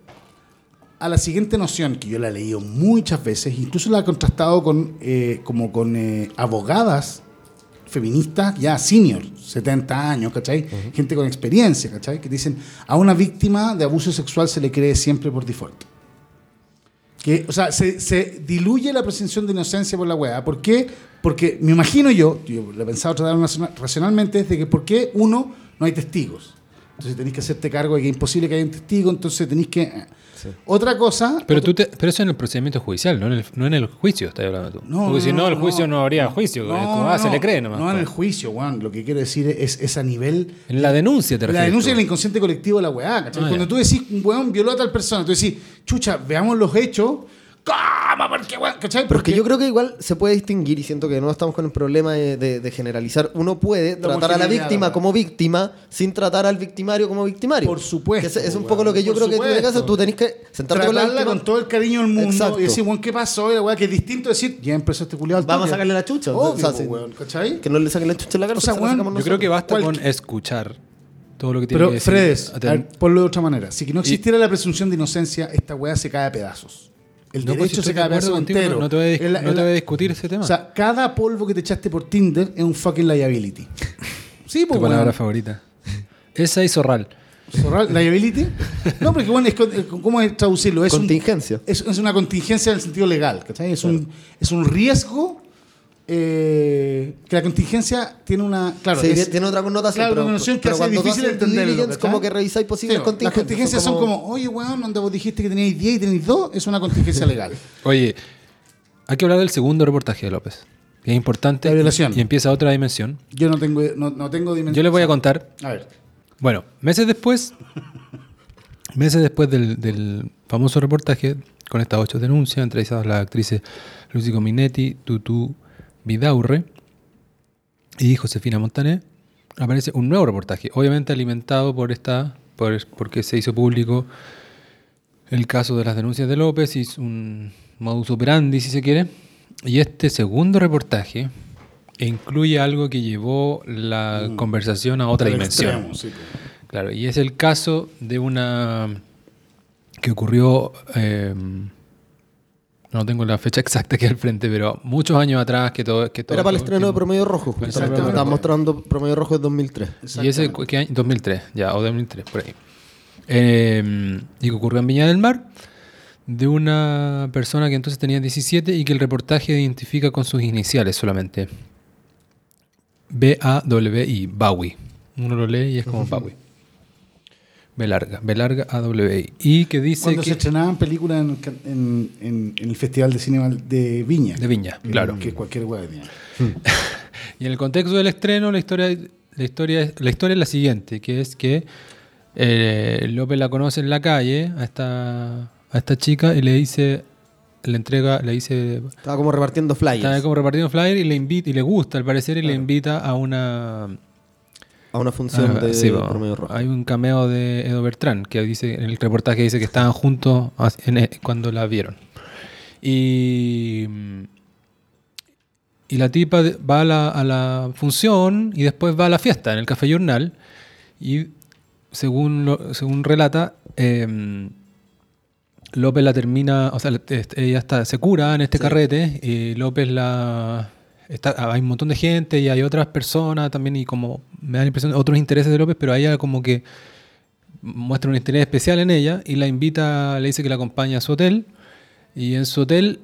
a la siguiente noción, que yo la he leído muchas veces, incluso la he contrastado con, eh, como con eh, abogadas feministas ya senior, 70 años, ¿cachai? Gente con experiencia, ¿cachai? Que dicen, a una víctima de abuso sexual se le cree siempre por default. Que, o sea, se, se diluye la presunción de inocencia por la weá. ¿Por qué? Porque me imagino yo, yo lo he pensado tratar racionalmente, es de que ¿por qué uno no hay testigos? Entonces tenéis que hacerte cargo de que es imposible que haya un testigo, entonces tenéis que... Otra cosa... Pero, otra- tú te- pero eso en el procedimiento judicial, no en el, no en el juicio, estás hablando tú. No, Porque si no, el juicio no, habría juicio. No, es como, no, ah, se no. le cree nomás. No en el juicio, Juan. Lo que quiero decir es, es a nivel En la denuncia te La refieres. denuncia tú. del inconsciente colectivo de la weá. Ah, Cuando ya. tú decís, un weón violó a tal persona, tú decís, chucha, veamos los hechos. ¿Cómo? ¿Por qué, weón? ¿Cachai? Pero es que Porque- yo creo que igual se puede distinguir, y siento que no estamos con el problema de, de- de generalizar. Uno puede tratar a la víctima como víctima sin tratar al victimario como victimario. Por supuesto, Que Es, es un weón, poco lo que yo por creo que el caso supuesto. tú tenés que sentarte con la tratarla víctima. con todo el cariño del mundo Exacto. y decir, weón, ¿qué pasó? Y la weá, que es distinto decir, ya empezó este culiado al Vamos a toque. sacarle la chucha. Obvio, o sea, po, sí. weón, ¿cachai? Que no le saquen la chucha en la cara. O sea, se la weón, sacamos Yo creo que basta Cualquier- con escuchar todo lo que tiene Pero, que decir. Fredes, a Aten- ver, ponlo de otra manera. Si que no existiera la presunción de inocencia, esta weá se cae a pedazos. El No, pues, derecho si se cae a de contigo, entero. No, te voy a, dis- Es la- no es te voy a la- discutir ese tema. O sea, cada polvo que te echaste por Tinder es un fucking liability. Sí, tu pues, palabra weón. favorita. Esa y zorral. ¿Zorral? ¿Liability? No, porque bueno, es, ¿cómo es traducirlo? Es, un- Contingencia. es, es una contingencia en el sentido legal, ¿cachai? Es, un, es un riesgo eh, que la contingencia tiene una... Claro, Sí, es- tiene otra connotación. claro, pero, una noción que pero hace difícil entenderlo, como que revisáis posibles Sí, contingencias. Las contingencias son como, oye, weón, donde vos dijiste que teníais 10 y tenéis 2, es una contingencia legal. Oye, hay que hablar del segundo reportaje de López. que Es importante. La violación. Y empieza otra dimensión. Yo no tengo, no, no tengo dimensión. Yo les voy a contar. A ver. Bueno, meses después, meses después del, del famoso reportaje, con estas ocho denuncias, entrevistadas las actrices Lucy Cominetti, Tutu Vidaurre y Josefina Montané, aparece un nuevo reportaje, obviamente alimentado por esta, por, porque se hizo público el caso de las denuncias de López y un modus operandi, si se quiere. Y este segundo reportaje incluye algo que llevó la conversación a otra Al dimensión. extremo, sí, pues. Claro, y es el caso de una que ocurrió, eh, no tengo la fecha exacta aquí al frente, pero muchos años atrás que todo... Que todo Era para el estreno de Promedio Rojo, justamente. Promedio mostrando Promedio Rojo de 2003. ¿Y ese qué año? 2003, ya, o 2003, por ahí. Eh, y que ocurrió en Viña del Mar, de una persona que entonces tenía 17 y que el reportaje identifica con sus iniciales solamente. B-A-W-I, Bowie. Uno lo lee y es como Bowie. B larga, B larga, A-W-I. Y que dice Cuando se que... estrenaban películas en, en- en- en el Festival de Cine de Viña. De Viña, que- claro. Que cualquier weá de Viña. Y en el contexto del estreno, la historia, la historia, es- la historia es la siguiente, que es que eh, López la conoce en la calle a esta, a esta chica y le dice, le entrega, le dice, Estaba como repartiendo flyers. está como repartiendo flyer y le invita, y le gusta al parecer, y le invita a una A una función Ah, de sí, va. Promedio Rojo. Hay un cameo de Edo Bertrán que dice en el reportaje dice que estaban juntos en- eh, cuando la vieron. Y, y la tipa de- va a la, a la función y después va a la fiesta en el Café Journal. Y según, lo- según relata, em, López la termina, o sea, la- ella está, se cura en este carrete y López la... Está, hay un montón de gente y hay otras personas también y como me da la impresión de otros intereses de López, pero a ella como que muestra un interés especial en ella y la invita, le dice que la acompaña a su hotel y en su hotel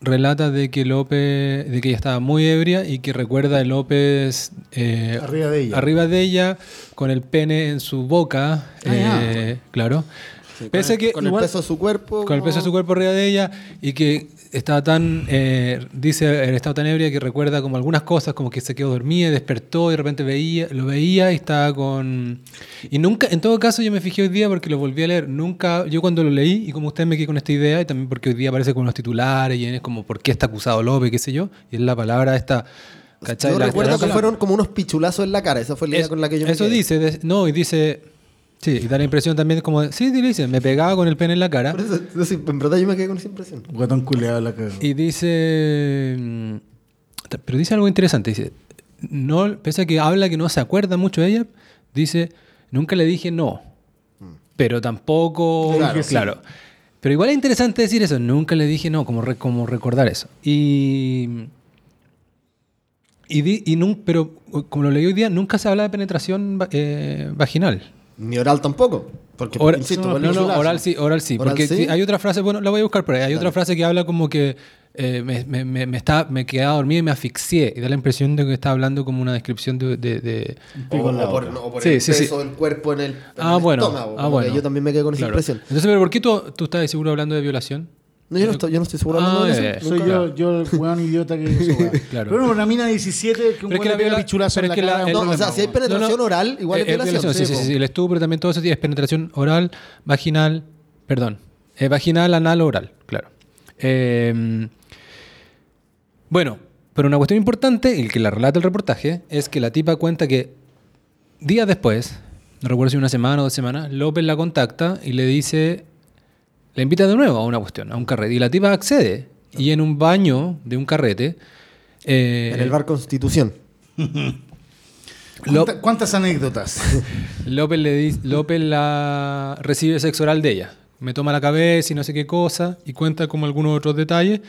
relata de que López, de que ella estaba muy ebria y que recuerda a López eh, Arriba de ella. arriba de ella con el pene en su boca, Ah, eh, claro. Sí, Pese con el, que con igual- el peso de su cuerpo. con el peso de su cuerpo arriba de ella y que estaba tan, eh, dice en estado tan ebria que recuerda como algunas cosas, como que se quedó dormida, despertó y de repente veía, lo veía y estaba con... Y nunca, en todo caso yo me fijé hoy día porque lo volví a leer, nunca, yo cuando lo leí y como ustedes me quedé con esta idea y también porque hoy día aparece con los titulares y es como por qué está acusado López, qué sé yo, y es la palabra esta... ¿cachai? Yo La- recuerdo que fueron como unos pichulazos en la cara. Esa fue la idea es- con la que yo me Eso quedé. dice, no, y dice... Sí, y da la impresión también como... de- sí, dice, me pegaba con el pene en la cara. Por eso, sí, en verdad yo me quedé con esa impresión. Guatón culeado la cagó. Y dice. mm, Pero dice algo interesante. Dice. No, pese a que habla que no se acuerda mucho de ella, dice. Nunca le dije no. Pero tampoco. Claro, Claro. sí. Pero igual es interesante decir eso. Nunca le dije no, como, re- como recordar eso. Y. Y, di- y nun- pero como lo leí hoy día, nunca se habla de penetración eh, vaginal. Ni oral tampoco. Porque, insisto, no, no, no, oral sí, oral sí. ¿Oral porque sí? hay otra frase, bueno, la voy a buscar por ahí. Hay otra frase que habla como que eh, me, me, me, me está, me quedaba dormido y me asfixié. Y da la impresión de que está hablando como una descripción de. de- de- O, en la o por, boca. no, o por Sí, el sí, sí. peso del cuerpo en el, en Ah, el bueno. estómago. Ah, bueno. yo también me quedé con esa Claro. impresión. Entonces, ¿pero por qué tú, tú estás seguro hablando de violación? No, yo no estoy, yo no estoy seguro hablando Ah, de ya, eso. ya. Soy Nunca. yo, yo el weón idiota que hizo, weón. Claro. Pero bueno, una mina de 17 que un Pero es que weón la le pega viola- pichulazo pero en es la que la- cara. No, o sea, si hay penetración No, no. oral, igual Eh, es violación. Sí, sí, po. sí, sí, El estupro también todo eso sí es penetración oral, vaginal, perdón, eh, vaginal, anal, oral, claro. Eh, bueno, pero una cuestión importante, y que la relata el reportaje, es que la tipa cuenta que días después, no recuerdo si una semana o dos semanas, López la contacta y le dice, le invita de nuevo a una cuestión, a un carrete, y la tipa accede. Y en un baño de un carrete... eh, En el bar Constitución. ¿Cuánta- ¿Cuántas anécdotas? López, le dice, López la recibe sexo oral de ella. Me toma la cabeza y no sé qué cosa, y cuenta como algunos otros detalles.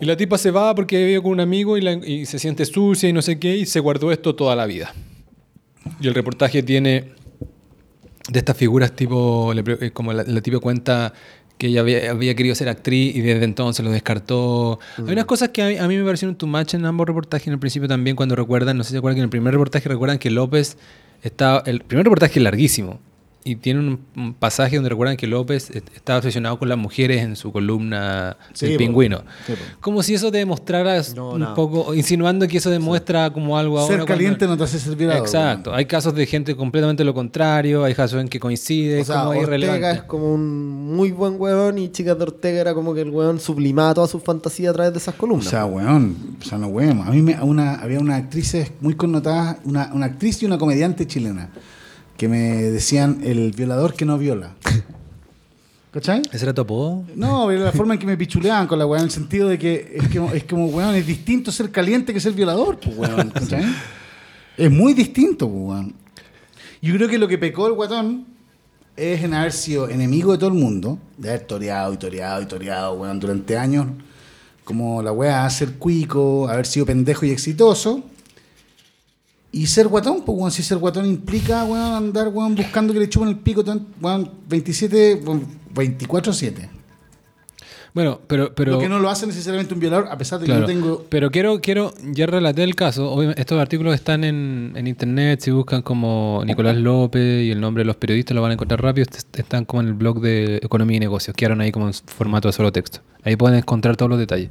Y la tipa se va porque vive con un amigo y, la- y se siente sucia y no sé qué, y se guardó esto toda la vida. Y el reportaje tiene de estas figuras tipo, eh, como la, la tipa cuenta que ella había, había querido ser actriz y desde entonces lo descartó. Hay unas cosas que a mí, a mí me parecieron too much en ambos reportajes. En el principio también cuando recuerdan, no sé si se acuerdan que en el primer reportaje recuerdan que López está... El primer reportaje es larguísimo. Y tiene un, pasaje donde recuerdan que López est- estaba obsesionado con las mujeres en su columna Sí, El. Pingüino. Sí. Como si eso demostrara No, un nada. poco, insinuando que eso demuestra como algo ahora. Ser cuando- caliente no te hace ser violado. Exacto. Hay casos de gente completamente lo contrario, hay casos en que coincide, O sea, como Ortega es como un muy buen weón y Chicas de Ortega era como que el weón sublimaba toda su fantasía a través de esas O columnas. sea, weón, o sea, no weón. A mí me, una, había una actrices muy connotadas, una, una actriz y una comediante chilena, que me decían el violador que no viola. ¿Cachai? ¿Ese era tu apodo? No, pero la forma en que me pichuleaban con la weón, en el sentido de que es, que es como, weón, es distinto ser caliente que ser violador, pues, weón, ¿cachai? Es muy distinto, pues, weón. Yo creo que lo que pecó el guatón es en haber sido enemigo de todo el mundo, de haber toreado y toreado y toreado, weón, durante años, como la weá, ser cuico, haber sido pendejo y exitoso. Y ser guatón, pues, weón, si ser guatón implica, weón, andar, weón, buscando que le chupen el pico, weón, 27, weón, 24-7. Bueno, pero... pero Lo que no lo hace necesariamente un violador, a pesar de claro, que yo tengo. Pero quiero, quiero, ya relaté el caso. Obviamente, estos artículos están en, en internet. Si buscan como Nicolás López y el nombre de los periodistas, lo van a encontrar rápido. Est- Están como en el blog de Economía y Negocios. Quedaron ahí como en formato de solo texto. Ahí pueden encontrar todos los detalles.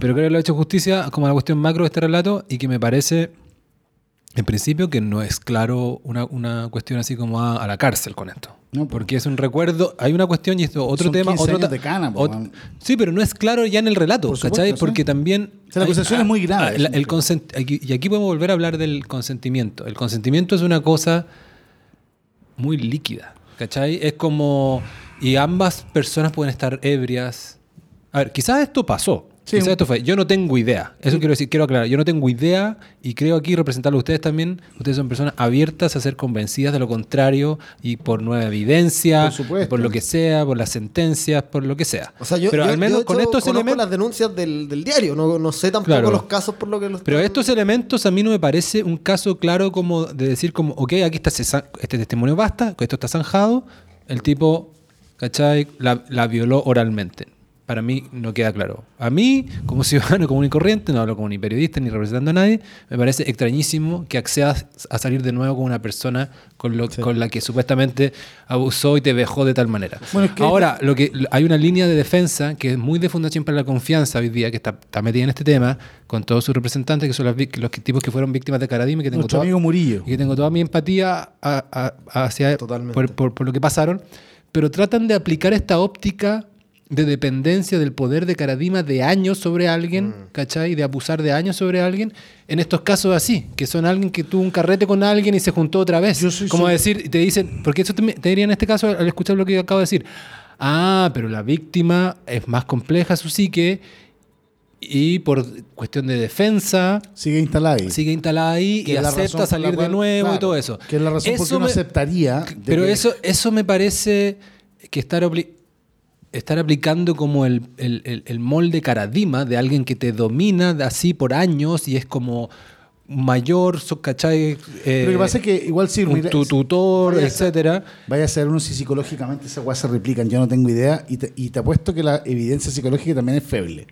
Pero creo que lo ha hecho justicia como la cuestión macro de este relato y que me parece, en principio, que no es claro una, una cuestión así como a, a la cárcel con esto. No, po. Porque es un recuerdo, hay una cuestión y esto otro Son tema, 15 otro años de cana, man. Sí, pero no es claro ya en el relato, Por supuesto, ¿cachai? sí. Porque también... O sea, la acusación es muy grave, ah, eso la- el aquí- y aquí podemos volver a hablar del consentimiento. El consentimiento es una cosa muy líquida, ¿cachai? Es como... Y ambas personas pueden estar ebrias. A ver, quizás esto pasó. Sí. Quizás esto fue. Yo no tengo idea. Eso quiero decir, quiero aclarar. Yo no tengo idea y creo aquí representarlo a ustedes también. Ustedes son personas abiertas a ser convencidas de lo contrario y por nueva evidencia, Por por lo que sea, por las sentencias, por lo que sea. O sea, yo, pero yo- al menos yo, con estos elementos. las denuncias del, del diario, no, no sé tampoco Claro. los casos por lo que los Pero estos elementos a mí no me parece un caso claro como de decir como, ok, aquí está este testimonio basta, esto está zanjado, el tipo, ¿cachai? La, la violó oralmente. Para mí no queda claro. A mí, como ciudadano común y corriente, no hablo como ni periodista ni representando a nadie, me parece extrañísimo que accedas a salir de nuevo con una persona con, lo, con la que supuestamente abusó y te dejó de tal manera. Bueno, Ahora, lo que, hay una línea de defensa que es muy de Fundación para la Confianza hoy día, que está, está metida en este tema, con todos sus representantes, que son los que- tipos que fueron víctimas de Caradime, que tengo Nuestro toda- amigo Murillo. y que tengo toda mi empatía a- a- hacia por- por lo que pasaron, pero tratan de aplicar esta óptica de dependencia del poder de Caradima de años sobre alguien, Mm. ¿cachai? De abusar de años sobre alguien, en estos casos así, que son alguien que tuvo un carrete con alguien y se juntó otra vez. Yo soy Como su- decir, te dicen, porque eso te, te diría en este caso al escuchar lo que acabo de decir, ah, pero la víctima es más compleja su psique y por cuestión de defensa Sigue instalada ahí. sigue instalada ahí y acepta salir de nuevo y todo eso. Que es la razón por qué me- aceptaría. Pero que- eso, eso me parece que estar obli- estar aplicando como el, el- el- el molde caradima de alguien que te domina así por años y es como mayor, ¿cachai? Eh, Lo que pasa es que igual si un mira- tu tutor, vaya a ser- etcétera. Vaya a ser uno si psicológicamente esas weas se replican, yo no tengo idea. Y te, y te apuesto que la evidencia psicológica también es feble.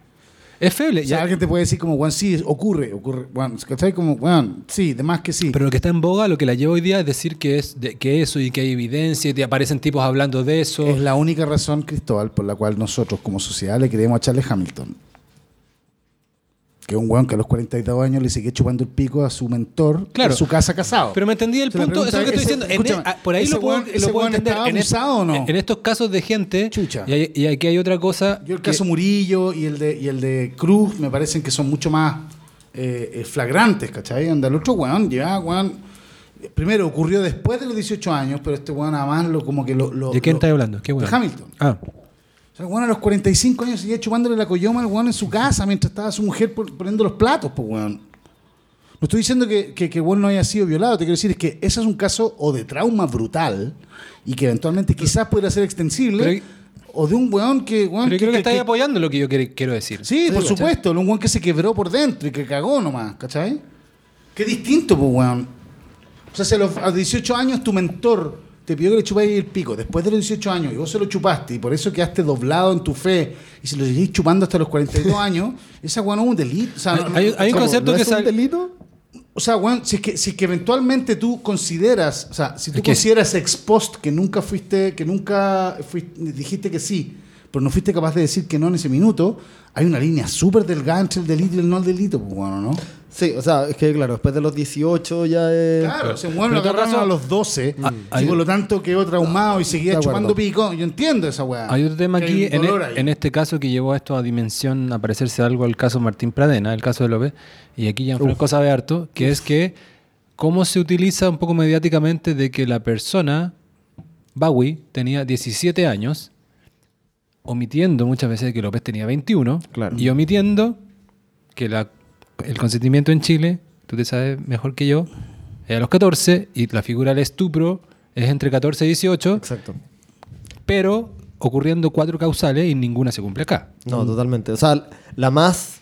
Es feble. O sea, ya- alguien te puede decir como, weón, sí, ocurre, ocurre, weón, ¿cachai? Como, weón, sí, de más que sí. Pero lo que está en boga, lo que la lleva hoy día es decir que es de- que eso y que hay evidencia y te aparecen tipos hablando de eso. Es la única razón, Cristóbal, por la cual nosotros como sociedad le queremos a Charles Hamilton. Que es un weón que a los 42 años le sigue chupando el pico a su mentor Claro. en su casa casado. Pero me entendí el punto, eso es lo que estoy es, diciendo. En- escúchame, ah, por ahí ¿ese lo puedo, weón- lo puedo entender. En, abusado o no? en estos casos de gente, Chucha. y, hay- y aquí hay otra cosa. Yo el que- caso Murillo y el de y el de Cruz me parecen que son mucho más eh, eh, flagrantes, ¿cachai? Donde el otro weón ya, weón. Primero ocurrió después de los 18 años, pero este weón nada más lo como que lo. lo- ¿De quién lo- estás hablando? ¿Qué de weón? Hamilton. Ah, O sea, el weón a los 45 años seguía chupándole la coyoma al weón en su casa mientras estaba su mujer pon- poniendo los platos, pues weón. No estoy diciendo que, que, que weón no haya sido violado, te quiero decir es que ese es un caso o de trauma brutal y que eventualmente quizás pudiera ser extensible, Pero- o de un weón que. Weón, pero yo creo que, que- estáis apoyando lo que yo quiero, decir. Sí, por supuesto, un weón que se quebró por dentro y que cagó nomás, ¿cachai? Qué distinto, pues, weón. O sea, si a los, a los 18 años tu mentor te pidió que le chupáis el pico, después de los 18 años, y vos se lo chupaste, y por eso quedaste doblado en tu fe, y se lo seguís chupando hasta los 42 años, esa weón no es un delito. O sea, Hay- no- hay- hay un concepto ¿No que es un delito? O sea, weón, si es que, si es que eventualmente tú consideras, o sea, si tú consideras ex post que nunca fuiste, que nunca fuiste- dijiste que sí, pero no fuiste capaz de decir que no en ese minuto, hay una línea súper delgada entre el delito y el no delito, pues bueno, ¿no? Sí, o sea, es que claro, después de los 18 ya es... Claro, lo todo agarraron caso- a los 12 Ah, y por lo tanto quedó traumado y seguía de acuerdo. chupando pico. Yo entiendo esa weá. Hay otro tema aquí, en, e- en este caso que llevó a esto a dimensión, a parecerse algo al caso Martín Pradena, el caso de López, y aquí Gianfranco sabe harto, que es que cómo se utiliza un poco mediáticamente de que la persona, Bowie, tenía 17 años, omitiendo muchas veces que López tenía 21, Claro. y omitiendo que la- el consentimiento en Chile, tú te sabes mejor que yo, es a los 14, y la figura del estupro es entre 14 y 18, Exacto. pero ocurriendo cuatro causales y ninguna se cumple acá. No, totalmente. O sea, la más.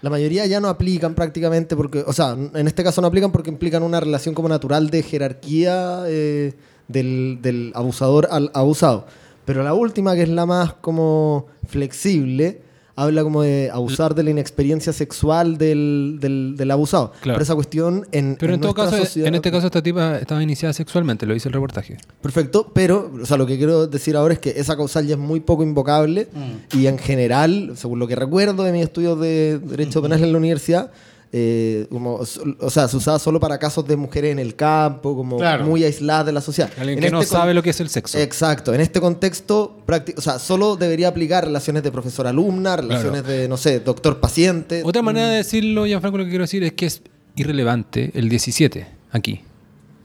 La mayoría ya no aplican prácticamente porque. O sea, en este caso no aplican porque implican una relación como natural de jerarquía eh, del, del abusador al abusado. Pero la última, que es la más como flexible, habla como de abusar de la inexperiencia sexual del, del, del abusado. Claro. Pero esa cuestión en. Pero en, todo caso, sociedad- en este caso esta tipa estaba iniciada sexualmente, lo dice el reportaje. Perfecto, pero o sea, lo que quiero decir ahora es que esa causal ya es muy poco invocable y en general, según lo que recuerdo de mis estudios de Derecho Penal en la universidad, eh, como, o sea, se usaba solo para casos de mujeres en el campo, como Claro. muy aisladas de la sociedad. Alguien En que no este sabe lo que es el sexo. Exacto, en este contexto, o sea, solo debería aplicar relaciones de profesor-alumna, relaciones de, no sé, doctor-paciente. Otra manera de decirlo, Gianfranco, lo que quiero decir es que es irrelevante el 17 aquí.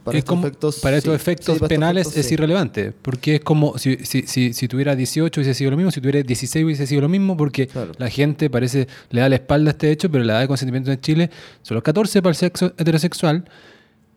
Para Es estos como- efectos, para estos sí. efectos Sí, estos penales efectos, es sí. irrelevante, porque es como si, si, si, si tuviera 18 hubiese sido lo mismo, si tuviera 16 hubiese sido lo mismo, porque Claro. la gente parece le da la espalda a este hecho, pero la edad de consentimiento en Chile son los 14 para el sexo heterosexual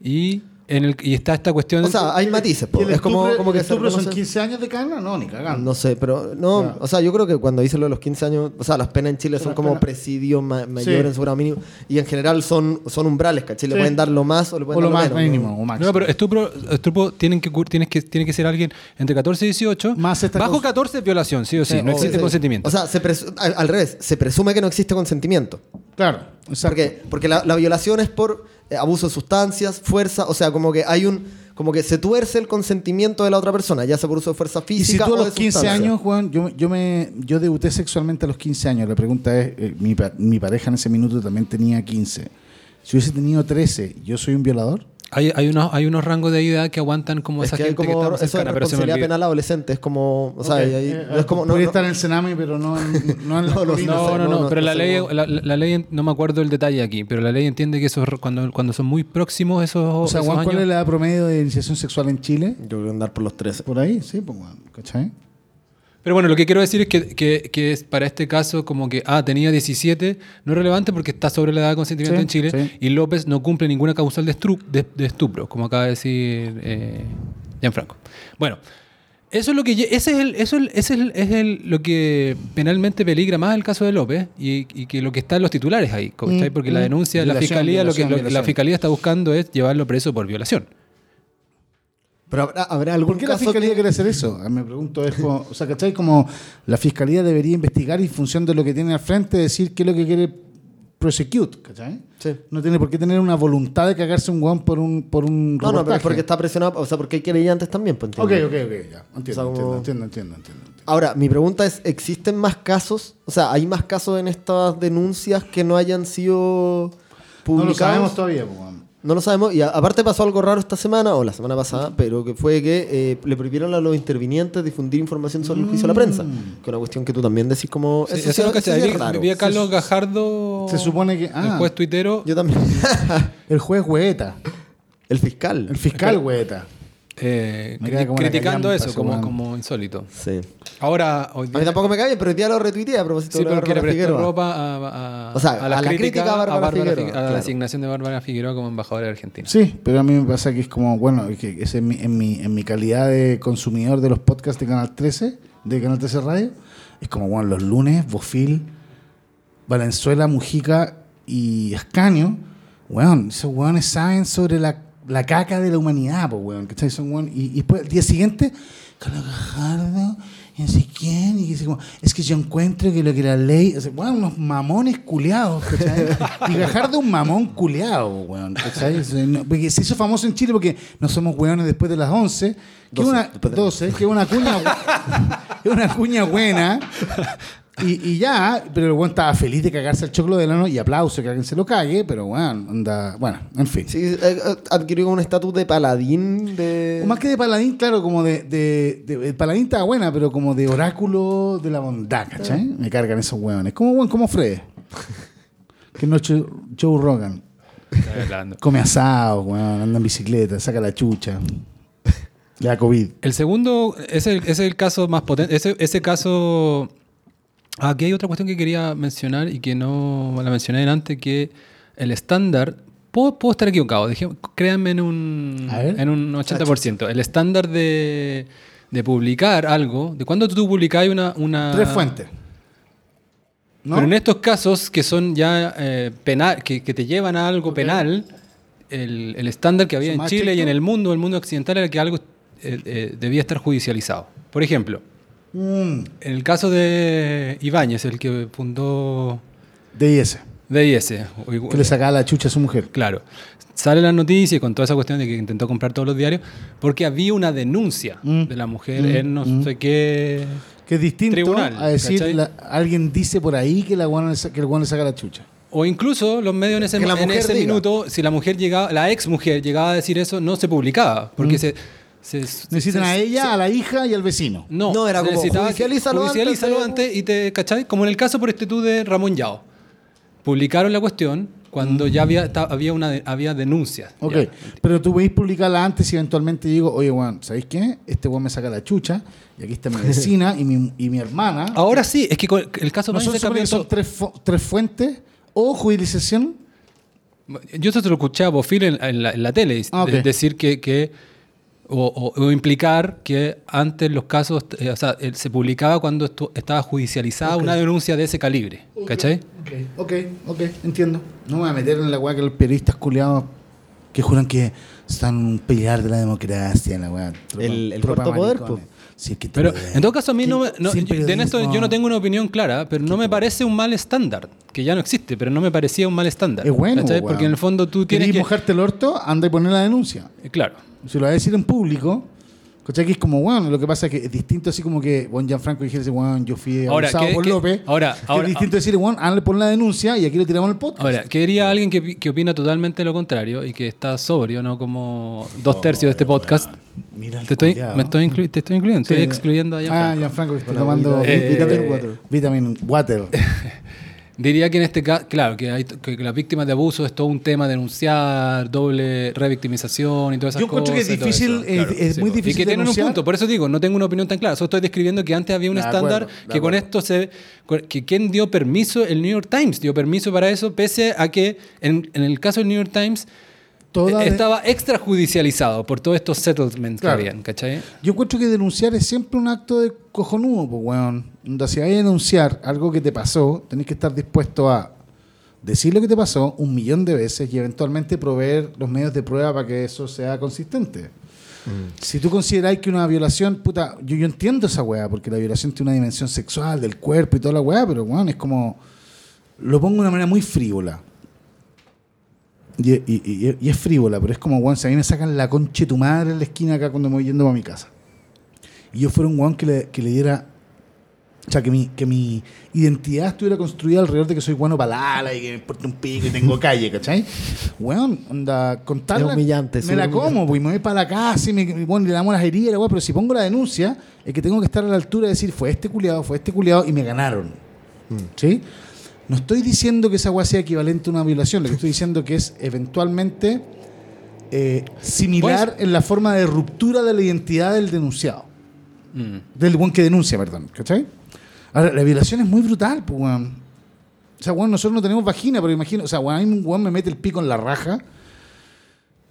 y, en el, y está esta cuestión... O sea, hay matices, po. ¿Y el es como, como que el estupro son reconoce- 15 años de cana? No, ni cagando. No sé, pero no, o sea, yo creo que cuando dice lo de los 15 años, o sea, las penas en Chile Son como penas- presidio ma- mayor Sí. en su grado mínimo y en general son, son umbrales, ¿cachai? Le Sí. pueden dar lo más o le pueden o lo dar más menos, mínimo, ¿no? o máximo. No, pero estupro, estupro tienen que, tienes que, tiene que ser alguien entre 14 y 18. Más esta Bajo cosa- 14 es violación, sí o sí. Sí, no o- existe Sí. consentimiento. O sea, se al, al revés, se presume que no existe consentimiento. Claro, exacto. Porque, porque la, la violación es por abuso de sustancias, fuerza, o sea, como que hay un. Como que se tuerce el consentimiento de la otra persona, ya sea por uso de fuerza Y si física tú a o de los 15 sustancia. años, Juan, yo, yo, me, yo debuté sexualmente a los 15 años. La pregunta es, eh, mi, mi pareja en ese minuto también tenía 15. Si hubiese tenido 13, ¿yo soy un violador? Hay, hay, unos, hay unos rangos de edad que aguantan como Es esa que hay gente que como está más eso cercana, responsabilidad penal adolescente, es como. O sea, Ok, hay- hay- eh, no es como. no- podría no- estar en el Sename, pero no en, no en No, no, pero no la ley, la, la ley, no me acuerdo el detalle aquí, pero la ley entiende que eso es cuando, cuando son muy próximos esos, O sea, esos Juan, ¿cuál años. es la edad promedio de iniciación sexual en Chile? Yo voy a andar por los 13. Por ahí, sí, pues, ¿cachai? Pero bueno, lo que quiero decir es que, que, que es para este caso como que, ah, tenía 17, no es relevante porque está sobre la edad de consentimiento Sí, en Chile sí. y López no cumple ninguna causal de, estru- de, de estupro, como acaba de decir eh, Gianfranco. Bueno, Eso es lo que ese es el, eso es, el- es el- lo que penalmente peligra más el caso de López y, y que lo que está en los titulares ahí, ¿cachai? Mm, porque la mm. denuncia de la Violación, fiscalía lo que lo la fiscalía está buscando es llevarlo preso por violación. Pero habrá, habrá algún ¿Por qué la caso fiscalía que- quiere hacer eso? Ah, Me pregunto, es como, o sea, ¿cachai? Como la fiscalía debería investigar y en función de lo que tiene al frente decir qué es lo que quiere prosecute, ¿cachai? Sí. No tiene por qué tener una voluntad de cagarse un guan por un por un No, no, pero es porque está presionado, o sea, porque hay querellantes también, pues, Ok, entiendo. ok, ok, ya. Entiendo, O sea, entiendo, como- entiendo, entiendo, entiendo, entiendo. Ahora, mi pregunta es, ¿existen más casos? O sea, ¿hay más casos en estas denuncias que no hayan sido No publicados? lo sabemos todavía, pues. No lo sabemos. Y a- aparte pasó algo raro esta semana, o la semana pasada, pero que fue que eh, le prohibieron a los intervinientes difundir información sobre el juicio a la prensa. Que es una cuestión que tú también decís como... Sí, eso eso sí- lo eso cachai. sí es Vi- raro. Vi a Carlos Gajardo, Se supone que- el ah. juez tuitero, Yo también. El juez Hueta, el fiscal. el fiscal Hueta. Eh, como criticando eso como, como insólito. Sí. Ahora, hoy A mí tampoco me cae bien, pero hoy día lo retuiteé a propósito sí, de Bárbara Figueroa. ropa a, a, O sea, a la crítica a Bárbara Bárbara Figueroa, Fi- a la claro. asignación de Bárbara Figueroa como embajadora de Argentina. Sí, pero a mí me pasa que es como, bueno, que es en, mi, en, mi, en mi calidad de consumidor de los podcasts de Canal 13, de Canal 13 Radio, es como, bueno, los lunes, Bofil, Valenzuela, Mujica y Ascanio, weón, esos weones saben sobre la, la caca de la humanidad, pues, weón, ¿cachai? Son weón, y, y después, el día siguiente, Carlos Gajardo, y no sé quién, y dice como, es que yo encuentro que lo que la ley, o sea, weón, unos mamones culeados, ¿cachai? Y Gajardo un mamón culeado, weón, ¿cachai? Porque se hizo famoso en Chile porque no somos weones después de las 11, que es 12, una, después de las 12, que una cuña, es una cuña buena, y, y ya, pero el weón estaba feliz de cagarse el choclo de lano y aplauso que alguien se lo cague, pero weón, anda, bueno, en fin. Sí, eh, eh, adquirió un estatus de paladín de... O más que de paladín, claro, como de, de, de- El paladín estaba buena, pero como de oráculo de la bondad, ¿cachai? Me cargan esos hueones. Como, bueno, como Fred. que no es Joe Joe Rogan. Come asado, weón, anda en bicicleta, saca la chucha. Le da COVID. El segundo, ese, ese es el caso más potente. Ese, ese caso. Aquí hay otra cuestión que quería mencionar y que no la mencioné antes, que el estándar. Puedo, puedo estar equivocado, créanme en un, en un 80%. El estándar de, de publicar algo, de cuando tú publicas una, una. Tres fuentes. ¿No? Pero en estos casos que son ya eh, penal, que, que te llevan a algo penal, el, el estándar que había ¿Son en Chile y en el mundo, el mundo occidental, era que algo eh, eh, debía estar judicializado. Por ejemplo, Mm, en el caso de Ibáñez, el que fundó DIS. DIS, Que le sacaba la chucha a su mujer. claro, sale la noticia con toda esa cuestión de que intentó comprar todos los diarios, porque había una denuncia Mm. de la mujer Mm, en no mm. sé qué... Que es distinto Tribunal, a decir, alguien dice por ahí que, la guana que el guano le saca la chucha. O incluso los medios en ese, en ese diga. minuto, si la mujer llegaba, la ex mujer llegaba a decir eso, no se publicaba. Porque se, se- Necesitan se- a ella, se- a la hija y al vecino. no, No, era como, judicialízalo antes y te, ¿cachai? Como en el caso por este tú de Ramón Yao. Publicaron la cuestión cuando ya había, ta- había, una, de- había denuncias. Ok, ya. pero tú podéis publicarla antes y eventualmente digo, oye, Juan, ¿sabéis qué? Este weón me saca la chucha y aquí está mi vecina y, mi, y mi hermana. Ahora sí, es que el caso ¿No son, se cambió supone que son tres, fu- tres fuentes o judicialización? Yo te lo escuché a Bofil en, en la, en la tele, Ah, decir que, que o, o- o implicar que antes los casos, eh, o sea, el- se publicaba cuando estu- estaba judicializada una denuncia de ese calibre, ¿cachai? Ok, ok, entiendo. No me voy a meter en la weá que los periodistas culiados que juran que están un pelear de la democracia, la weá. El- el cuarto poder, maricones. po. Sí, es que Pero en todo caso a mí no, me- no- yo- de esto yo no tengo una opinión clara, pero no me parece un mal estándar, que ya no existe, pero no me parecía un mal estándar. Es bueno. Porque en el fondo tú tienes ¿Querís que... mojarte el orto? Anda y poner la denuncia. Eh, Claro. Si lo vas a decir en público, ¿cachai? Que es como, bueno, lo que pasa es que es distinto así como que Juan Gianfranco dijese, bueno, yo fui Ahora, abusado ¿qué- por qué- López. ahora- ahora- es distinto decir, bueno, hazle por la denuncia y aquí le tiramos el podcast. Ahora, ¿qué diría alguien que, que opina totalmente lo contrario y que está sobrio, no como dos tercios de este podcast? Mira Te estoy, me estoy inclu- te estoy incluyendo, estoy Sí. excluyendo a Ah, Gianfranco. Gianfranco, que está Bueno, tomando vitamin- eh, vitamin water. Vitamin water. Diría que en este caso, claro, que, hay, que las víctimas de abuso es todo un tema denunciar, doble revictimización y todas esas Yo cosas. encuentro que es y difícil, eso. es muy Y difícil que tienen un denunciar. punto, por eso digo, no tengo una opinión tan clara. Solo estoy describiendo que antes había un estándar que con esto se. que ¿Quién dio permiso? El New York Times dio permiso para eso, pese a que en, en el caso del New York Times toda... de- Estaba extrajudicializado por todos estos settlements Claro. que habían, ¿cachai? Yo encuentro que denunciar es siempre un acto de cojonudo, pues, weón. Si hay a denunciar algo que te pasó, tenés que estar dispuesto a decir lo que te pasó un millón de veces y eventualmente proveer los medios de prueba para que eso sea consistente. Si tú consideráis que una violación, puta, yo, yo entiendo esa weá, porque la violación tiene una dimensión sexual del cuerpo y toda la weá, pero weón, es como. Lo pongo de una manera muy frívola. Y, y- y- y es frívola, pero es como, weón, si a mí me sacan la concha de tu madre en la esquina acá cuando me voy yendo para mi casa. Y yo fuera un weón que le, que le diera. O sea, que mi, que mi identidad estuviera construida alrededor de que soy bueno para la ala y que me importa un pico y tengo calle, ¿cachai? Weón, onda, contarla. Es humillante, Me la como, pues, y me voy para la casa y me, bueno, le damos las heridas, weá, pero si pongo la denuncia, es que tengo que estar a la altura de decir, fue este culiado, fue este culiado y me ganaron. ¿Sí? No estoy diciendo que esa weá sea equivalente a una violación, lo que estoy diciendo que es eventualmente eh, similar Pues- en la forma de ruptura de la identidad del denunciado. Mm. Del buen que denuncia, perdón. ¿Cachai? Ahora, la violación es muy brutal, pues, weón. O sea, weón, nosotros no tenemos vagina, pero imagino, o sea, weón, un weón me mete el pico en la raja.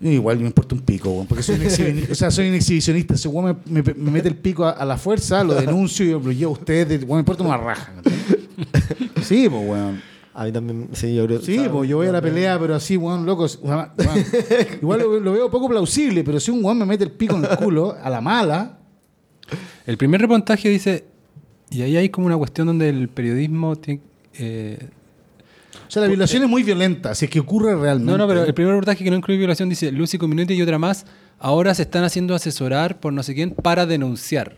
y igual me importa un pico, weón, porque soy un, exhibi- o sea, soy un exhibicionista. Ese weón me, me- me mete el pico a, a la fuerza, lo denuncio y yo lo llevo a ustedes, weón, me importa una raja. ¿cachai? Sí, pues, weón. A mí también, sí, yo creo. Sí, pues yo voy a la pelea, pero así, weón, loco. weón, weón. Igual lo, lo veo poco plausible, pero si un weón me mete el pico en el culo, a la mala, El primer reportaje dice, y ahí hay como una cuestión donde el periodismo tiene... eh, o sea, la violación es muy violenta, si es que ocurre realmente. no, no, pero el primer reportaje que no incluye violación dice, Lucy Community y otra más, ahora se están haciendo asesorar por no sé quién para denunciar.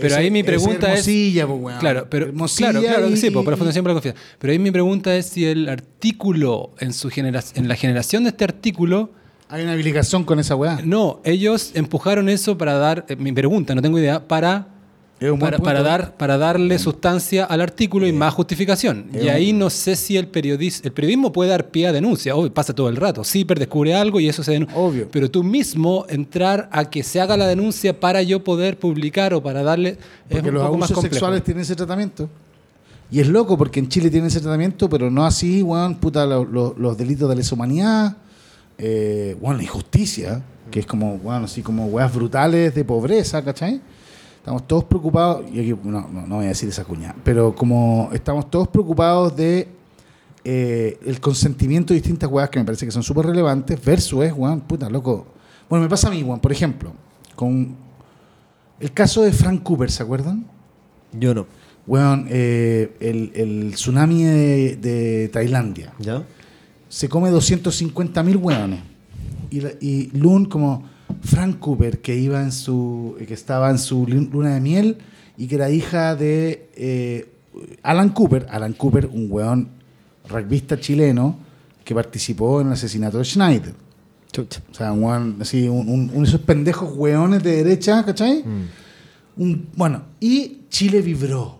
Pero ahí mi pregunta es... Hermosilla, weón. Claro, pero Hermosilla claro, claro, y- sí, por la Fundación para la Confianza. Pero ahí mi pregunta es si el artículo, en su genera en la generación de este artículo, Hay una obligación con esa weá. no, ellos empujaron eso para dar, eh, mi pregunta, no tengo idea, para, para, dar, para darle sustancia al artículo y más justificación. Es Y ahí no sé si el periodismo, el periodismo puede dar pie a denuncia, obvio, pasa todo el rato. Zipper descubre algo y eso se denuncia. Obvio. Pero tú mismo entrar a que se haga la denuncia para yo poder publicar o para darle... es Porque un los poco más abusos complejo. sexuales tienen ese tratamiento. Y es loco porque en Chile tienen ese tratamiento, pero no así, weón, puta, lo- lo- los delitos de lesa humanidad, eh, weón, la injusticia, que es como, weón, así como weas brutales de pobreza, ¿cachai? Estamos todos preocupados, y aquí no, no, no voy a decir esa cuña, pero como estamos todos preocupados de eh, el consentimiento de distintas weas que me parece que son súper relevantes, versus es, weón, puta, loco. Bueno, me pasa a mí, weón, por ejemplo, con el caso de Frank Cooper, ¿se acuerdan? Yo no. Weón, eh, el, el tsunami de, de Tailandia. ¿Ya? Se come 250 mil weones. Y, y Loon, como Frank Cooper, que iba en su. que estaba en su lun- luna de miel y que era hija de eh, Alan Cooper. Alan Cooper, un weón rugbyista chileno que participó en el asesinato de Schneider. Chucha. O sea, un weón, así, un, un- uno de esos pendejos weones de derecha, ¿cachai? Mm. Un- bueno, y Chile vibró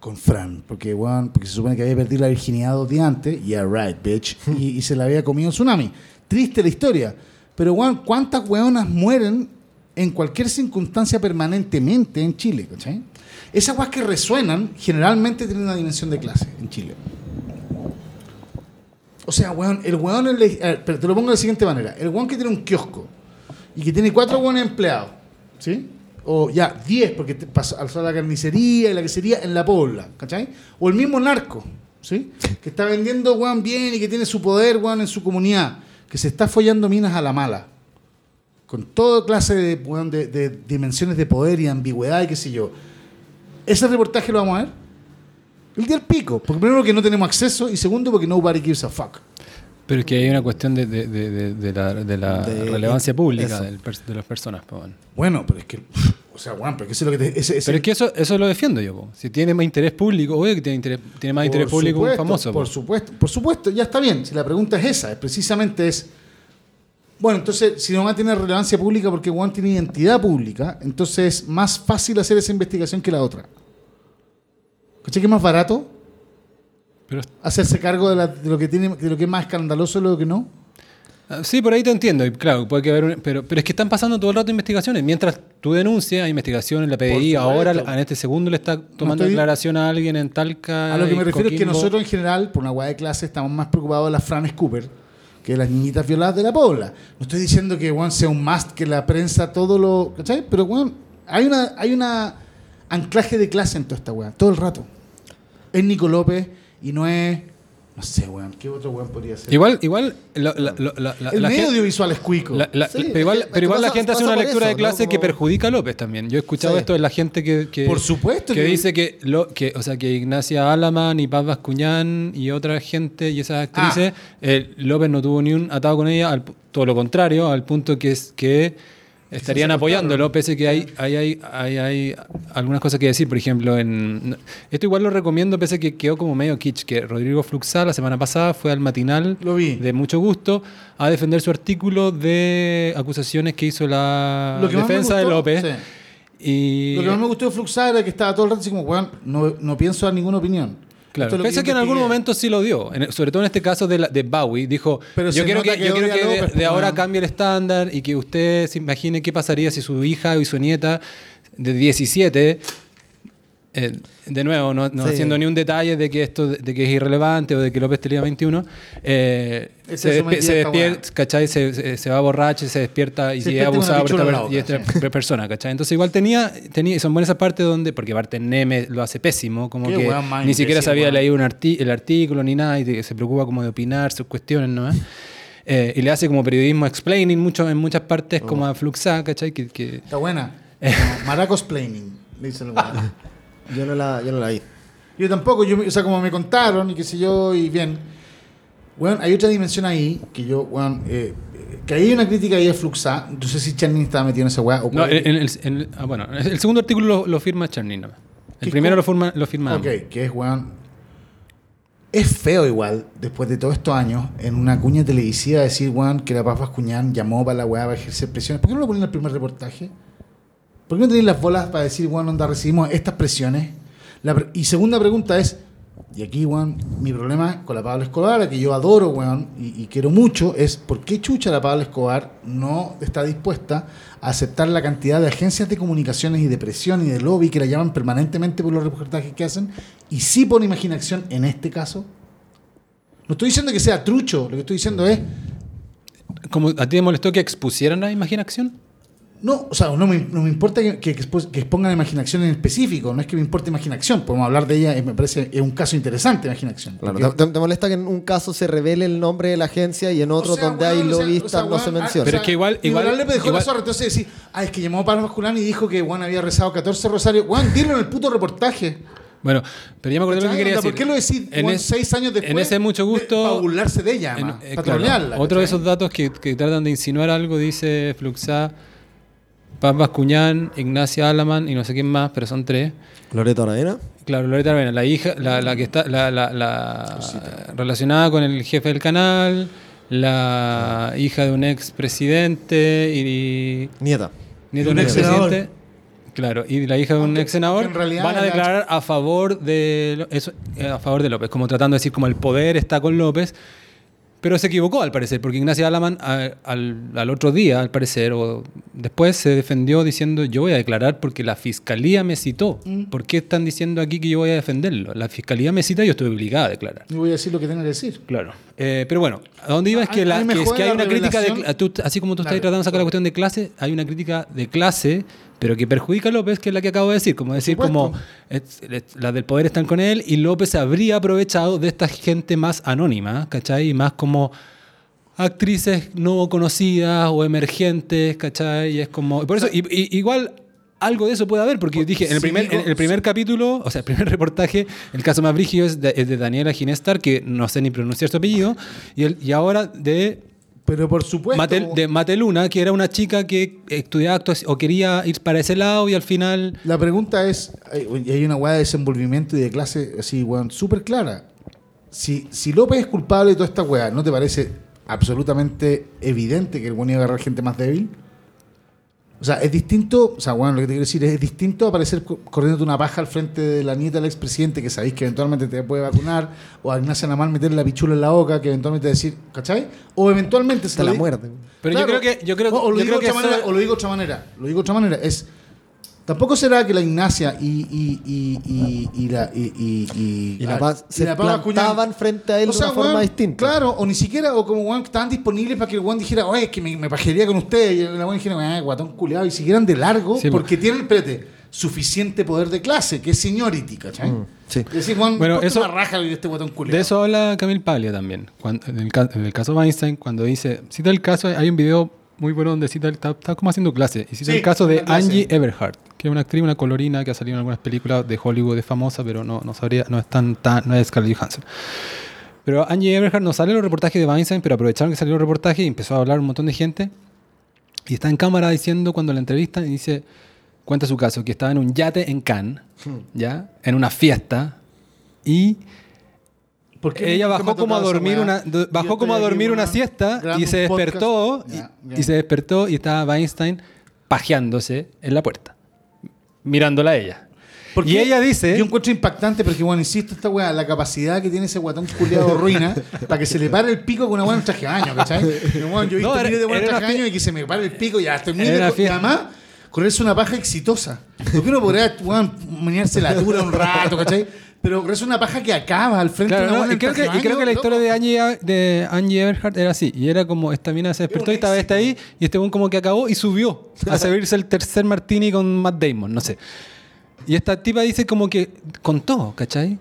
con Fran, porque, weón, porque se supone que había perdido la virginidad dos días antes, yeah, right, bitch, y, y se la había comido el tsunami. Triste la historia, pero, weón, ¿cuántas weonas mueren en cualquier circunstancia permanentemente en Chile, ¿cachai? Esas weas que resuenan generalmente tienen una dimensión de clase en Chile. O sea, weón, el weón, el- eh, pero te lo pongo de la siguiente manera. El weón que tiene un kiosco y que tiene cuatro weones empleados, ¿sí? O ya, diez, porque te pasó alzó la carnicería y la quesería en la pobla, ¿cachai? O el mismo narco, ¿sí? Que está vendiendo, weón, bien y que tiene su poder, weón, en su comunidad, que se está follando minas a la mala. Con toda clase de, de, de dimensiones de poder y ambigüedad y qué sé yo. Ese reportaje lo vamos a ver el día del pico. Porque primero que no tenemos acceso y segundo porque nobody gives a fuck. Pero es que hay una cuestión de, de- de- la, relevancia pública del de las personas. Bueno, pero es que. O sea, weón, pero eso es lo que te. ese- ese- Pero es que eso, eso lo defiendo yo. po. Si tiene más interés público, obvio que tiene, interés- tiene más interés Por público un supuesto, famoso. po. Por supuesto, por supuesto, ya está bien. Si la pregunta es esa, es precisamente es. Bueno, entonces, si no va a tener relevancia pública porque Juan tiene identidad pública, entonces es más fácil hacer esa investigación que la otra. ¿Cachai que es más barato Pero, hacerse cargo de, la- de lo que tiene, de lo que es más escandaloso de lo que no? Ah, sí, por ahí te entiendo. y Claro, puede que haber un- pero, pero es que están pasando todo el rato investigaciones. Mientras tú denuncias, hay investigaciones, la PDI ahora en este segundo le está tomando estoy- declaración a alguien en Talca. A lo que me refiero es que nosotros en general, por una hueá de clase, estamos más preocupados de las Franes Cooper que las niñitas violadas de la pobla. No estoy diciendo que weón, sea un must que la prensa todo lo. ¿Cachai? Pero weón, hay una, hay una anclaje de clase en toda esta weá, todo el rato. Es Nico López y no es. No sé, weón. ¿Qué otro weón podría ser? Igual, igual, la, la- la- el la medio audiovisual es cuico. la- la- Sí, pero igual, pero la gente hace una lectura de clase ¿no? que perjudica a López también. Yo he escuchado Sí. esto de la gente que, que- Por supuesto que que- dice que, lo, que, o sea, que Ignacia Alaman y Paz Bascuñán y otra gente y esas actrices, Ah. eh, López no tuvo ni un atado con ella, al todo lo contrario, al punto que es que estarían apoyándolo, pese que hay, hay, hay, hay, hay algunas cosas que decir. Por ejemplo, en esto igual lo recomiendo, pese que quedó como medio kitsch, que Rodrigo Fluxá la semana pasada fue al matinal Lo vi. de mucho gusto a defender su artículo de acusaciones que hizo la Lo que defensa de López. sí. Y Lo que más me gustó de Fluxar era que estaba todo el rato así como, weón, no, no pienso dar ninguna opinión. Claro, es pese yo que en algún momento sí lo dio, en- sobre todo en este caso de, la- de Bowie, dijo, Pero yo quiero que, que yo quiero que de, de ahora cambie el estándar y que usted se imagine qué pasaría si su hija y su nieta de 17, eh, de nuevo, no, no Sí. haciendo ni un detalle de que esto de que es irrelevante o de que López tenía 21, eh, se, es mentira, se despierta, ¿cachai? Se, se- va borracho y se despierta y Se una abusado por esta, y esta persona, ¿cachai? Entonces igual tenía, tenía son buenas esas partes donde, porque aparte Neme lo hace pésimo, como Qué que más ni siquiera weón. leído un el artículo ni nada y se preocupa como de opinar sus cuestiones nomás. Eh, y le hace como periodismo explaining mucho, en muchas partes como a Fluxá, ¿cachai? Que, que- Está buena. Maracos Planning, los weones. Yo no la, yo no la vi. Yo tampoco, yo, o sea, como me contaron y qué sé yo, y bien. Bueno, hay otra dimensión ahí que yo, bueno, eh, que ahí hay una crítica ahí a Fluxá. No sé si Channing estaba metido en esa weá. o No, en- en el, en el- ah, bueno, el segundo artículo lo, lo firma Chernin nomás. ¿Qué El primero lo firma, lo firma Ok, que es, weón. Es feo igual, después de todos estos años, en una cuña televisiva decir, weón, que la Paz Bascuñán llamó para la weá para ejercer presiones. ¿Por qué no lo ponen en el primer reportaje? ¿Por qué no tenéis las bolas para decir, weón, onda, recibimos estas presiones? La y segunda pregunta es, y aquí, weón, mi problema con la Pablo Escobar, a que yo adoro, weón, y, quiero mucho, es por qué chucha la Pablo Escobar no está dispuesta a aceptar la cantidad de agencias de comunicaciones y de presión y de lobby que la llaman permanentemente por los reportajes que hacen, y sí pone imaginación en este caso. No estoy diciendo que sea trucho, lo que estoy diciendo es, ¿A ti te molestó que expusieran la imaginación? No, o sea, no me, no me importa que, que, que expongan imaginación en específico, no es que me importe imaginación, podemos hablar de ella, eh, me parece es un caso interesante imaginación. Claro, Porque- ¿te, molesta que en un caso se revele el nombre de la agencia y en otro o sea, donde hay lobistas o sea, no se ah, menciona? Pero es que igual- igual- le dejó igual- la zorra, entonces decir, ah, es que llamó a Pablo Masculán y dijo que Juan había rezado 14 rosarios. Juan, dilo en el puto reportaje. Bueno, pero ya me acordé lo que quería decir. ¿Por qué lo decís En es- seis años después? En ese mucho gusto. Para burlarse de ella, en- más, eh, para claro, trolearla. otro de esos datos que, que tratan de insinuar algo dice Fluxá, Paz Bascuñán, Ignacia Alaman y no sé quién más, pero son tres. Loreto Aravena. Claro, Loreta Arbena, la hija, la, la que está, la, la- la relacionada con el jefe del canal, la hija de un ex presidente y Nieta. nieto un de un ex presidente. Claro, y la hija de un ex senador van a la- declarar a favor de eso, eh, a favor de López, como tratando de decir como el poder está con López, pero se equivocó al parecer, porque Ignacia Alaman a- al, al otro día, al parecer, o después se defendió diciendo yo voy a declarar porque la fiscalía me citó. Mm. ¿Por qué están diciendo aquí que yo voy a defenderlo? La fiscalía me cita y yo estoy obligada a declarar. Y voy a decir lo que tenga que decir. Claro. Eh, pero bueno, ¿a dónde iba? Es que, la- que es jode que hay una crítica de. tú- así como tú estás tratando de sacar la cuestión de clase, hay una crítica de clase, pero que perjudica a López, que es la que acabo de decir. Como decir, como es- es- las del poder están con él y López se habría aprovechado de esta gente más anónima, ¿cachai? Y más como actrices no conocidas o emergentes, ¿cachai? Y es como. Por eso, y- y- igual. Algo de eso puede haber, porque dije, en el primer, en el primer capítulo, o sea, el primer reportaje, el caso más brígido es de, es de Daniela Ginestar, que no sé ni pronunciar su apellido, y, el, y ahora de, Pero por supuesto. Mate, de Mateluna, que era una chica que estudiaba actuación o quería ir para ese lado y al final... La pregunta es, hay, y hay una hueá de desenvolvimiento y de clase así, weón, súper clara. Si, si López es culpable de toda esta weá, ¿no te parece absolutamente evidente que el weón iba a agarrar gente más débil? O sea, es distinto, o sea, bueno, lo que te quiero decir es, es distinto aparecer co- corriéndote una paja al frente de la nieta del expresidente que sabéis que eventualmente te puede vacunar, o a Ignacia Namal meterle la pichula en la boca que eventualmente decir, ¿cachai? O eventualmente se la muerte. Pero Claro. yo creo que... Yo creo, o, o lo yo digo creo de que otra manera, eso- o lo digo de otra manera. Lo digo de otra manera. Es. Tampoco será que la Ignacia y, y, y, y, y la y, la se la plantaban frente a él O de una forma distinta. Claro, o ni siquiera, o como que estaban disponibles para que el weón dijera, oye, es que me, me pajearía con usted. Y la weón dijera, "Ah, guatón culiado, y siguieran de largo, Sí, porque tienen, espérate, suficiente poder de clase, que es seniority, ¿cachai? Mm, sí. Es decir, weón, Bueno, eso- raja de este guatón culiado. De eso habla Camille Paglia también. Cuando, en, el, en el caso de Weinstein, cuando dice, cita el caso, hay un video muy bueno donde cita, el- está, está como haciendo clase, y cita Sí, el caso de. Angie Everhart, que es una actriz, una colorina que ha salido en algunas películas de Hollywood, es famosa, pero no, no sabría, no es tan, tan- no es Scarlett Johansson. Pero Angie Everhart no sale en los reportajes de Weinstein, pero aprovecharon que salió el reportaje y empezó a hablar un montón de gente. Y está en cámara diciendo cuando la entrevistan y dice, cuenta su caso, que estaba en un yate en Cannes, ¿ya? En una fiesta y ¿Por qué ella bajó como a dormir weá? una bajó como a dormir una siesta y se despertó y- Ya, ya. y se despertó y estaba Weinstein pajeándose en la puerta mirándola a ella ¿Por y ella dice Yo encuentro impactante porque, bueno, insisto, esta weá, la capacidad que tiene ese guatón culiado ruina para que se le pare el pico con una buena en traje de baño, ¿cachai? Bueno, yo he visto No, era- de buenas era traje de baño y que se me pare el pico y ya estoy muy Era de- una Y además, correrse una paja exitosa. Porque uno podría, weón, menearse la dura un rato, ¿cachai? Pero correrse una paja que acaba al frente Claro, de una no, y creo, que, y creo que la historia de Angie, de Angie Everhart era así. Y era como, esta mina se despertó y estaba esta ahí, y este buen como que acabó y subió a servirse el tercer martini con Matt Damon, no sé. Y esta tipa dice como que contó, ¿cachai?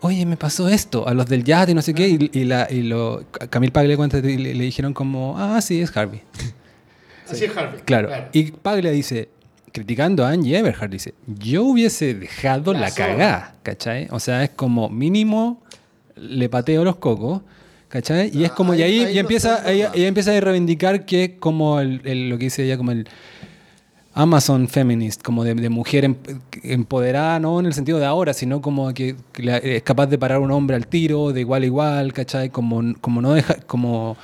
Oye, me pasó esto, a los del yate y no sé qué, y, y la, y lo, Camille Paglia cuenta, y le, le dijeron como, ah, sí, es Harvey. Así es Harvey. Claro. Y Paglia dice, criticando a Angie Everhart, dice, yo hubiese dejado La la, cagada, ¿cachai? O sea, es como mínimo le pateo los cocos, ¿cachai? Y es como, y ahí- ahí, no empieza, ella, empieza a reivindicar que es como el, el- lo que dice ella, como el Amazon feminist, como de, de mujer em- empoderada, no en el sentido de ahora, sino como que, que la- es capaz de parar un hombre al tiro, de igual a igual, ¿cachai? Como, como no deja, como...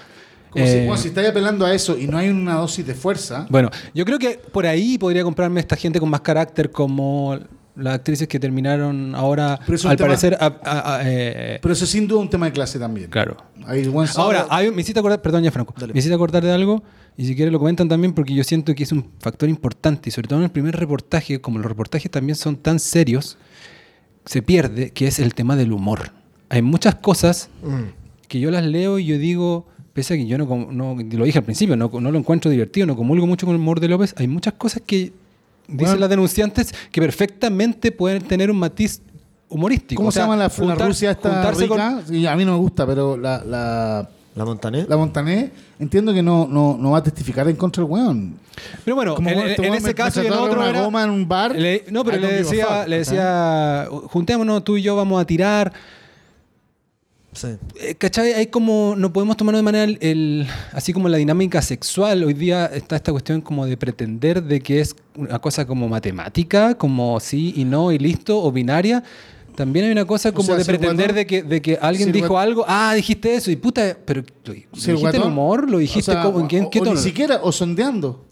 Si, eh, bueno, si estáis apelando a eso y no hay una dosis de fuerza, bueno, yo creo que por ahí podría comprarme esta gente con más carácter como las actrices que terminaron ahora, al tema- parecer... a- a- a- eh, pero eso sin duda un tema de clase también. claro. Ahora, hay- me hiciste acordar, perdón ya Franco, Dale. me hiciste acordar de algo y si quieres lo comentan también porque yo siento que es un factor importante y sobre todo en el primer reportaje, como los reportajes también son tan serios, se pierde, que es el tema del humor. Hay muchas cosas Mm. que yo las leo y yo digo, pese a que yo no, no lo dije al principio, no, no lo encuentro divertido, no comulgo mucho con el humor de López, hay muchas cosas que dicen Bueno. las denunciantes que perfectamente pueden tener un matiz humorístico. ¿Cómo O sea, se llama la, la juntar- Rusia esta juntarse con- rica? Sí, a mí no me gusta, pero la, la, La Montané. la Montané entiendo que no, no, no va a testificar en contra del weón. Pero bueno, Como, en, bueno, este en ese me- caso me y en otro una era- goma en un bar. le- no, pero le decía, le decía, juntémonos tú y yo, vamos a tirar. Sí. Eh, ¿Cachai? Hay como, no podemos tomarlo de manera, el, el- así como la dinámica sexual. Hoy día está esta cuestión como de pretender de que es una cosa como matemática, como sí y no y listo, o binaria. También hay una cosa como sea, de si pretender guatón- de que, de que alguien si dijo algo, ah, dijiste eso, y puta, pero ¿lo, Si dijiste en guatón- humor? ¿Lo dijiste o sea, como, en qué, en o- qué o tono? Ni siquiera, o sondeando.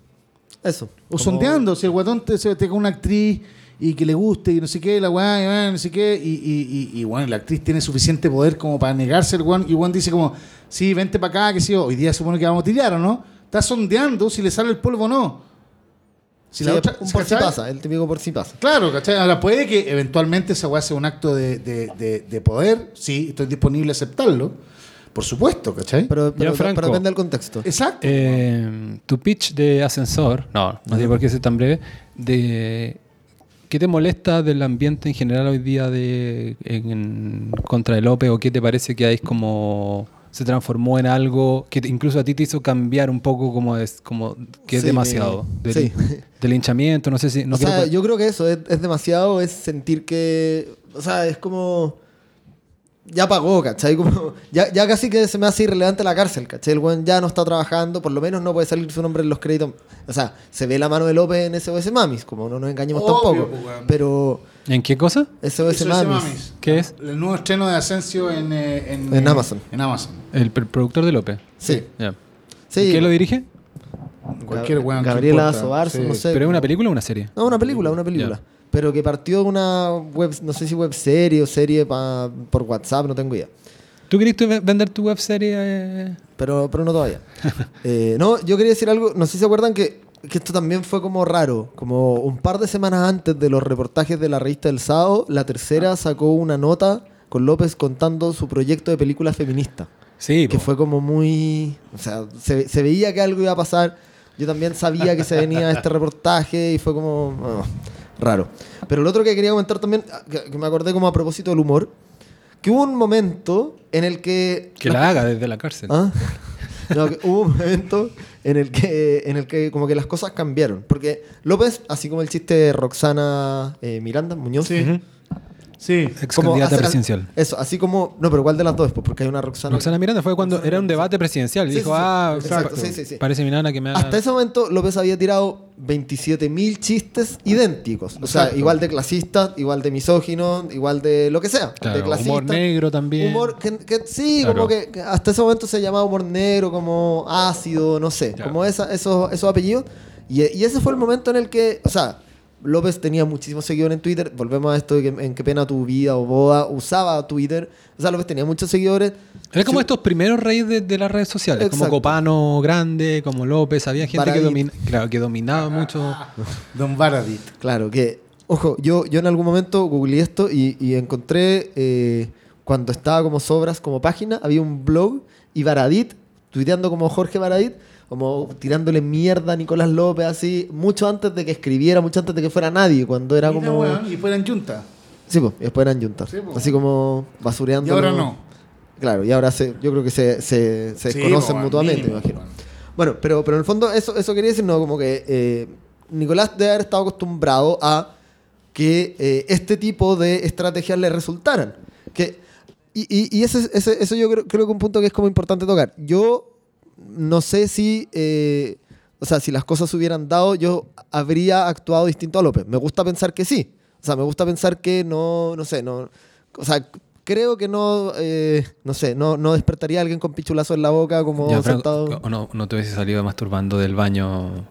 Eso. O Como- sondeando. Si el guatón te, se te con una actriz y que le guste y no sé qué, la weá, y weá, no sé qué, y, y, y, y, bueno, la actriz tiene suficiente poder como para negarse el weón, y weón dice como, sí, vente para acá, que sí, hoy día supone que vamos a tirar, ¿o no? Está sondeando si le sale el polvo o no. Si Sí, la otra- un por si ¿cachai? pasa, el típico por si pasa. Claro, ¿cachai? Ahora puede que eventualmente esa weá sea un acto de, de, de, de poder, sí, estoy disponible a aceptarlo, por supuesto, ¿cachai? Pero, pero, Franco. pero depende del contexto. Exacto. Eh, tu pitch de ascensor, no, no sé por qué es tan breve, de ¿qué te molesta del ambiente en general hoy día de en, en contra de López o qué te parece que hay como se transformó en algo que te- incluso a ti te hizo cambiar un poco como es como que es Sí, demasiado del, sí. del linchamiento, no sé si no o sea, yo creo que eso es, es demasiado, es sentir que. O sea, es como. Ya pagó, ¿cachai? Como, ya, ya casi que se me hace irrelevante la cárcel, ¿cachai? El weón ya no está trabajando, por lo menos no puede salir su nombre en los créditos. O sea, se ve la mano de López en SOS Mamis, como no nos engañemos Obvio, tampoco. pues. Pero ¿En qué cosa? SOS, Eso Mamis. ¿Qué es? El nuevo estreno de Asensio en, eh, en, En eh, Amazon. En Amazon. El pr- productor de López. Sí. Ya. sí. ¿Y ¿Quién lo dirige? Cualquier weón. Gabriela. Sobarzo, Sí. no sé. ¿Pero es una película o una serie? No, una película, una película. Pero que partió de una web, no sé si web serie o serie pa- por WhatsApp, no tengo idea. ¿Tú querés tu- vender tu web serie? eh? Pero, pero no todavía. Eh, no, yo quería decir algo, no sé si se acuerdan que que esto también fue como raro. Como un par de semanas antes de los reportajes de la revista del sábado, la tercera sacó una nota con López contando su proyecto de película feminista. Sí, Que po. fue como muy. O sea, se, se veía que algo iba a pasar. Yo también sabía que se venía este reportaje y fue como. ah, raro. Pero lo otro que quería comentar también, ah, que, que me acordé como a propósito del humor, que hubo un momento en el que. que la haga desde la cárcel. ¿Ah? No, que hubo un momento en el que en el que como que las cosas cambiaron. Porque López, así como el chiste de Roxana eh, Miranda, Muñoz. Sí. Sí. Ex como candidata hace- presidencial. Eso, así como. No, pero ¿cuál de las dos? Pues porque hay una Roxana. Roxana Miranda fue cuando era un debate presidencial. Y Sí, dijo, sí, sí. ah, Exacto, pa- sí, sí, sí. parece Miranda que me haga... Hasta ese momento López había tirado 27.000 chistes idénticos. O sea, Exacto. igual de clasista, igual de misógino, igual de lo que sea. Claro, de clasista. humor negro también. Humor que, que sí, Claro. como que, que hasta ese momento se llamaba humor negro, como ácido, no sé, Claro. como esa, esos, esos apellidos. Y, y ese fue el momento en el que, o sea, López tenía muchísimos seguidores en Twitter. Volvemos a esto de que en qué pena tu vida o boda usaba Twitter. O sea, López tenía muchos seguidores. Era como Sí. estos primeros reyes de, de las redes sociales, como Exacto. Copano grande, como López, había gente que, domina- claro, que dominaba mucho. Don Baradit. Claro, que, ojo, yo, yo en algún momento googleé esto y, y encontré, eh, cuando estaba como sobras, como página, había un blog y Baradit, tuiteando como Jorge Baradit, como tirándole mierda a Nicolás López, así, mucho antes de que escribiera, mucho antes de que fuera nadie, cuando era Mira, como... weón, y fueran junta. Sí, pues, y después eran juntas. Sí, así como basureando. Y ahora no. Claro, y ahora se, yo creo que se, se, se Sí, desconocen po, mutuamente, mínimo, me imagino. Bueno, pero, pero en el fondo eso, eso quería decir, no, como que eh, Nicolás debe haber estado acostumbrado a que eh, este tipo de estrategias le resultaran. Que, y y, y ese, ese- eso yo creo, creo que es un punto que es como importante tocar. Yo no sé si, eh, o sea, si las cosas se hubieran dado, yo habría actuado distinto a López. Me gusta pensar que sí. O sea, me gusta pensar que no, no sé, no, o sea, creo que no, eh, no sé, no, no despertaría a alguien con pichulazo en la boca como Ya, sentado. o no, no te hubiese salido masturbando del baño.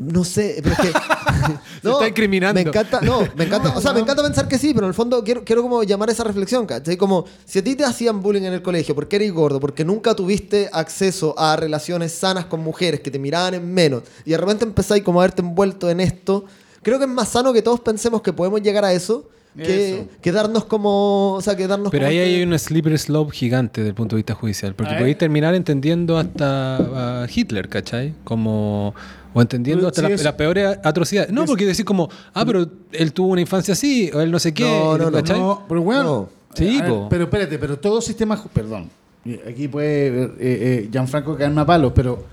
No sé, pero es que. está incriminando. Me encanta, no, me encanta, o sea, me encanta pensar que sí, pero en el fondo quiero, quiero como llamar esa reflexión, ¿cachai? Como si a ti te hacían bullying en el colegio porque eres gordo, porque nunca tuviste acceso a relaciones sanas con mujeres que te miraban en menos, y de repente empezáis como a verte envuelto en esto, creo que es más sano que todos pensemos que podemos llegar a eso. Que, darnos como. O sea, que darnos Pero como ahí este- hay un slippery slope gigante desde el punto de vista judicial. Porque podéis terminar entendiendo hasta a Hitler, ¿cachai? Como. O entendiendo hasta Sí, las, las peores atrocidades. No, porque decir como, ah, pero él tuvo una infancia así, o él no sé qué. No, no, no, ¿cachai? No, pero bueno. No. Sí, ver, pero espérate, pero todo sistema. Perdón. Aquí puede eh, eh, Gianfranco caerme a palos, pero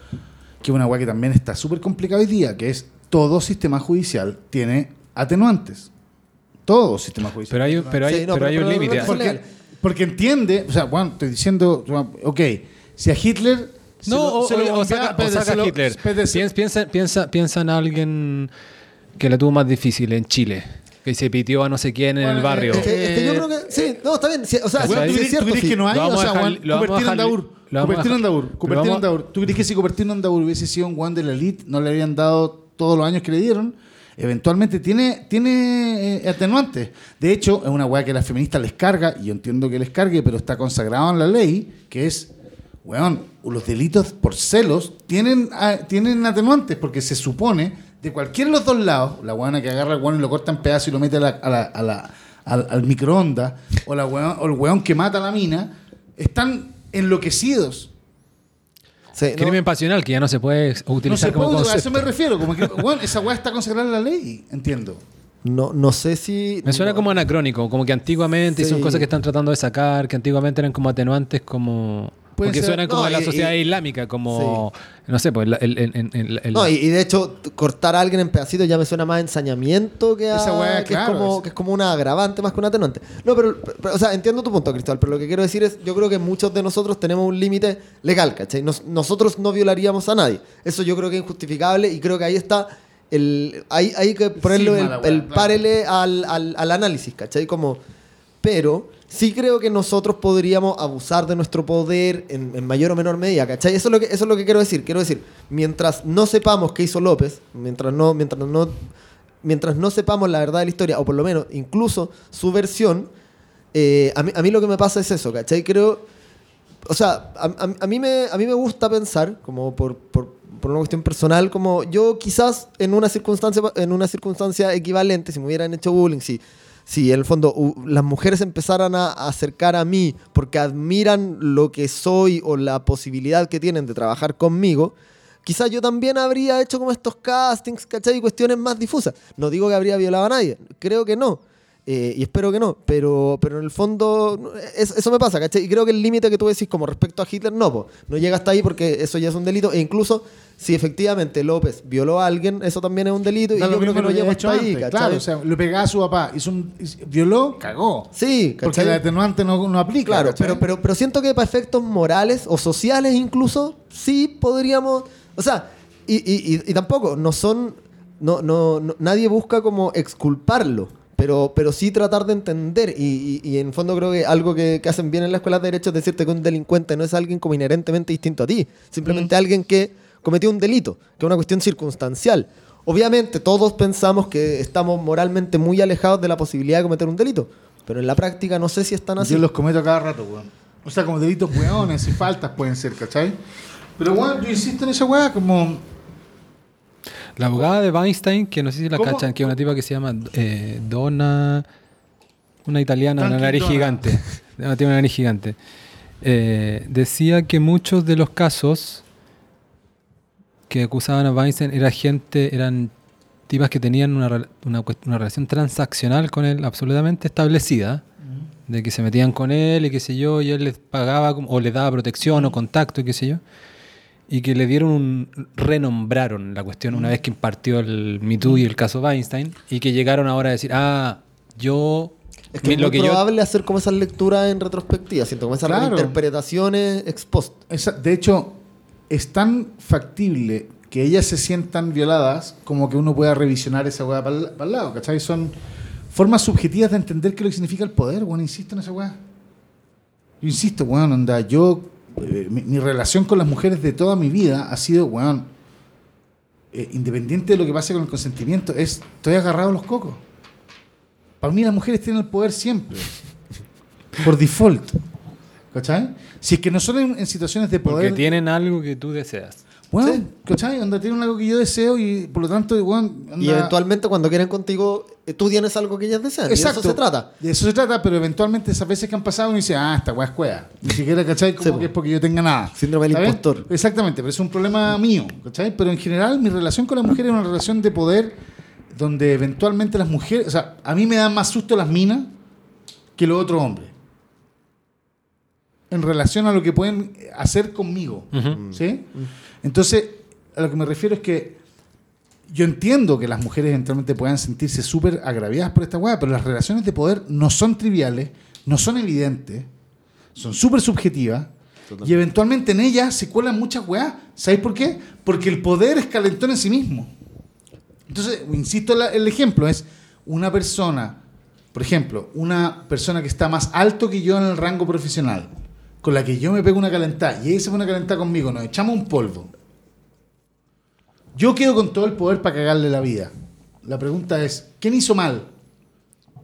que una weá que también está súper complicada hoy día, que es todo sistema judicial tiene atenuantes. Todo sistema judicial. Pero hay, pero hay, Sí, no, pero pero- hay un límite. porque- porque, entiende, o sea, bueno, estoy diciendo, ok, si a Hitler. se No, lo- o, se lo o- o saca, o saca se lo- Hitler. se- Piensa, piensa, piensa, piensa en alguien que la tuvo más difícil en Chile. Que se pitió a no sé quién en Bueno, el barrio. Es que, es que yo creo que. Sí, no, está bien. sí, o sea, Bueno, sí, ¿tú cierto. tú crees sí. que no hay? Lo vamos O sea, a Cupertino Andaur. Cupertino Andaur. Cupertino Andaur. ¿Tú crees que si Cupertino Andaur hubiese sido un Juan de la elite, no le habrían dado todos los años que le dieron? Eventualmente tiene, tiene eh, atenuantes. De hecho, es una weá que las feministas les carga, y yo entiendo que les cargue, pero está consagrado en la ley, que es, weón, los delitos por celos tienen, ah, tienen atenuantes, porque se supone, de cualquiera de los dos lados, la weona que agarra al weón y lo corta en pedazos y lo mete a la- a la- a la- al, al microondas, o, la weón- o el weón que mata a la mina, están enloquecidos. Sí, no, Crimen pasional que ya no se puede No utilizar se como puede, a concepto. eso me refiero. Como que, weón, esa weá está consagrada en la ley, entiendo. no, no sé si. Me suena no. como anacrónico, como que antiguamente y son Sí. cosas que están tratando de sacar, que antiguamente eran como atenuantes, como. Puede Porque ser. suenan como No, a la y- sociedad y- islámica, como. No sé, pues el. el- el- el- el- el- No, y, y de hecho, cortar a alguien en pedacitos ya me suena más a ensañamiento que a. Esa weá, que, claro, es como, es- que es como una agravante más que un atenuante. No, pero, pero, O sea, entiendo tu punto, Cristóbal, pero lo que quiero decir es: yo creo que muchos de nosotros tenemos un límite legal, ¿cachai? Nos- nosotros no violaríamos a nadie. Eso yo creo que es injustificable y creo que ahí está. El, hay, hay que ponerle Sí, el, párele al, al, al análisis, ¿cachai? Como. Pero sí creo que nosotros podríamos abusar de nuestro poder en, en mayor o menor medida, ¿cachai? Eso es, lo que, eso es lo que quiero decir. Quiero decir, mientras no sepamos qué hizo López, mientras no, mientras no, mientras no sepamos la verdad de la historia, o por lo menos incluso su versión, eh, a, mí, a mí lo que me pasa es eso, ¿cachai? Creo... O sea, a, mí, me, a mí me gusta pensar, como por, por, por una cuestión personal, como yo quizás en una circunstancia, en una circunstancia equivalente, si me hubieran hecho bullying, si, si en el fondo las mujeres empezaran a a acercar a mí porque admiran lo que soy o la posibilidad que tienen de trabajar conmigo, quizás yo también habría hecho como estos castings, ¿cachai? Y cuestiones más difusas. No digo que habría violado a nadie, creo que no. Eh, y espero que no, pero, pero en el fondo es- eso me pasa, ¿cachai? Y creo que el límite que tú decís como respecto a Hitler, no, po, no llega hasta ahí porque eso ya es un delito. E incluso si efectivamente López violó a alguien, eso también es un delito. Y yo creo que no llega hasta ahí, ¿cachai? Claro, o sea, le pegaba a su papá, hizo un, violó, cagó. sí, Porque ¿cachai? el atenuante no, no aplica. Claro, ¿cachai? pero, pero, pero siento que para efectos morales o sociales incluso, sí podríamos. O sea, y, y- y- y tampoco, no son. No, no, no- nadie busca como exculparlo. Pero, pero sí tratar de entender. Y, y- y en fondo creo que algo que, que hacen bien en la escuela de derecho es decirte que un delincuente no es alguien como inherentemente distinto a ti. Simplemente alguien que cometió un delito, que es una cuestión circunstancial. Obviamente todos pensamos que estamos moralmente muy alejados de la posibilidad de cometer un delito. Pero en la práctica no sé si están así. Yo los cometo cada rato, weón. O sea, como delitos weones y faltas pueden ser, ¿cachai? Pero, weón, yo insisto en esa weá como... La abogada de Weinstein, que no sé si la ¿Cómo? cachan, que es una tipa que se llama eh, Donna. Una italiana, una nariz Donna. gigante. Una tiene una nariz gigante. Eh, decía que muchos de los casos que acusaban a Weinstein era gente, eran tipas que tenían una, una, una relación transaccional con él absolutamente establecida, de que se metían con él y qué sé yo, y él les pagaba o les daba protección o contacto y qué sé yo, y que le dieron un, renombraron la cuestión una vez que impartió el Me Too y el caso Weinstein, y que llegaron ahora a decir, ah, yo... Es que mi- es lo muy que yo probable hacer como esas lecturas en retrospectiva, siento, como esas Claro. interpretaciones ex post. esa- de hecho, es tan factible que ellas se sientan violadas como que uno pueda revisionar esa weá para el lado, ¿cachai? Son formas subjetivas de entender qué es lo que significa el poder, weón, insisto en esa weá. Yo insisto, weón, onda, yo, eh, mi, mi relación con las mujeres de toda mi vida ha sido, weón, eh, independiente de lo que pase con el consentimiento, es, estoy agarrado a los cocos. Para mí las mujeres tienen el poder siempre, por default. ¿Cachai? Si es que no son en, en situaciones de porque poder. tienen algo que tú deseas. Bueno, Sí. ¿cachai? Onda tienen algo que yo deseo y por lo tanto, bueno, Y eventualmente cuando quieren contigo, eh, tú tienes algo que ellas desean. Exacto. Y de eso se trata. De eso se trata, pero eventualmente esas veces que han pasado uno dice, ah, esta weá es cueva. Ni siquiera, ¿cachai? Como Sí, po. que es porque yo tenga nada. Síndrome del impostor. Exactamente, pero es un problema mío, ¿cachai? Pero en general mi relación con las mujeres es una relación de poder donde eventualmente las mujeres, o sea, a mí me dan más susto las minas que los otros hombres. En relación a lo que pueden hacer conmigo. ¿Sí? Entonces, a lo que me refiero es que yo entiendo que las mujeres eventualmente puedan sentirse súper agraviadas por esta weá, pero las relaciones de poder no son triviales, no son evidentes, son súper subjetivas. Y eventualmente en ellas se cuelan muchas weas. ¿Sabéis por qué? Porque el poder es calentón en sí mismo. Entonces, insisto, la- el ejemplo es una persona, por ejemplo, una persona que está más alto que yo en el rango profesional, con la que yo me pego una calentada y ella se pone una calentada conmigo, nos echamos un polvo. Yo quedo con todo el poder para cagarle la vida. La pregunta es, ¿quién hizo mal?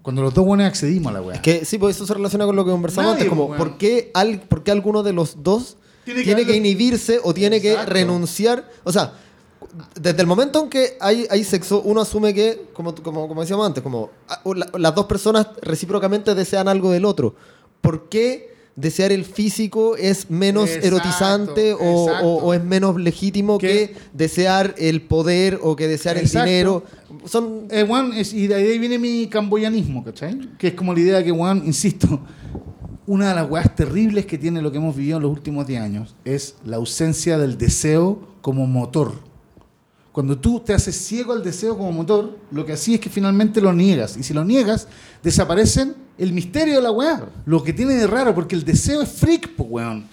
Cuando los dos buenos accedimos a la weá. Es que sí, pues eso se relaciona con lo que conversamos Nadie, antes, como pues. ¿por qué, al, por qué alguno de los dos Tiene tiene, que inhibirse o tiene Exacto. que renunciar? O sea, desde el momento en que hay, hay sexo, uno asume que, como, como, como decíamos antes, como ah, la- las dos personas recíprocamente desean algo del otro. ¿Por qué desear el físico es menos Exacto, erotizante o, exacto. o- o es menos legítimo ¿Qué? que desear el poder o que desear Exacto. el dinero? Son Eh, es- y de ahí viene mi camboyanismo, ¿cachai? Que es como la idea que, weón, insisto, una de las weas terribles que tiene lo que hemos vivido en los últimos 10 años es la ausencia del deseo como motor. Cuando tú te haces ciego al deseo como motor, lo que así es que finalmente lo niegas. Y si lo niegas, desaparecen el misterio de la weá. Lo que tiene de raro, porque el deseo es freak, pues weón.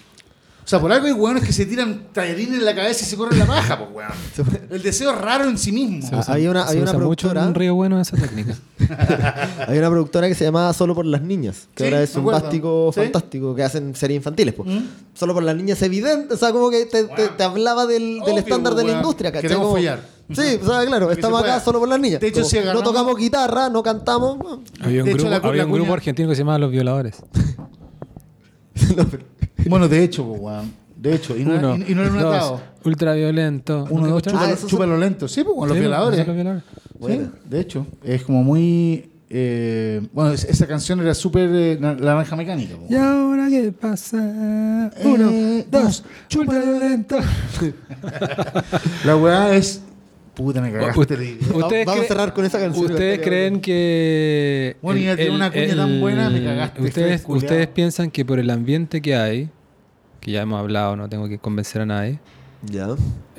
O sea, por algo hay weones que se tiran tallarines en la cabeza y se corren la paja, pues weón. El deseo es raro en sí mismo. Ah, hay una, Se hay una usa mucho en productora. un río bueno esa técnica. Hay una productora que se llamaba Solo por las Niñas, que Sí, ahora es un plástico Sí. fantástico, que hacen series infantiles. po. ¿Mm? Solo por las niñas evidente, o sea, como que te, te- te hablaba del, del Obvio, estándar de la weón. industria, ¿cachai? Queremos Como- follar. Sí, o sea, claro, estamos se acá solo por las niñas. De hecho, Como si agarramos- No tocamos guitarra, no cantamos. Había un, De hecho, grupo, la cu- había la un grupo argentino que se llamaba Los Violadores. No, pero- Bueno, de hecho, pues, weón. De hecho, y no, Uno, y- y no era un dos, atado. Ultraviolento. Uno, ¿No dos, chúpalo, Ah, chúpalo lento. Sí, pues con los Sí, violadores. los. Sí, de hecho, es como muy. eh, bueno, es- esa canción era súper eh, na- naranja mecánica. po. ¿Y ahora qué pasa? Uno, Eh, dos, chúpalo ultraviolento. La weá es. Puta, me cagaste. ¿Ustedes Vamos a creen- cerrar con esa canción. ¿Ustedes creen que... Bueno, a tener una cuña tan buena, me cagaste, Ustedes, ustedes piensan que por el ambiente que hay, que ya hemos hablado, no tengo que convencer a nadie, Ya.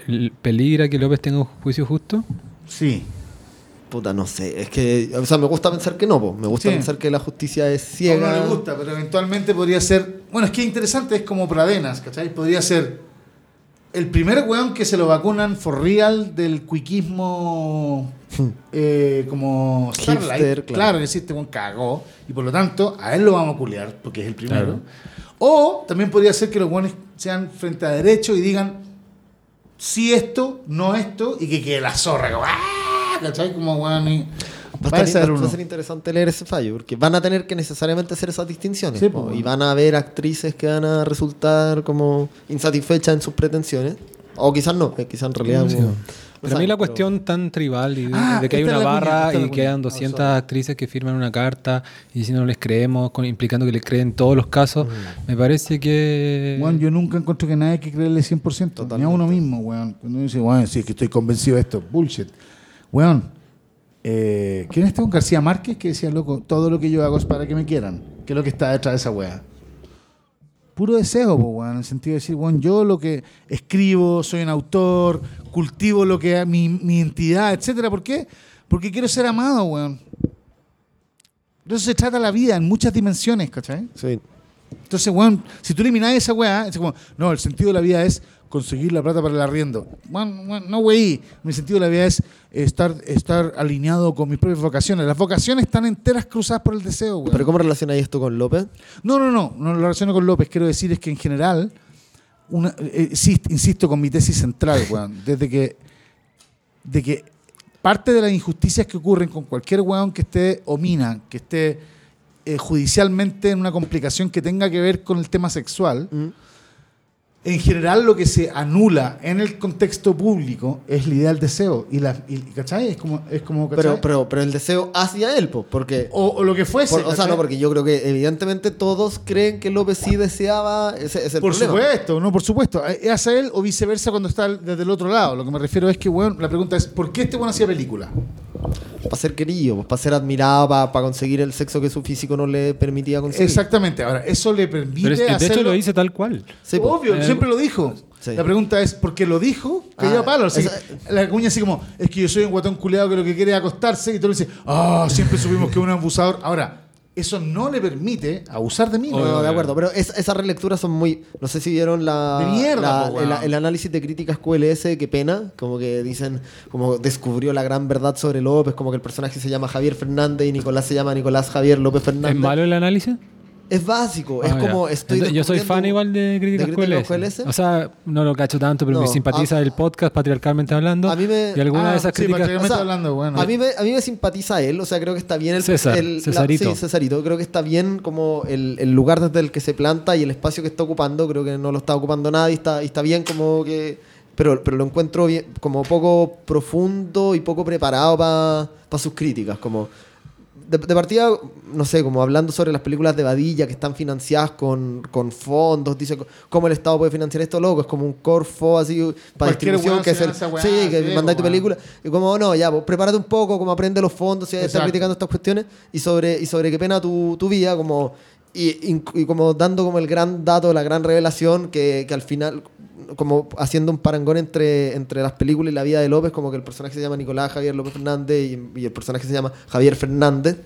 el- ¿peligra que López tenga un juicio justo? Sí. Puta, no sé. Es que, o sea, me gusta pensar que no, po. me gusta Sí. pensar que la justicia es A uno ciega. le gusta, pero eventualmente podría ser. Bueno, es que interesante, es como Pradenas, ¿cachai? Podría ser el primer weón que se lo vacunan for real del cuiquismo eh, como Hipster, Starlight. claro. Claro. que existe weón cagó. Y por lo tanto, a él lo vamos a culiar, porque es el primero. Claro. O también podría ser que los weones sean frente a derecho y digan sí esto, no esto, y que quede la zorra, como, ¡ah! ¿cachai? Como weón. y- Va Va a, estar- ser va a ser interesante leer ese fallo, porque van a tener que necesariamente hacer esas distinciones. Sí, po, y bueno. van a haber actrices que van a resultar como insatisfechas en sus pretensiones. O quizás no, eh, quizás en realidad. Sí. como- no Pero a mí la cuestión tan tribal y de, Ah, de que hay una cuña, barra y quedan Ah, 200 sorry. actrices que firman una carta y si no les creemos, con- implicando que les creen todos los casos, me parece que... Weón, yo nunca encuentro que nadie hay que creerle 100%. Ni a Totalmente. uno mismo, weón. Cuando uno dice, weón, sí, es que estoy convencido de esto. Bullshit. Weón, eh, ¿quién es este? Un García Márquez que decía, loco, todo lo que yo hago es para que me quieran. ¿Qué es lo que está detrás de esa weá? Puro deseo, po, weón, en el sentido de decir, weón, yo lo que escribo, soy un autor, cultivo lo que mi, mi identidad, etcétera. ¿Por qué? Porque quiero ser amado, weón. De eso se trata la vida en muchas dimensiones, ¿cachai? Sí. Entonces, weón, si tú eliminás esa weá, es como, no, el sentido de la vida es conseguir la plata para el arriendo. Weón, weón, no, wey. Mi sentido de la vida es estar, estar alineado con mis propias vocaciones. Las vocaciones están enteras cruzadas por el deseo, weón. Pero ¿cómo relacionáis esto con López? No, no, no, no lo relaciono con López. Quiero decir es que en general, una, eh, insisto con mi tesis central, weón, desde que, de que parte de las injusticias que ocurren con cualquier weón que esté o mina, que esté eh, judicialmente en una complicación que tenga que ver con el tema sexual, ¿Mm? En general lo que se anula en el contexto público es la idea del deseo. Y la, y, ¿Cachai? Es como, es como. Pero, pero, pero el deseo hacia él, po, porque... o, o lo que fuese. por- o sea, no, porque yo creo que evidentemente todos creen que López sí deseaba ese, ese Por problema. supuesto, no, por supuesto. ¿Es hacia él o viceversa cuando está desde el otro lado? Lo que me refiero es que, bueno, la pregunta es, ¿por qué este bueno hacía película? Para ser querido, pues, para ser admirado, para, para conseguir el sexo que su físico no le permitía conseguir. Exactamente. Ahora, eso le permite Pero es- de hecho lo dice tal cual. Sí, po. Obvio, Eh, siempre lo dijo. sí. La pregunta es, ¿por qué lo dijo? Que Ah, palo. Así, esa- la cuña así como, es que yo soy un guatón culeado que lo que quiere es acostarse y tú le dices, ah, siempre supimos que es un abusador. Ahora, eso no le permite abusar de mí. No, no, de acuerdo, pero es- esas relecturas son muy. No sé si vieron la, De mierda, la- po, el, weón. el análisis de críticas QLS, qué pena. Como que dicen, como descubrió la gran verdad sobre López, como que el personaje se llama Javier Fernández y Nicolás se llama Nicolás Javier López Fernández. ¿Es malo el análisis? Es básico, es Ah, como estoy. Entonces, yo soy fan igual de críticas, ¿De críticas QLS. QLS? O sea, no lo cacho tanto, pero No, me simpatiza a- el podcast patriarcalmente hablando. A mí me- y alguna Ah, de esas sí, críticas. O sea, hablando, bueno. a, mí me, a mí me simpatiza él, o sea, creo que está bien el. César, el- la- Cesarito. sí, Cesarito. Creo que está bien como el, el lugar desde el que se planta y el espacio que está ocupando. Creo que no lo está ocupando nadie, está, y está bien como que. Pero, pero lo encuentro bien, como poco profundo y poco preparado para sus críticas. Como de, de partida, no sé, como hablando sobre las películas de Badilla que están financiadas con, con fondos, dice cómo el Estado puede financiar esto, loco, es como un corfo así para Cualquier distribución que es el, weá, sí, que mandáis tu película. Y como no, ya, pues prepárate un poco, como aprende los fondos y está Exacto. criticando estas cuestiones y sobre y sobre qué pena tu, tu vida, como y, y- y como dando como el gran dato, la gran revelación que, que al final como haciendo un parangón entre, entre las películas y la vida de López, como que el personaje se llama Nicolás Javier López Fernández y, y el personaje se llama Javier Fernández.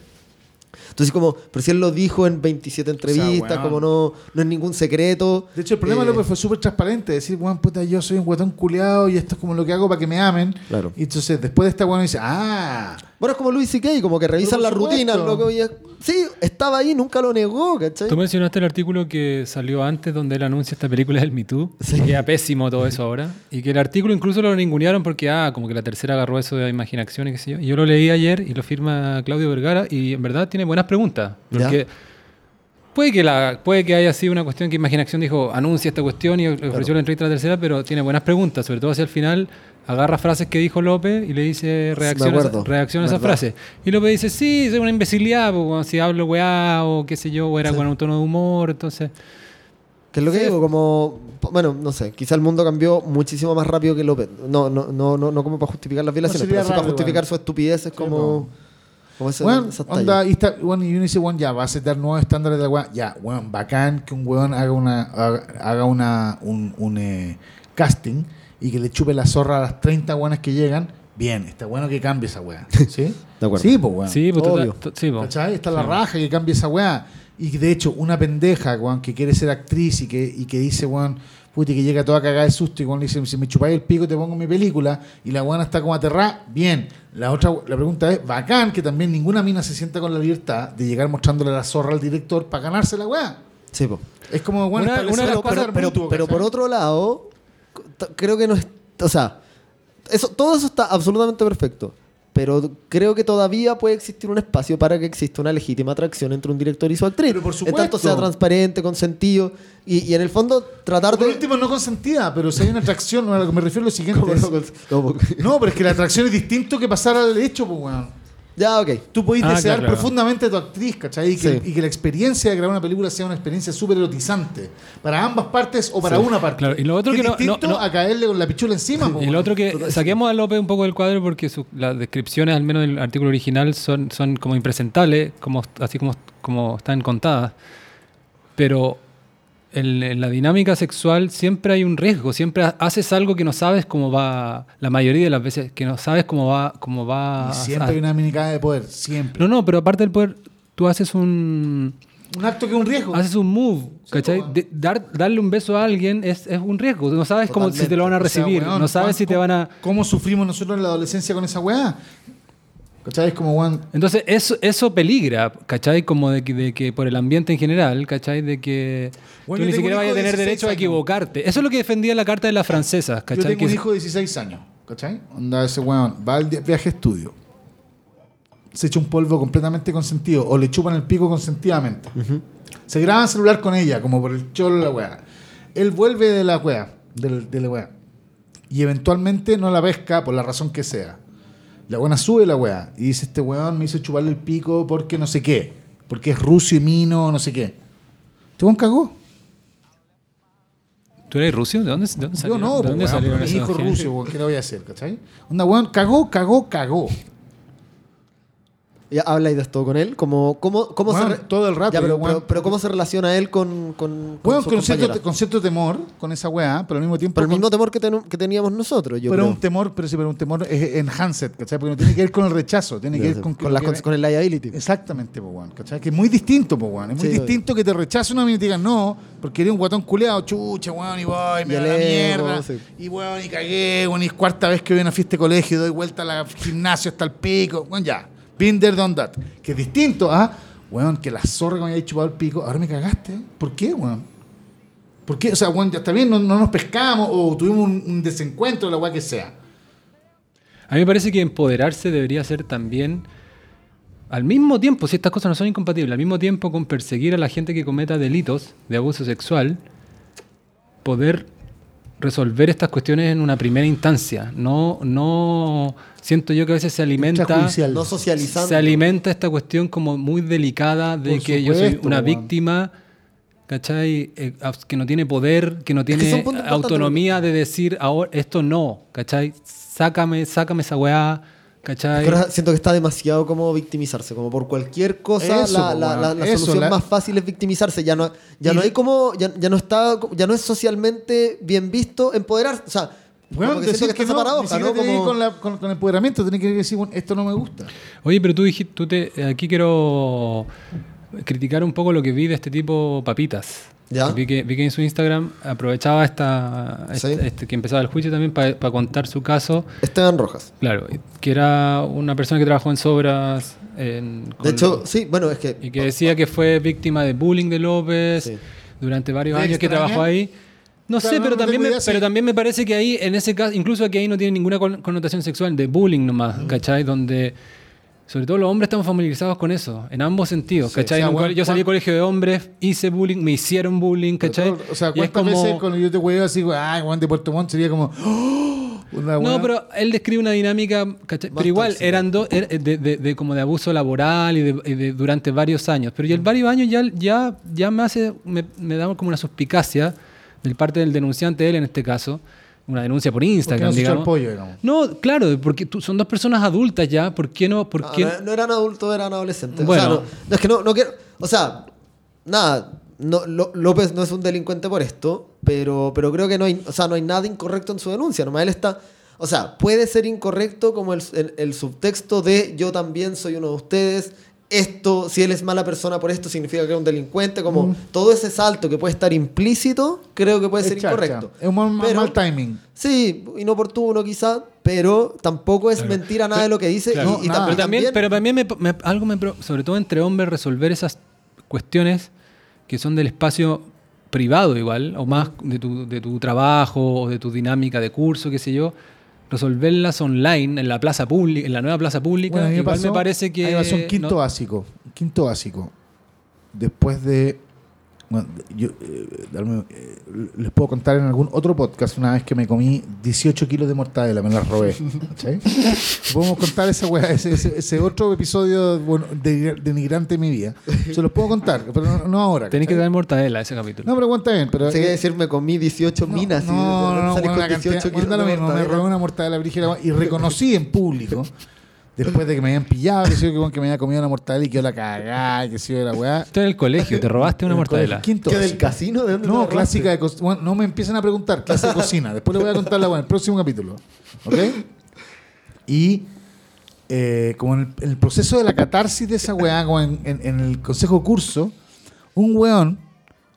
Entonces, como, pero si él lo dijo en 27 entrevistas, weón. como no, no es ningún secreto. De hecho, el problema Eh, de López fue súper transparente. Decir, weón, puta, yo soy un guatón culeado y esto es como lo que hago para que me amen. Claro. Y entonces, después de esta weón, dice, ah, Bueno, es como Luis C.K., como que revisan la rutina, loco, y es- sí, estaba ahí, nunca lo negó, ¿cachai? Tú mencionaste el artículo que salió antes donde él anuncia esta película del Me Too. Sí. Que era pésimo todo eso ahora. Y que el artículo incluso lo ningunearon porque, ah, como que la tercera agarró eso de imaginación y qué sé yo. Y yo lo leí ayer y lo firma Claudio Vergara y en verdad tiene buenas preguntas. Ya. Porque Puede que, la, puede que haya sido una cuestión que Imaginación dijo, anuncia esta cuestión y ofreció la entrevista a la tercera, pero tiene buenas preguntas, sobre todo hacia el final. Agarra frases que dijo López y le dice reacciona, acuerdo. reacciona a esa Verdad. frase. Y López dice, sí, es una imbecilidad, si hablo weá o qué sé yo, o era Sí. con un tono de humor, entonces... Que es lo que Sí. digo, como. Bueno, no sé, quizá el mundo cambió muchísimo más rápido que López. No, no, no, no, no como para justificar las violaciones, sería pero sí para justificar igual. su estupidez es como. Como ese, Bueno, esas onda, y, está, bueno, y uno dice, bueno, ya, va a setar nuevos estándares de la weá. Ya, weón, bacán que un weón haga una haga, haga una un, un, eh, casting y que le chupe la zorra a las 30 weonas que llegan. Bien, está bueno que cambie esa weá. ¿Sí? De acuerdo. Sí, pues weón. Sí, pues, Obvio. sí, pues. ¿Cachai? Está la raja que cambie esa weá. Y de hecho, una pendeja, weón, que quiere ser actriz y que, y que dice, weón, puti, que llega toda cagada de susto y weón le dice, si me chupáis el pico te pongo mi película y la weona está como aterrada, bien. La otra, la pregunta es, bacán que también ninguna mina se sienta con la libertad de llegar mostrándole la zorra al director para ganarse la weá. Sí, po. Es como, bueno, Una- una- las pero, cosas pero, pero, por otro lado, creo que no es. O sea, eso, todo eso está absolutamente perfecto. Pero creo que todavía puede existir un espacio para que exista una legítima atracción entre un director y su actriz. Pero por En tanto supuesto. sea transparente, con sentido. Y, y en el fondo, tratar Por de. último, no consentida, pero si hay una atracción, a lo que me refiero es lo siguiente. ¿Cómo es- no no, pero es que la atracción es distinto que pasar al hecho, pues weón. Ya, ok. Tú podés Ah, desear claro, profundamente a tu actriz, ¿cachai? Y que, Sí. y que la experiencia de grabar una película sea una experiencia súper erotizante. Para ambas partes o para Sí. una parte. Claro, y lo otro que no- no- no- a caerle con la pichula encima, po, Y lo otro que saquemos a López un poco del cuadro porque su- las descripciones, al menos del artículo original, son, son como impresentables, como, así como, como están contadas. Pero en, en la dinámica sexual siempre hay un riesgo, siempre ha- haces algo que no sabes cómo va, la mayoría de las veces, que no sabes cómo va, cómo va Y siempre a- hay una minicada de poder, siempre. No, no, pero aparte del poder, tú haces un, Un acto que es un riesgo. haces un move, ¿cachai? po, De- dar, darle un beso a alguien es, es un riesgo, no sabes cómo, si te lo van a O sea, recibir, weón, no sabes ¿cuán- si te van a... ¿Cómo sufrimos nosotros en la adolescencia con esa weá? ¿Cachai? Es como, weón, Entonces, eso, eso peligra, ¿cachai? Como de que, de que por el ambiente en general, ¿cachai? De que Bueno, tú yo ni tengo siquiera un vayas a de tener 16 derecho a equivocarte. Eso es lo que defendía la carta de las francesas, Yo ¿cachai? tengo un Que- hijo de 16 años, ¿cachai? Onda ese weón, va al viaje estudio. Se echa un polvo completamente consentido o le chupan el pico consentidamente. Se graba en celular con ella, como por el cholo de la weá. Él vuelve de la weá, del- de la weá. Y eventualmente no la pesca por la razón que sea. La buena sube la weá y dice: Este weón me hizo chuparle el pico porque no sé qué. Porque es ruso y mino, no sé qué. Este weón cagó. ¿Tú eres ruso? ¿De dónde, de dónde Yo salieron? no, ¿De dónde weón, salieron mi hijo ruso, ¿qué le voy a hacer, cachai? Onda, weón, cagó, cagó, cagó. Ya habláis de esto con él. Como, ¿Cómo, cómo se re- todo el rato, Ya, pero, weón. pero, pero ¿cómo se relaciona él con, con, con sus con cierto, compañeras? con cierto temor, con esa weá, pero al mismo tiempo. Pero el mismo temor que, ten- que teníamos nosotros, yo pero creo. un temor, pero sí, pero un temor es enhanced, ¿cachai? Porque no tiene que ver con el rechazo, tiene que ver con, con, con el liability. Exactamente, po, ¿cachai? Que es muy distinto, po. Es muy Sí, distinto que te rechace una mina y te digan no, porque eres un guatón culeado, chucha, weón, y voy, me Y da la mierda. sí. Y weón, y cagué, weón, y cuarta vez que voy a una fiesta de colegio y doy vuelta a la gimnasio hasta el pico. Weón, ya. There, done that. Que es distinto a, weón, que la zorra que me había chupado el pico, ahora me cagaste. ¿Por qué, weón? ¿Por qué? O sea, weón, ya está bien, no, no nos pescamos o tuvimos un, un desencuentro, la weá que sea. A mí me parece que empoderarse debería ser también, al mismo tiempo, si estas cosas no son incompatibles, al mismo tiempo con perseguir a la gente que cometa delitos de abuso sexual, poder resolver estas cuestiones en una primera instancia. No, no siento yo que a veces se alimenta. No socializando. se alimenta esta cuestión como muy delicada de Por que yo soy supuesto, una weón. víctima. ¿Cachai? Eh, que no tiene poder, que no que tiene puntos importantes, autonomía de decir ahora esto no, ¿cachai? Sácame, sácame esa weá, ¿cachai? Pero siento que está demasiado como victimizarse, como por cualquier cosa Eso, la, la- la- la Eso, solución la- más fácil es victimizarse. Ya no, ya Y- no hay como, ya, ya no está, ya no es socialmente bien visto empoderarse. O sea, Bueno, como que decir que está esa no, paradoja, ¿no? que ir Como- con, la- con- con empoderamiento, tiene que decir, bueno, esto no me gusta. Oye, pero tú dijiste, tú te, aquí quiero criticar un poco lo que vi de este tipo Papitas. ¿Ya? Vi que, vi que en su Instagram aprovechaba esta, Sí. este, este- que empezaba el juicio también para contar su caso. Esteban Rojas. Claro, que era una persona que trabajó en Sobras. en- De hecho, sí, bueno, es que. y que decía que fue víctima de bullying de López Sí. durante varios ¿Te años que trabajó ahí. No Claro, sé, no, pero, no también me, idea, sí. pero también me parece que ahí, en ese caso, incluso que ahí no tiene ninguna con- connotación sexual, de bullying nomás, ¿cachai? Donde sobre todo los hombres estamos familiarizados con eso, en ambos sentidos, Sí, ¿cachai? o sea, bueno, yo salí de colegio de hombres, hice bullying, me hicieron bullying, ¿cachai? O sea, ¿cuántas como- veces cuando yo te huevo así, ay, Juan de Puerto Montt sería como, ¡Oh! una No, pero él describe una dinámica, ¿cachai? Pero igual eran dos er- de, de- de como de abuso laboral y de, y de- durante varios años. Pero ya el varios años ya, ya, ya me hace, me, me da como una suspicacia del parte del denunciante, él en este caso, una denuncia por ¿Por qué Instagram, no digamos. el pollo, digamos? No, claro, porque tú- son dos personas adultas ya, ¿por qué no? ¿Por No, qué? no, no eran adultos, eran adolescentes. Bueno. O sea, no, no, es que no, no quiero. O sea, nada. No, López no es un delincuente por esto, pero, pero creo que no hay, o sea, no hay nada incorrecto en su denuncia. Nomás él está. O sea, puede ser incorrecto como el, el- el subtexto de yo también soy uno de ustedes. Esto, si él es mala persona por esto, significa que es un delincuente. Como todo ese salto que puede estar implícito, creo que puede Es ser chacha. incorrecto. Es un mal, Pero- mal timing. Sí, inoportuno quizá, pero tampoco es mentira nada de lo que dice. Claro. y, y No, tam- nada. pero también, pero también me, me- algo me, sobre todo entre hombres, resolver esas cuestiones que son del espacio privado igual, o más de tu, de tu trabajo, o de tu dinámica de curso, qué sé yo, resolverlas online, en la plaza pública, en la nueva plaza pública, Bueno, igual pasó- me parece que... a mí me pasó un quinto no- básico. un Quinto básico. Después de. Bueno, yo eh, darme, eh, les puedo contar en algún otro podcast una vez que me comí 18 kilos de mortadela, me la robé. ¿cachai? Podemos contar esa weá, ese, ese- ese otro episodio bueno, de- denigrante de mi vida. Se los puedo contar, pero no, no ahora. Tenés que dar mortadela ese capítulo. No, pero cuenta bien. Pero, Se eh, quiere decir, me comí 18 no, minas. y No, no, no, salí bueno, con una cantidad, 18 bueno, da lo de mismo, me robé una mortadela brígida y reconocí en público, después de que me habían pillado, que, yo, que, me había comido una mortadela y que yo la cagá, y que yo, la weá. Esto en el colegio, te robaste una mortadela. ¿Qué del casino? ¿De dónde te No, la clásica de cocina. Bueno, no me empiecen a preguntar, clase de cocina. Después les voy a contar la buena, en el próximo capítulo. ¿Ok? Y eh, como en el, en el proceso de la catarsis de esa weá, como en, en- en el consejo curso, un weón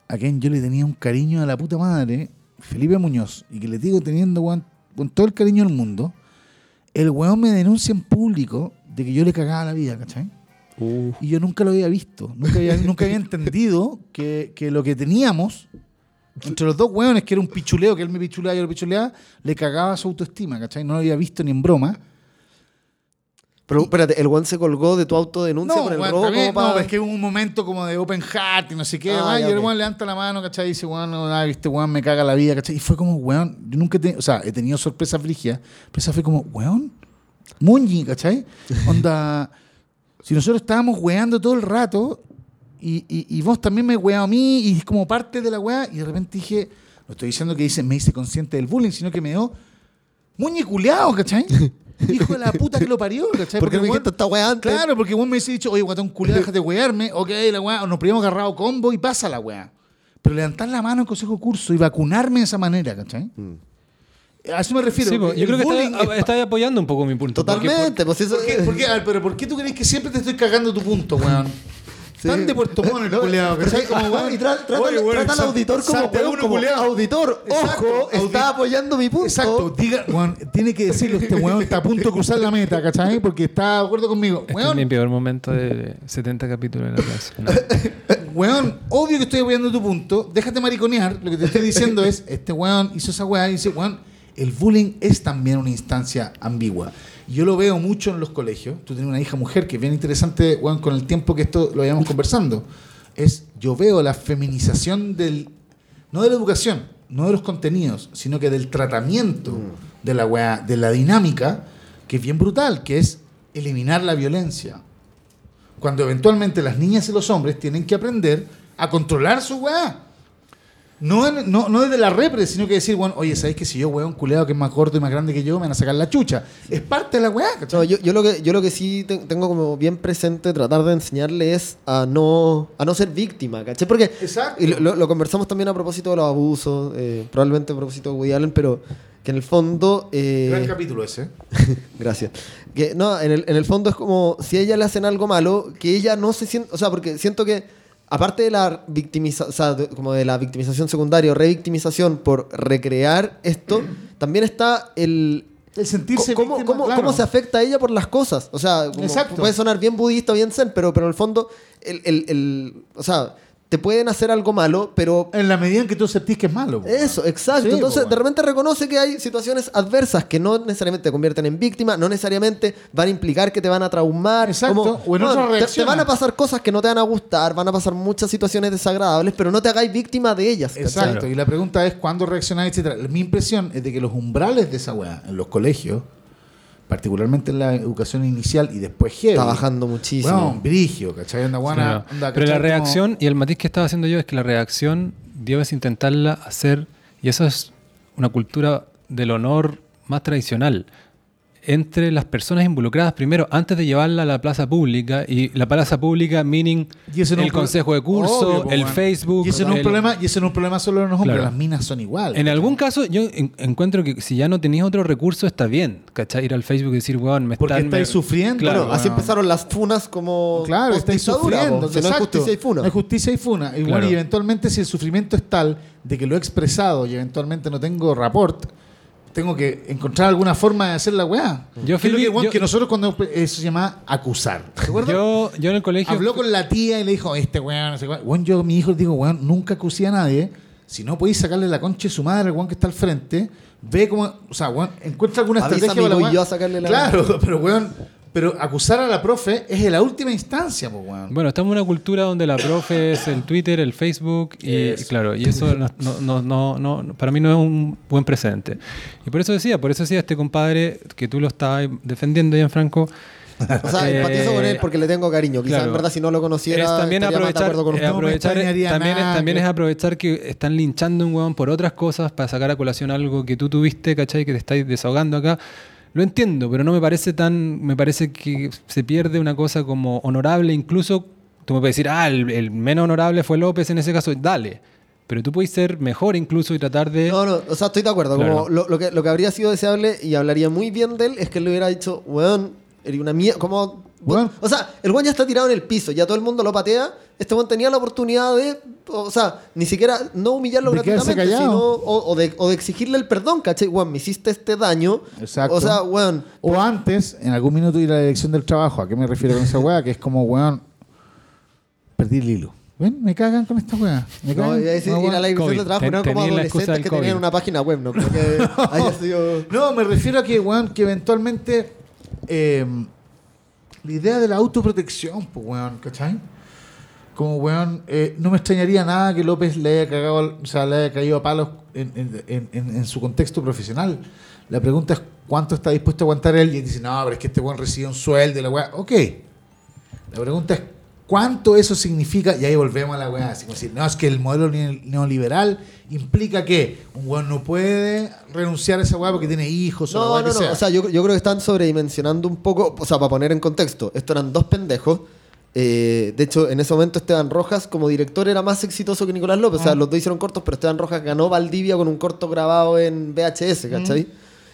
a quien yo le tenía un cariño a la puta madre, Felipe Muñoz, y que le digo teniendo weón, con todo el cariño del mundo, el weón me denuncia en público de que yo le cagaba la vida, ¿cachai? Y yo nunca lo había visto, nunca había, nunca había entendido que, que lo que teníamos entre los dos hueones, que era un pichuleo, que él me pichuleaba y yo lo pichuleaba, le cagaba su autoestima, ¿cachai? No lo había visto ni en broma. Pero espérate, el one se colgó de tu autodenuncia No, por el weón, robo. también- como no, es que hubo un momento como de open heart y no sé qué, Ah, ya, y el weón levanta la mano, ¿cachai? Y dice, weón, no, nada, viste, weón, me caga la vida, ¿cachai? Y fue como, weón, yo nunca he tenido, o sea, he tenido sorpresas frigias, pero esa fue como, weón, Muñi, ¿cachai? Onda, si nosotros estábamos weando todo el rato y, y, y vos también me weado a mí y es como parte de la wea, y de repente dije, no estoy diciendo que dice, me hice consciente del bullying, sino que me dio Muñi culeado, ¿cachai? Hijo de la puta que lo parió, ¿cachai? ¿Por qué no me esta weá antes? Claro, porque vos me hubiese dicho, oye, guatón culiado, déjate wearme, ok, la weá, o nos primero agarrado combo y pasa la weá. Pero levantar la mano en consejo curso y vacunarme de esa manera, ¿cachai? A eso me refiero. Sí, yo creo que bullying está, es- está apoyando un poco mi punto. porque- Totalmente, pues eso ¿Por qué? ¿Por qué? Ver, pero ¿por qué tú crees que siempre te estoy cagando tu punto, weón? Sí. Tan de Puerto Montt el No, culiado, pero ¿cachai? sí, Como, weón, y tra- trata, oye, weón, trata al auditor como, weón, uno, como auditor. Exacto, Ojo, audi- está apoyando mi punto. Exacto, diga, weón, tiene que decirlo, este weón está a punto de cruzar la meta, ¿cachai? Porque está de acuerdo conmigo. Este es mi peor momento de 70 capítulos de la clase. Weón, obvio que estoy apoyando tu punto. Déjate mariconear. Lo que te estoy diciendo es, este weón hizo esa weá y dice, weón, el bullying es también una instancia ambigua. Yo lo veo mucho en los colegios. Tú tienes una hija mujer que es bien interesante, weón, con el tiempo que esto lo vayamos conversando. Es, yo veo la feminización del, no de la educación, no de los contenidos, sino que del tratamiento de la weá, de la dinámica, que es bien brutal, que es eliminar la violencia cuando eventualmente las niñas y los hombres tienen que aprender a controlar su weá. No, en- no, no desde la repre, sino que decir, bueno, oye, ¿sabéis que si yo, weón, culeado que es más gordo y más grande que yo, me van a sacar la chucha? Es parte de la weá, ¿cachai? No, yo, yo lo que, yo lo que sí te- tengo como bien presente, tratar de enseñarle es a no, a no ser víctima, ¿cachai? Porque Exacto. y lo conversamos también a propósito de los abusos, eh, probablemente a propósito de Woody Allen, pero que en el fondo... eh, Gran capítulo ese. Gracias. Que no, en el, en el fondo es como si a ella le hacen algo malo, que ella no se siente, o sea, porque siento que aparte de la victimiza, o sea, de- como de la victimización secundaria o revictimización por recrear esto, también está el El sentirse ¿Cómo, víctima, cómo- claro. cómo se afecta a ella por las cosas? O sea, puede sonar bien budista, bien zen, pero, pero en el fondo, el, el- el- o sea, te pueden hacer algo malo, pero En la medida en que tú sentís que es malo. po, eso, exacto. Sí, Entonces, po, de repente reconoce que hay situaciones adversas que no necesariamente te convierten en víctima, no necesariamente van a implicar que te van a traumar. Exacto, o en otra te- te, van a pasar cosas que no te van a gustar, van a pasar muchas situaciones desagradables, pero no te hagáis víctima de ellas. ¿cachai? Exacto, y la pregunta es cuándo reaccionar, etcétera. Mi impresión es de que los umbrales de esa weá en los colegios, particularmente en la educación inicial y después heavy, Está bajando muchísimo. Weón, brigio, ¿cachai? Anda, guana, Claro. anda, Pero la ¿cachai? reacción y el matiz que estaba haciendo yo es que la reacción debes intentarla hacer, y eso es una cultura del honor más tradicional, entre las personas involucradas primero, antes de llevarla a la plaza pública, y la plaza pública meaning Y no el pro- consejo de curso, Obvio, el. Facebook. Y ese no es un problema, y ese no es un problema solo de los hombres, Claro. las minas son iguales. En algún caso, yo en- encuentro que si ya no tenías otro recurso, está bien, ¿cachai? Ir al Facebook y decir, weón, me Porque están... estáis me- sufriendo. Claro. Bueno, así empezaron las funas como. Claro, estáis sufriendo. po. Si no hay exacto. justicia y funa. No hay justicia y funa. Y, bueno, Claro. y eventualmente, si el sufrimiento es tal de que lo he expresado y eventualmente no tengo rapport, tengo que encontrar alguna forma de hacer la weá. Yo Que es lo fui- que, weón, yo- que nosotros cuando eso se llama acusar. ¿Te acuerdas? Yo, yo en el colegio... Habló con la tía y le dijo, este weón, no sé. Weón, yo a mi hijo le digo, weón, nunca acusé a nadie. Si no podéis sacarle la concha de su madre al weón que está al frente, ve cómo, o sea, weón, encuentra alguna Avísame estrategia para la weá. yo a sacarle la- Claro, pero weón, pero acusar a la profe es en la última instancia, pues weón. Bueno, estamos en una cultura donde la profe es el Twitter, el Facebook y, claro, y eso no, no, no, no- no- para mí no es un buen precedente. Y por eso decía, por eso decía este compadre que tú lo estabas defendiendo, Gianfranco, O sea, Eh, empatizo con él porque le tengo cariño. Quizás claro. en verdad si no lo conociera es también estaría más de aprovechar, con eh. No aprovechar extrañaría también, es, nada también que- es aprovechar que están linchando a un huevón por otras cosas para sacar a colación algo que tú tuviste, ¿cachai? Que te estáis desahogando acá. Lo entiendo, pero no me parece tan. Me parece que se pierde una cosa como honorable, incluso. Tú me puedes decir, ah, el, el menos honorable fue López en ese caso, dale. Pero tú puedes ser mejor incluso y tratar de. No, no, o sea, estoy de acuerdo. Claro. Como lo, lo que, lo que habría sido deseable y hablaría muy bien de él es que él le hubiera dicho, weón, eres una mierda. Como. Weón. O sea, el weón ya está tirado en el piso, ya todo el mundo lo patea. Este weón tenía la oportunidad de. O sea, ni siquiera no humillarlo De gratuitamente, sino. O, o de, o de exigirle el perdón, ¿cachai? Weón, me hiciste este daño. Exacto. O sea, weón. O antes, en algún minuto ir a la dirección del trabajo. ¿A qué me refiero con esa weá? Que es como, weón, perdí el hilo. ¿Ven? Me cagan con esta weá. Me No, cagan. decir, No, ir a la dirección COVID. de trabajo, Ten- no como adolescentes del que tenían COVID. una página web, ¿no? Creo que haya sido. No, me refiero a que, weón, que eventualmente eh, la idea de la autoprotección, pues, weón, ¿cachai? Como, weón, eh, no me extrañaría nada que López le haya cagado, o sea, le haya caído a palos en, en- en- en- su contexto profesional. La pregunta es cuánto está dispuesto a aguantar él y él dice, no, pero es que este weón recibe un sueldo y la weá. Ok. La pregunta es cuánto eso significa, y ahí volvemos a la weá, así como decir, no, es que el modelo ne- neoliberal implica que un weón no puede renunciar a esa weá porque tiene hijos o la No, weá no, que no. sea. O sea, yo, yo creo que están sobredimensionando un poco. O sea, para poner en contexto, estos eran dos pendejos. Eh, de hecho, en ese momento Esteban Rojas, como director, era más exitoso que Nicolás López. O Ah. sea, los dos hicieron cortos, pero Esteban Rojas ganó Valdivia con un corto grabado en VHS, ¿cachai?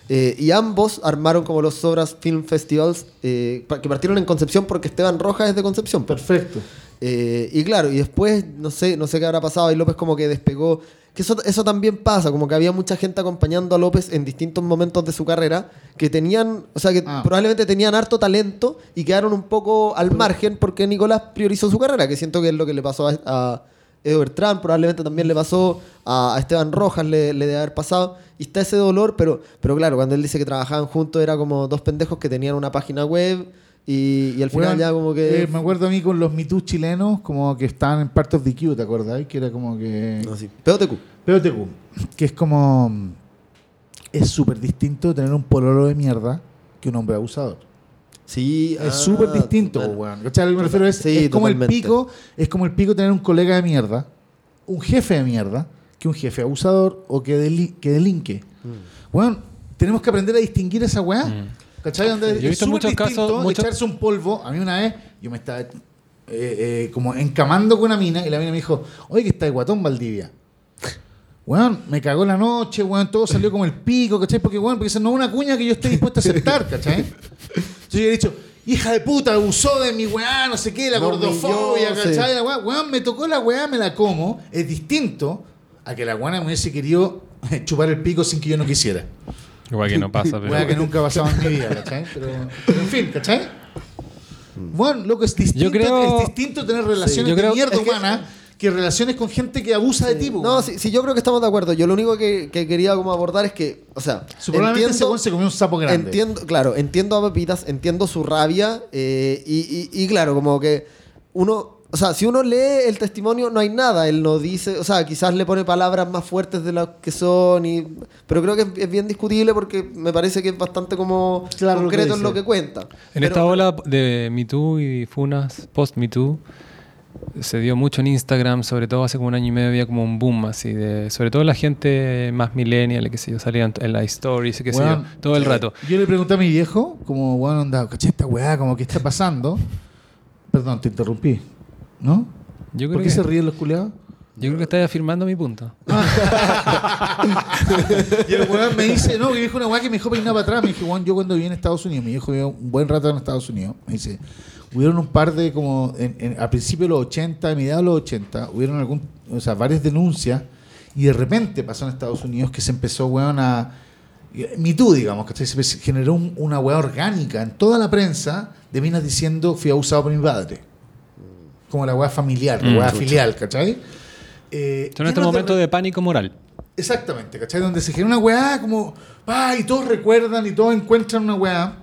Eh, y ambos armaron como los Sobras Film Festivals, eh, que partieron en Concepción porque Esteban Rojas es de Concepción. pues. Perfecto. Y claro, y después, no sé, no sé qué habrá pasado, y López como que despegó. Que eso, eso también pasa, como que había mucha gente acompañando a López en distintos momentos de su carrera, que tenían, o sea, que Ah. probablemente tenían harto talento y quedaron un poco al margen porque Nicolás priorizó su carrera, que siento que es lo que le pasó a, a Edward Trump, probablemente también le pasó a, a Esteban Rojas, le, le debe haber pasado. Y está ese dolor, pero, pero claro, cuando él dice que trabajaban juntos era como dos pendejos que tenían una página web y, y al final ya como que... eh, me acuerdo a mí con los MeToo chilenos, como que estaban en Part of the Q, ¿te acordás? Que era como que. No, sí. POTQ. POTQ, que es como. Es súper distinto tener un pololo de mierda que un hombre abusador. Sí, Es ah, súper distinto, weón. ¿Cachai? Lo que me refiero es, Sí, es como el pico, es como el pico tener un colega de mierda, un jefe de mierda, que un jefe abusador o que, deli- que delinque. Mm. Weón, tenemos que aprender a distinguir esa weá. ¿Cachai? Donde Yo he visto muchos casos, muchos- echarse un polvo. A mí una vez, yo me estaba eh, eh, como encamando con una mina y la mina me dijo, oye, que está de guatón Valdivia. Weón, me cagó la noche, weón, todo salió como el pico, ¿cachai? Porque, weón, porque esa no es una cuña que yo esté dispuesto a aceptar, ¿cachai? Entonces yo he dicho, hija de puta, abusó de mi weá, no sé qué, la gordofobia, ¿cachai? sí. La weá, weón, me tocó la weá, me la como. Es distinto a que la weá me hubiese querido chupar el pico sin que yo no quisiera. Igual que no pasa, pero... Weá que nunca ha pasado en mi vida, ¿cachai? Pero, pero en fin, ¿cachai? Bueno, loco, es distinto, Yo creo- es distinto tener relaciones yo de creo- mierda es que- humana que relaciones con gente que abusa de ti. po, No, sí, sí, yo creo que estamos de acuerdo. Yo lo único que, que quería como abordar es que, o sea, Probablemente ese se comió un sapo grande. Entiendo, claro, entiendo a Pepitas, entiendo su rabia eh, y, y- y claro, como que uno, o sea, si uno lee el testimonio no hay nada, él no dice, o sea, quizás le pone palabras más fuertes de las que son, y, pero creo que es, es bien discutible porque me parece que es bastante como Claro lo que concreto en lo que cuenta. En Pero- esta ola de Me Too y Funas, post Me Too, se dio mucho en Instagram, sobre todo hace como un año y medio había como un boom así, de, sobre todo la gente más millennial, que sé yo, salían en las stories, qué sé Weón, yo, todo el eh, rato. Yo le pregunté a mi viejo, como, bueno, onda, caché esta weá, como, ¿qué está pasando? Perdón, te interrumpí. ¿No? Yo creo, ¿Por qué que, se ríen los culiados? yo creo que estás afirmando mi punto. Y el weón me dice, no, que dijo una weá que me dejó peinado para atrás. Me dijo, weón, yo cuando viví en Estados Unidos, mi viejo vivió un buen rato en Estados Unidos. Me dice, hubieron un par de, como, en, en- a principios de los 80, a mediados de los 80, hubieron algún, o sea, varias denuncias. Y de repente pasó en Estados Unidos que se empezó, weón, a. Too, digamos, que se generó un- una weá orgánica en toda la prensa de minas diciendo fui abusado por mi padre. Como la weá familiar, la Mm, weá filial, ¿cachai? Eh, Son estos momentos de pánico moral. Exactamente, ¿cachai? Donde se genera una weá como, pa, y todos recuerdan y todos encuentran una weá.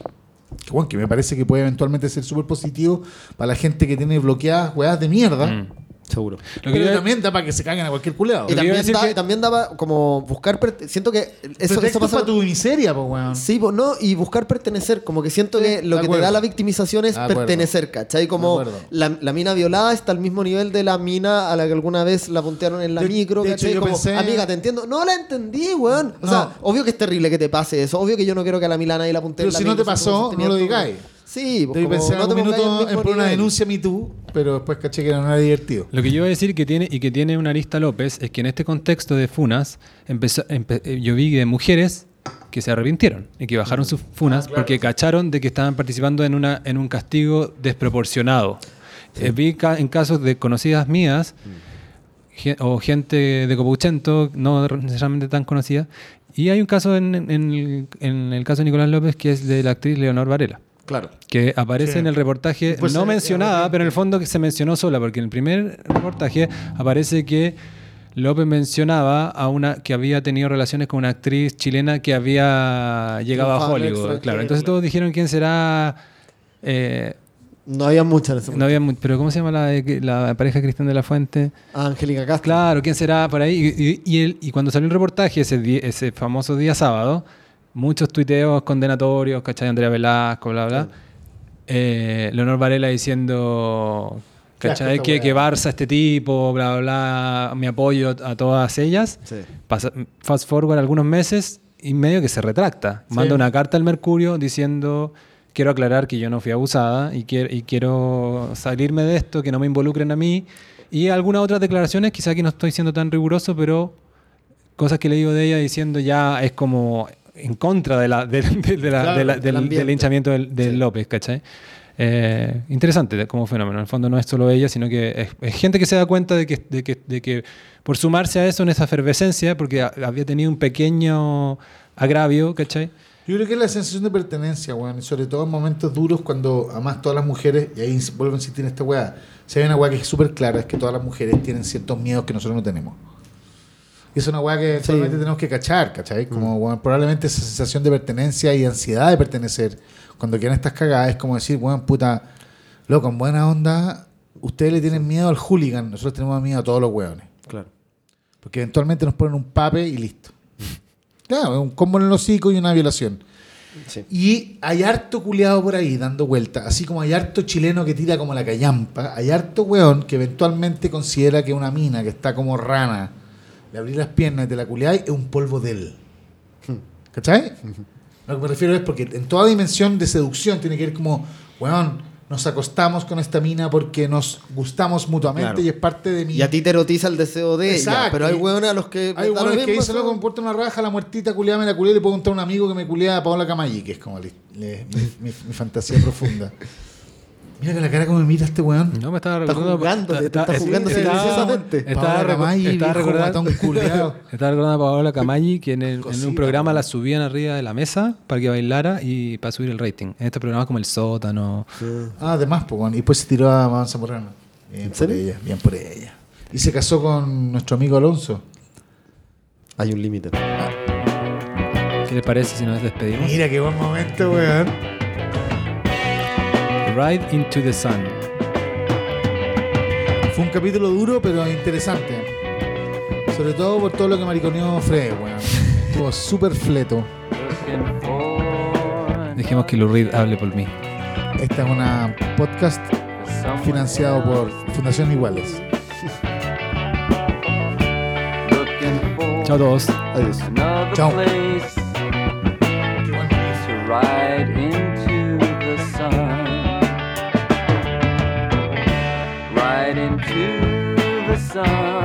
Que, bueno, que me parece que puede eventualmente ser súper positivo para la gente que tiene bloqueadas weás de mierda. Mm. Seguro. Lo que pero yo- también da para que se caguen a cualquier culeado. Y también, decir da- que- también daba como buscar, siento que eso, eso pasa para tu miseria, pues, weón. Sí, pues no, y buscar pertenecer, como que siento Sí, que lo que te da la victimización es De acuerdo. pertenecer, ¿cachai? Como la, la mina violada está al mismo nivel de la mina a la que alguna vez la puntearon en la De- micro, de ¿cachai? hecho, yo como, pensé- amiga, te entiendo. No la entendí, weón. O No. sea, obvio que es terrible que te pase eso, obvio que yo no quiero que a la Milana y la puntee Pero en la si no te pasó, no lo digáis. Sí, pues como no al minuto en poner una denuncia Me Too, pero después caché que no era divertido. Lo que yo iba a decir que tiene y que tiene una lista López es que en este contexto de funas empezó, empe- eh, yo vi de mujeres que se arrepintieron y que bajaron sus funas porque cacharon de que estaban participando en una en un castigo desproporcionado. Eh, vi ca- en casos de conocidas mías ge- o gente de Copuchento, no necesariamente tan conocida, y hay un caso en, en el, en el caso de Nicolás López que es de la actriz Leonor Varela Claro. que aparece Sí. en el reportaje Pues no se- mencionada, pero en el fondo que se mencionó sola, porque en el primer reportaje aparece que López mencionaba a una que había tenido relaciones con una actriz chilena que había llegado a Hollywood. Claro, entonces todos dijeron quién será. eh, No había muchas en ese no momento. había mu- pero ¿cómo se llama la, la pareja Cristian de la Fuente? Ah, Angélica Castro. Claro, ¿quién será por ahí? Y, y- y él- y cuando salió el reportaje, ese, ese famoso día sábado, muchos tuiteos condenatorios, ¿cachai? Andrea Velasco, bla, bla. Eh, Leonor Varela diciendo, ¿cachai? Que, que Barça, este tipo, bla, bla, bla, mi apoyo a todas ellas. Sí. Pasa- fast forward algunos meses y medio que se retracta. Sí. Manda una carta al Mercurio diciendo, quiero aclarar que yo no fui abusada y, quiero y quiero salirme de esto, que no me involucren a mí. Y algunas otras declaraciones, quizá aquí no estoy siendo tan riguroso, pero cosas que le digo de ella diciendo ya es como en contra de la, de- de- de la- Claro, de la- del del, ambiente. del del, del Sí. López, ¿cachai? Eh, interesante como fenómeno. En el fondo no es solo ella, sino que es, es gente que se da cuenta de que, de, que, de que por sumarse a eso en esa efervescencia, porque a- había tenido un pequeño agravio, ¿cachai? Yo creo que es la sensación de pertenencia, weón. y Sobre todo en momentos duros cuando, además, todas las mujeres, y ahí vuelvo a insistir en esta weá, si hay una weá que es súper clara, es que todas las mujeres tienen ciertos miedos que nosotros no tenemos. Y es una weá que Sí. solamente tenemos que cachar, ¿cachai? Como weón, probablemente esa sensación de pertenencia y ansiedad de pertenecer, cuando quedan estas cagadas, es como decir, weón, puta, loco, en buena onda, ustedes le tienen miedo al hooligan, nosotros tenemos miedo a todos los weones. Claro. Porque eventualmente nos ponen un pape y listo. Claro, un combo en el hocico y una violación. Sí. Y hay harto culiado por ahí dando vueltas, así como hay harto chileno que tira como la callampa, hay harto weón que eventualmente considera que una mina que está como rana, le abrí las piernas y te la culiáis, es un polvo de él. ¿Cachai? Lo que me refiero es porque en toda dimensión de seducción tiene que ver como, weón, nos acostamos con esta mina porque nos gustamos mutuamente Claro. y es parte de mi... Y a ti te erotiza el deseo de ella, Exacto. pero hay hueones a los que... Hay hueones que dicen, loco, importa una raja, la muertita culiada me la culié, le puedo contar a un amigo que me culea a Paola Camayi, que es como le- le- mi, mi- mi fantasía profunda. Mira que la cara como me mira este weón. No, me estaba Está recordando. jugando, te está jugando estaba- silenciosamente. Estaba, recordando, estaba recordando a Paola Camayi que en, el- en Cosita, un programa la subían arriba de la mesa para que bailara y para subir el rating. En este programa como El Sótano. Ah, además, pues, weón. Y después se tiró a Maman Zamorano. Bien por serio? ella, bien por ella. y se casó con nuestro amigo Alonso. Hay un límite. ¿Qué le parece si nos despedimos? Mira qué buen momento, weón. Ride into the Sun. Fue un capítulo duro, pero interesante. Sobre todo por todo lo que mariconeó Fred, weón. Estuvo súper fleto. Dejemos que Lou Reed hable por mí. Esta es una podcast financiado por Fundación Iguales. Chao a todos. Adiós. Chao. Ride into the sun.